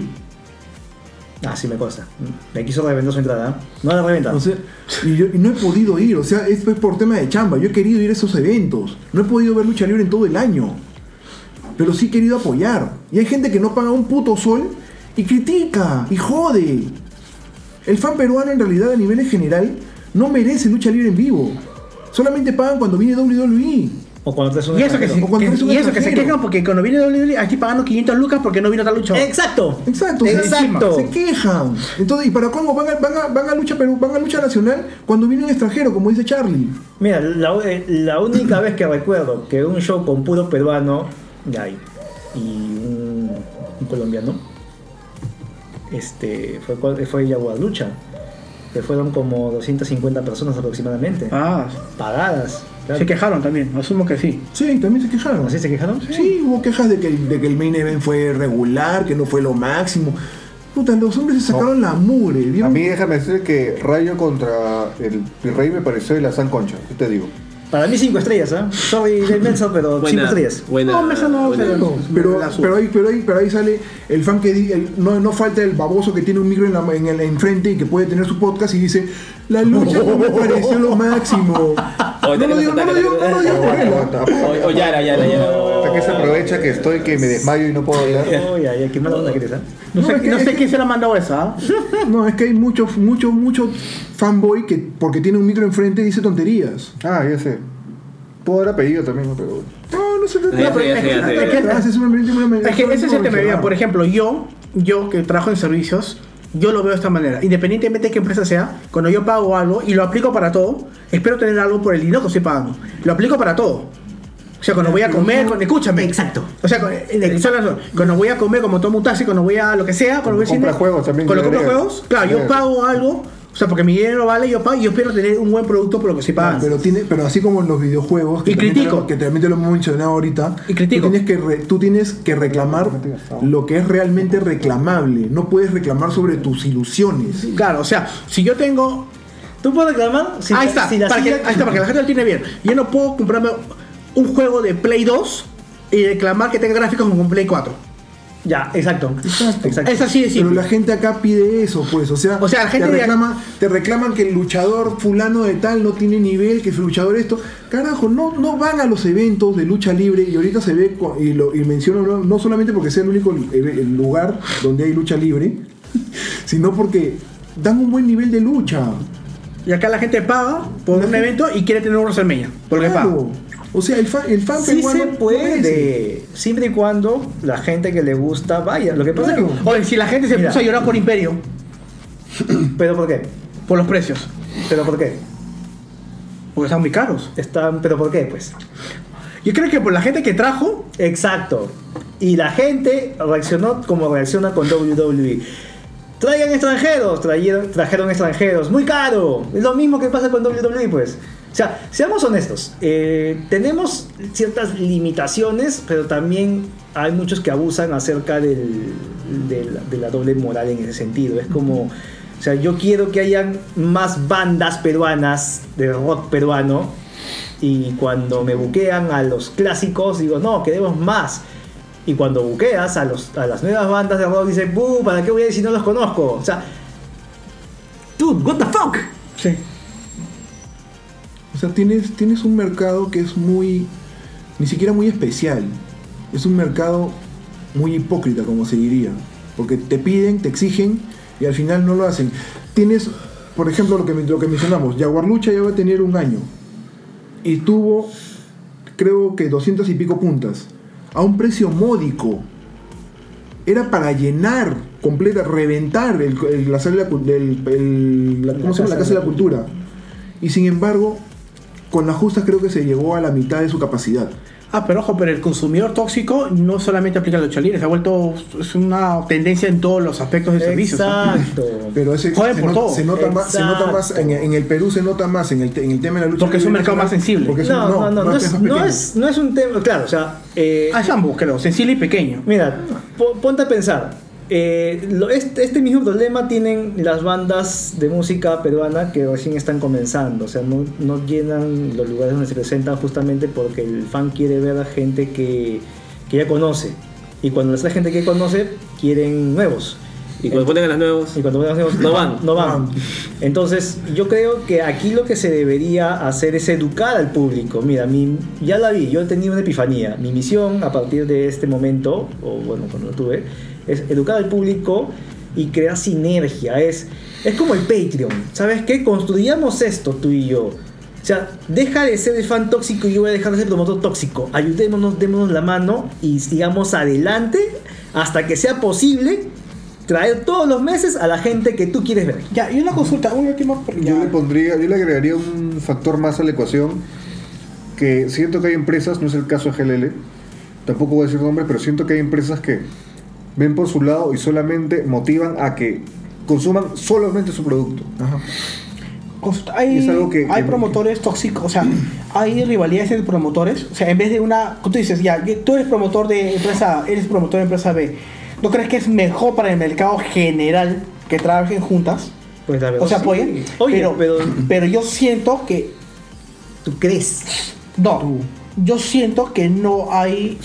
Ah, sí me consta. Me quiso revender su entrada. ¿eh? No la reventa. O sea, y, yo- y no he podido ir. O sea, esto es por tema de chamba. Yo he querido ir a esos eventos. No he podido ver lucha libre en todo el año. Pero sí he querido apoyar. Y hay gente que no paga un puto sol y critica y jode. El fan peruano en realidad a nivel en general no merece lucha libre en vivo. Solamente pagan cuando viene WWE. o cuando un Y eso que, se, extranjero. O cuando que- eres un y eso que se extranjero. quejan porque cuando viene WWE aquí pagando 500 lucas porque no vino tal lucha. Exacto. Exacto, Exacto. Se quejan. Entonces, ¿y para cómo van a, van a, van a lucha Perú, van a lucha nacional cuando viene un extranjero, como dice Charlie? Mira, la, eh, la única vez que recuerdo que un show con puro peruano y, y un, un colombiano este, fue, fue Jaguar Lucha, que fueron como 250 personas aproximadamente, Ah, pagadas. claro. se quejaron también, asumo que sí. Sí, también se quejaron. ¿Así se quejaron? Sí, hubo quejas de que, el- de que el main event fue regular, que no fue lo máximo. Puta, los hombres se sacaron la mugre. A mí déjame decir que Rayo contra el Virrey me pareció de la San Concha, ¿qué te digo? Para mí 5 estrellas, ¿ah? Sorry, Dave Meltzer, pero 5 Buena, estrellas. buena, No, Mesa no, buena. pero- No, pero, pero, ahí, pero, ahí, pero ahí sale el fan que di- el- no, no falta el baboso que tiene un micro en, la, en el enfrente y que puede tener su podcast y dice la lucha no me pareció lo máximo. No lo digo, no lo digo, no lo digo por él. O, o Yara, Yara, Yara. Hasta que se aprovecha que estoy, que me desmayo y no puedo hablar. Oye, ay, qué mala onda que eres. No, No, sé, es que- no es sé que- quién se la ha mandado esa. ¿ah? No, es que hay muchos, muchos, muchos fanboy que porque tiene un micro enfrente dice tonterías. Ah, ya sé. Puedo dar apellido también, ¿no? pero. No, no se trata Ya de ya ya. Es que ese es el tema. una- Por ejemplo, yo, yo que trabajo en servicios, yo lo veo de esta manera. Independientemente de qué empresa sea, cuando yo pago algo y lo aplico para todo, espero tener algo por el dinero que estoy pagando. Lo aplico para todo. O sea, cuando voy a comer, cuando- escúchame. Exacto. O sea, cuando, son las- cuando voy a comer, como tomo un taxi, cuando voy a lo que sea, cuando voy compra cine, juegos también, Cuando compro juegos, claro, yo pago algo. O sea, porque mi dinero vale, yo pago y yo espero tener un buen producto por lo que estoy Ah, pagando. pero tiene, pero así como en los videojuegos que Y también critico. te lo- que también te lo hemos mencionado ahorita Y critico. tú tienes que re- tú tienes que reclamar lo que es realmente reclamable no puedes reclamar sobre tus ilusiones Claro, o sea, si yo tengo ¿Tú puedes reclamar? Si ahí está, si la para que, ahí está, para que la gente lo tiene bien. Yo no puedo comprarme un juego de Play 2 y reclamar que tenga gráficos como un Play 4. Ya, exacto. Exacto. Exacto. Es así de pero simple. la gente acá pide eso pues o sea, O sea, la gente te, de- reclama, te reclaman que el luchador fulano de tal no tiene nivel que el luchador esto carajo no no van a los eventos de lucha libre y ahorita se ve y lo y menciono no, no solamente porque sea el único el- el lugar donde hay lucha libre sino porque dan un buen nivel de lucha Y acá la gente paga por un evento y quiere tener un WrestleMania. Porque paga. O sea, el fan, el fan Sí peruano se no puede, siempre y cuando la gente que le gusta vaya. Lo que pasa Claro. es que... Oye, si la gente se Mira. puso a llorar por Imperio, ¿Pero por qué? por los precios, ¿Pero por qué? porque están muy caros. Están, ¿Pero por qué? Pues... Yo creo que por la gente que trajo, Exacto. Y la gente reaccionó como reacciona con WWE. Traigan extranjeros, trajeron, extranjeros, muy caro. Es lo mismo que pasa con WWE, pues. O sea, seamos honestos. eh, tenemos ciertas limitaciones, pero también hay muchos que abusan acerca del- de, la, de la doble moral en ese sentido. Es como, o sea, yo quiero que hayan más bandas peruanas de rock peruano y cuando me buquean a los clásicos, digo, no, queremos más. Y cuando buqueas a, los, a las nuevas bandas de rock, dices, "Buh, ¿para qué voy a ir si no los conozco? O sea, dude, what the fuck? sí. O sea, tienes, tienes un mercado que es muy ni siquiera muy especial. Es un mercado muy hipócrita, como se diría. Porque te piden, te exigen y al final no lo hacen. Tienes, por ejemplo, lo que, lo que mencionamos, Jaguar Lucha ya va a tener un año. Y tuvo, creo que 200 y pico puntas. A un precio módico. Era para llenar completa, reventar el- el- la sala de la cul- del- el- la- ¿cómo se llama? la Casa de la Cultura. Y sin embargo, con las justas creo que se llegó a la mitad de su capacidad. Ah, pero ojo, pero el consumidor tóxico no solamente aplica a los chalines, se ha vuelto es una tendencia en todos los aspectos de servicios. ¿no? Exacto. Pero ese Joden se, por nota, todo. se nota más, se nota más en, el Perú se nota más en el, en el tema de la lucha. Porque es un mercado más sensible. porque es No, un- no, no, no, más- es, no, es, no es un tema. Claro, o sea. eh, Ah, es ambos, creo, sensible y pequeño. Mira, po- ponte a pensar. Eh, lo- este, este mismo problema tienen las bandas de música peruana que recién están comenzando. O sea, no, no llenan los lugares donde se presentan justamente porque el fan quiere ver a gente que, que ya conoce. Y cuando esa gente que conoce, quieren nuevos. Y cuando ponen a los nuevos. Y cuando ven a los nuevos, No van. No van. Entonces, yo creo que aquí lo que se debería hacer es educar al público. Mira, mi, ya la vi, yo he tenido una epifanía. Mi misión a partir de este momento, o bueno, cuando lo tuve, es educar al público y crear sinergia. Es, es como el Patreon. ¿Sabes qué? Construyamos esto tú y yo. O sea, deja de ser el fan tóxico y yo voy a dejar de ser el promotor tóxico. Ayudémonos, démonos la mano y sigamos adelante hasta que sea posible traer todos los meses a la gente que tú quieres ver. Ya, y una consulta, última. Yo le pondría, yo le agregaría un factor más a la ecuación que siento que hay empresas, no es el caso de GLL, tampoco voy a decir nombre, pero siento que hay empresas que ven por su lado y solamente motivan a que consuman solamente su producto. Ajá. Consulta, Hay, es algo que- hay que- promotores tóxicos, o sea, hay rivalidades entre promotores. O sea, en vez de una. Tú dices, ya, tú eres promotor de empresa A, eres promotor de empresa B. ¿No crees que es mejor para el mercado general que trabajen juntas? Pues la verdad. O sea, sí. apoyen. Oye, pero, pero, pero yo siento que. tú crees. No, yo siento que no hay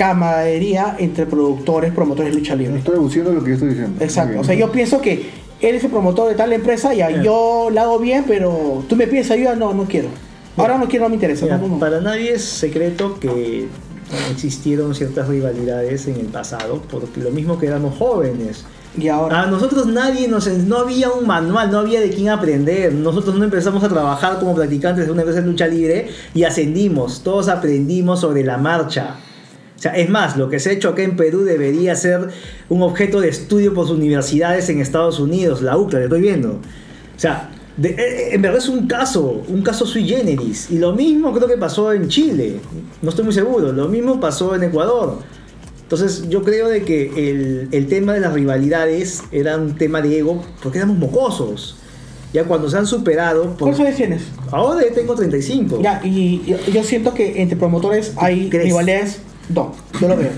camaradería entre productores, promotores de lucha libre. Estoy de lo que yo estoy diciendo. Exacto. Ok. O sea, yo pienso que eres el promotor de tal empresa y Yeah. yo la hago bien, pero tú me pides ayuda, no, no quiero. Ahora no quiero, no me interesa. Mira, no, no, no. Para nadie es secreto que existieron ciertas rivalidades en el pasado, porque lo mismo que éramos jóvenes. Y ahora. A nosotros nadie nos no había un manual, no había de quién aprender. Nosotros no empezamos a trabajar como practicantes de una empresa de lucha libre y ascendimos. Todos aprendimos sobre la marcha. O sea, es más, lo que se ha hecho acá en Perú debería ser un objeto de estudio por sus universidades en Estados Unidos, la UCLA, le estoy viendo. O sea, de- eh, en verdad es un caso, un caso sui generis. Y lo mismo creo que pasó en Chile, no estoy muy seguro, lo mismo pasó en Ecuador. Entonces yo creo de que el, el tema de las rivalidades era un tema de ego porque éramos mocosos. Ya cuando se han superado... por- ¿Cuántos años tienes? Ahora tengo 35. Ya, y yo, yo siento que entre promotores hay ¿Crees? rivalidades. No, yo lo veo.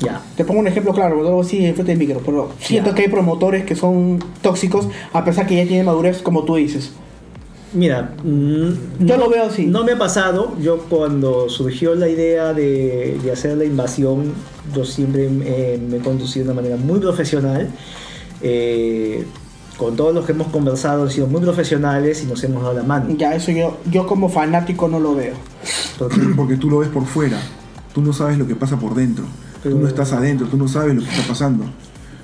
Ya. Te pongo un ejemplo claro, luego sí enfrente del micro, pero siento Ya. que hay promotores que son tóxicos a pesar que ya tienen madurez, como tú dices. Mira, mm, Yo no- lo veo así. No me ha pasado. Yo cuando surgió la idea de, de hacer la invasión, yo siempre eh, me he conducido de una manera muy profesional. Eh, con todos los que hemos conversado han sido muy profesionales y nos hemos dado la mano. Ya, eso yo, yo como fanático no lo veo. Porque- Porque tú lo ves por fuera. Tú no sabes lo que pasa por dentro. Pero- Tú no estás adentro, tú no sabes lo que está pasando.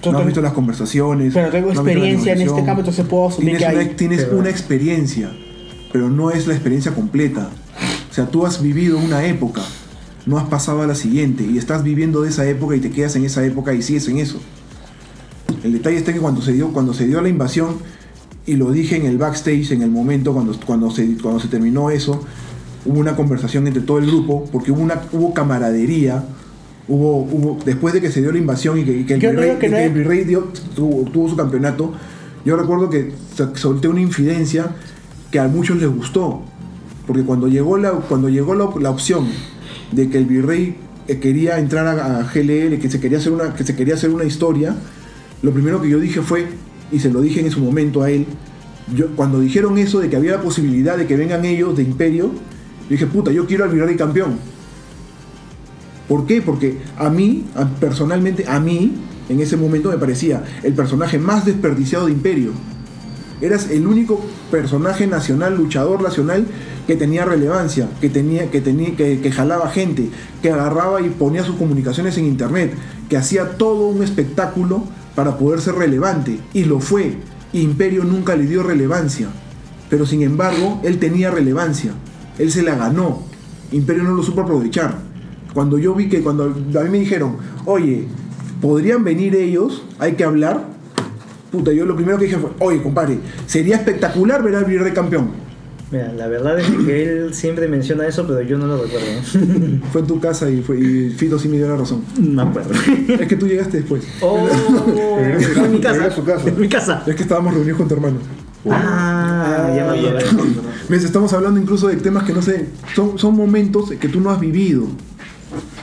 No has visto las conversaciones. Pero tengo no experiencia en este campo, entonces puedo asumir Tienes, que una, hay. tienes Pero- una experiencia, pero no es la experiencia completa. O sea, tú has vivido una época, no has pasado a la siguiente y estás viviendo de esa época y te quedas en esa época y sigues en eso. El detalle está que cuando se dio, cuando se dio la invasión, y lo dije en el backstage, en el momento cuando, cuando, se, cuando se terminó eso, hubo una conversación entre todo el grupo, porque hubo, una, hubo camaradería, hubo, hubo, después de que se dio la invasión y que, y que el, virrey, no tuvo, tuvo su campeonato, yo recuerdo que solté una infidencia que a muchos les gustó, porque cuando llegó la, cuando llegó la, la opción de que el virrey eh, quería entrar a, a GLL, que se quería hacer una, que se quería hacer una historia, lo primero que yo dije fue, y se lo dije en su momento a él, yo, cuando dijeron eso de que había la posibilidad de que vengan ellos de Imperio, yo dije, puta, yo quiero al virrey campeón. ¿Por qué? Porque a mí, personalmente, a mí, en ese momento me parecía el personaje más desperdiciado de Imperio. Eras el único personaje nacional, luchador nacional que tenía relevancia, que tenía, que tenía, que jalaba gente, que agarraba y ponía sus comunicaciones en internet, que hacía todo un espectáculo para poder ser relevante. Y lo fue. Imperio nunca le dio relevancia. Pero sin embargo, él tenía relevancia. Él se la ganó. Imperio no lo supo aprovechar. Cuando yo vi que cuando a mí me dijeron, oye, podrían venir ellos, hay que hablar. Puta, yo lo primero que dije fue, oye, compadre, sería espectacular ver al Virrey campeón. Mira, la verdad es que él siempre menciona eso, pero yo no lo recuerdo. Fue en tu casa y, fue, y Fito sí me dio la razón. No me acuerdo. Es que tú llegaste después. Oh, en mi casa. a. En mi casa. Es que estábamos reunidos con tu hermano. Ah, ya me acuerdo. ¿Ves? Estamos hablando incluso de temas que no sé, son, son momentos que tú no has vivido.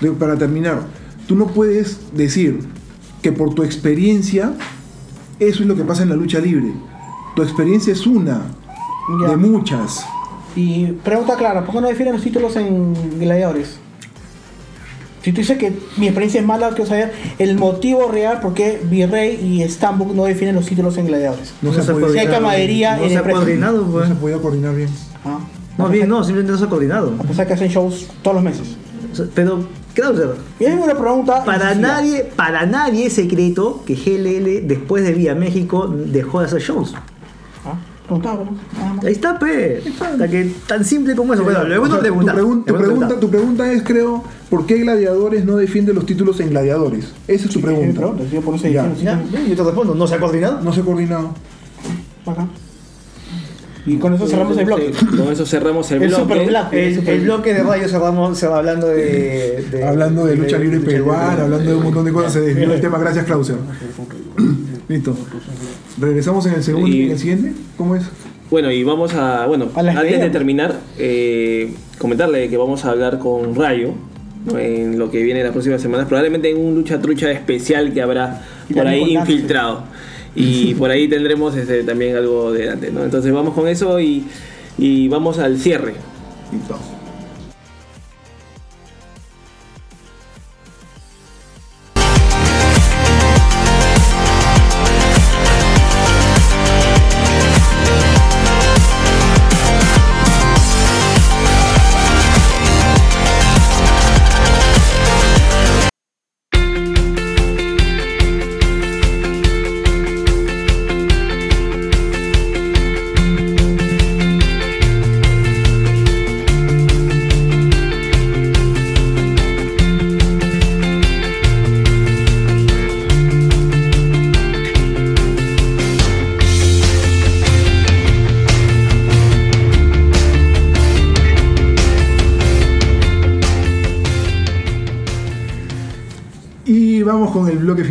De- para terminar, tú no puedes decir que por tu experiencia eso es lo que pasa en la lucha libre. Tu experiencia es una Ya. de muchas. Y pregunta clara, ¿por qué no definen los títulos en gladiadores? Si tú dices que mi experiencia es mala, quiero saber el motivo real por qué Virrey y Stambuk no definen los títulos en gladiadores. No, No se, se ha Si hay No en se ha coordinado, no se ha podido coordinar bien. Ah. No, bien, no, simplemente no se ha coordinado. A pesar que hacen shows todos los meses. Pero, Krauser, Y hay una pregunta. para nadie, para nadie es secreto que GLL después de Vía México dejó de hacer shows. Ah. Ahí está, pe. Que tan simple como eso. Bueno, le voy O a sea. Tu, pregun- tu pregunta, tu pregunta es, creo, ¿por qué Gladiadores no defiende los títulos en Gladiadores? Esa es tu Sí, pregunta. yo por eso Ya. defiendo, sí, Ya, sí. yo te respondo, ¿no se ha coordinado? No se ha coordinado. Acá. Y con eso cerramos el bloque. Con eso cerramos el, El bloque. super bloque. El, el bloque de radio cerramos, se va hablando de, de- hablando de lucha libre peruana, hablando de un montón de cosas, se desvió el tema. Gracias, Clauser. Listo. ¿Regresamos en el segundo y en el siguiente? ¿Cómo es? Bueno, y vamos a, bueno, A antes de terminar, eh, comentarle que vamos a hablar con Rayo ¿no? en lo que viene las próximas semanas, probablemente en un lucha trucha especial que habrá Y por ahí infiltrado. Y por ahí tendremos este, también algo de antes, ¿no? Entonces vamos con eso y, y vamos al cierre. Listo.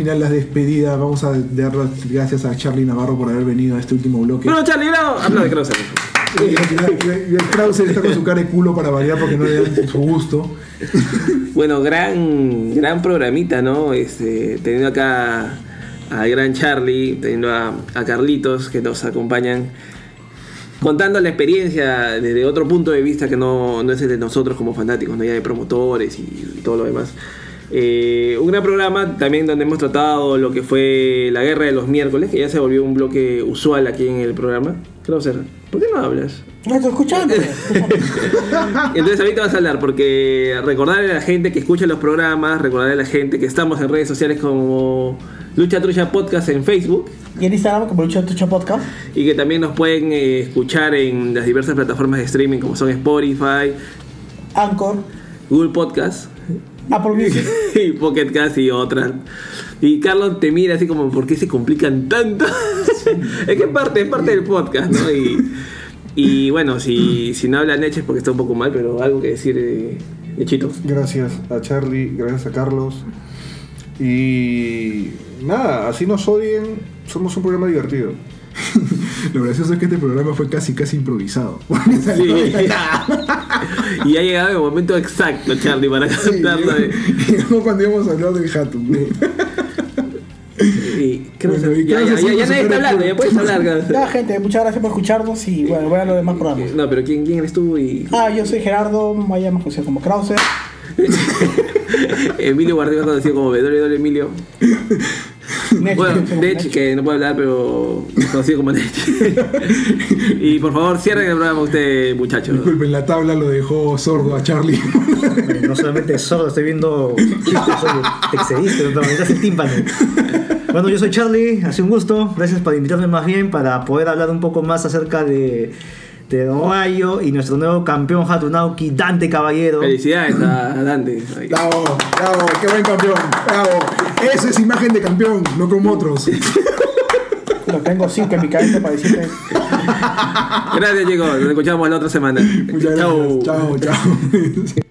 Final, las despedidas. Vamos a dar las gracias a Charlie Navarro por haber venido a este último bloque. Bueno, Charlie, bravo. Habla de Krauser. Y el está con su cara de culo para variar porque no le dan su gusto. Bueno, gran, gran programita, ¿no? Este, teniendo acá al gran Charlie, teniendo a, a Carlitos que nos acompañan, contando la experiencia desde otro punto de vista que no, no es el de nosotros como fanáticos, ¿no? ya de promotores y, todo lo demás. Eh, un gran programa también donde hemos tratado lo que fue la guerra de los miércoles, que ya se volvió un bloque usual aquí en el programa. Krauser, ¿por qué no hablas? No estoy escuchando. Entonces ahorita vas a hablar porque recordarle a la gente que escucha los programas, recordarle a la gente que estamos en redes sociales como Lucha Trucha Podcast en Facebook y en Instagram, como Lucha Tucha Podcast. y que también nos pueden eh, escuchar en las diversas plataformas de streaming como son Spotify, Anchor, Google Podcast Apple Music. y Pocket Cast y otras. Y Carlos te mira así como, ¿por qué se complican tanto? es que es parte, es parte del podcast, ¿no? Y, y bueno, si, si no habla Neche es porque está un poco mal, pero algo que decir, eh. Gracias a Charlie, gracias a Carlos. Y nada, así nos odien, somos un programa divertido. Lo gracioso es que este programa fue casi, casi improvisado. Sí. Y ha llegado el momento exacto, Charlie, para Sí, cantarlo. llegó cuando íbamos a hablar del Hatum. Y creo Bueno, que- ya, ya, ya, sí, ya nadie está hablando, ya puedes hablar. Carlos. gente, muchas gracias por escucharnos y bueno, voy a los demás programas. No, pero ¿quién, quién eres tú? Y Ah, yo soy Gerardo, vaya más conocido como Krauser. Emilio Guardiola conocido como W Emilio. Bueno, Nech, que no puede hablar, pero conocido como Nech. y por favor, cierren el programa usted, muchachos. Disculpen, la tabla lo dejó sordo a Charlie. No solamente solo estoy viendo chistes, oye, te excediste, no te el tímpano. Bueno, yo soy Charlie, hace un gusto, gracias por invitarme más bien para poder hablar un poco más acerca de, de Rayo y nuestro nuevo campeón Hatunauki, Dante Caballero. Felicidades a Dante. Bravo, bravo, qué buen campeón. Bravo. Eso es imagen de campeón, no como otros. Lo tengo cinco en mi cabeza para decirte. Gracias, chicos. Nos escuchamos la otra semana. Muchas Chau. gracias. Chao, chao.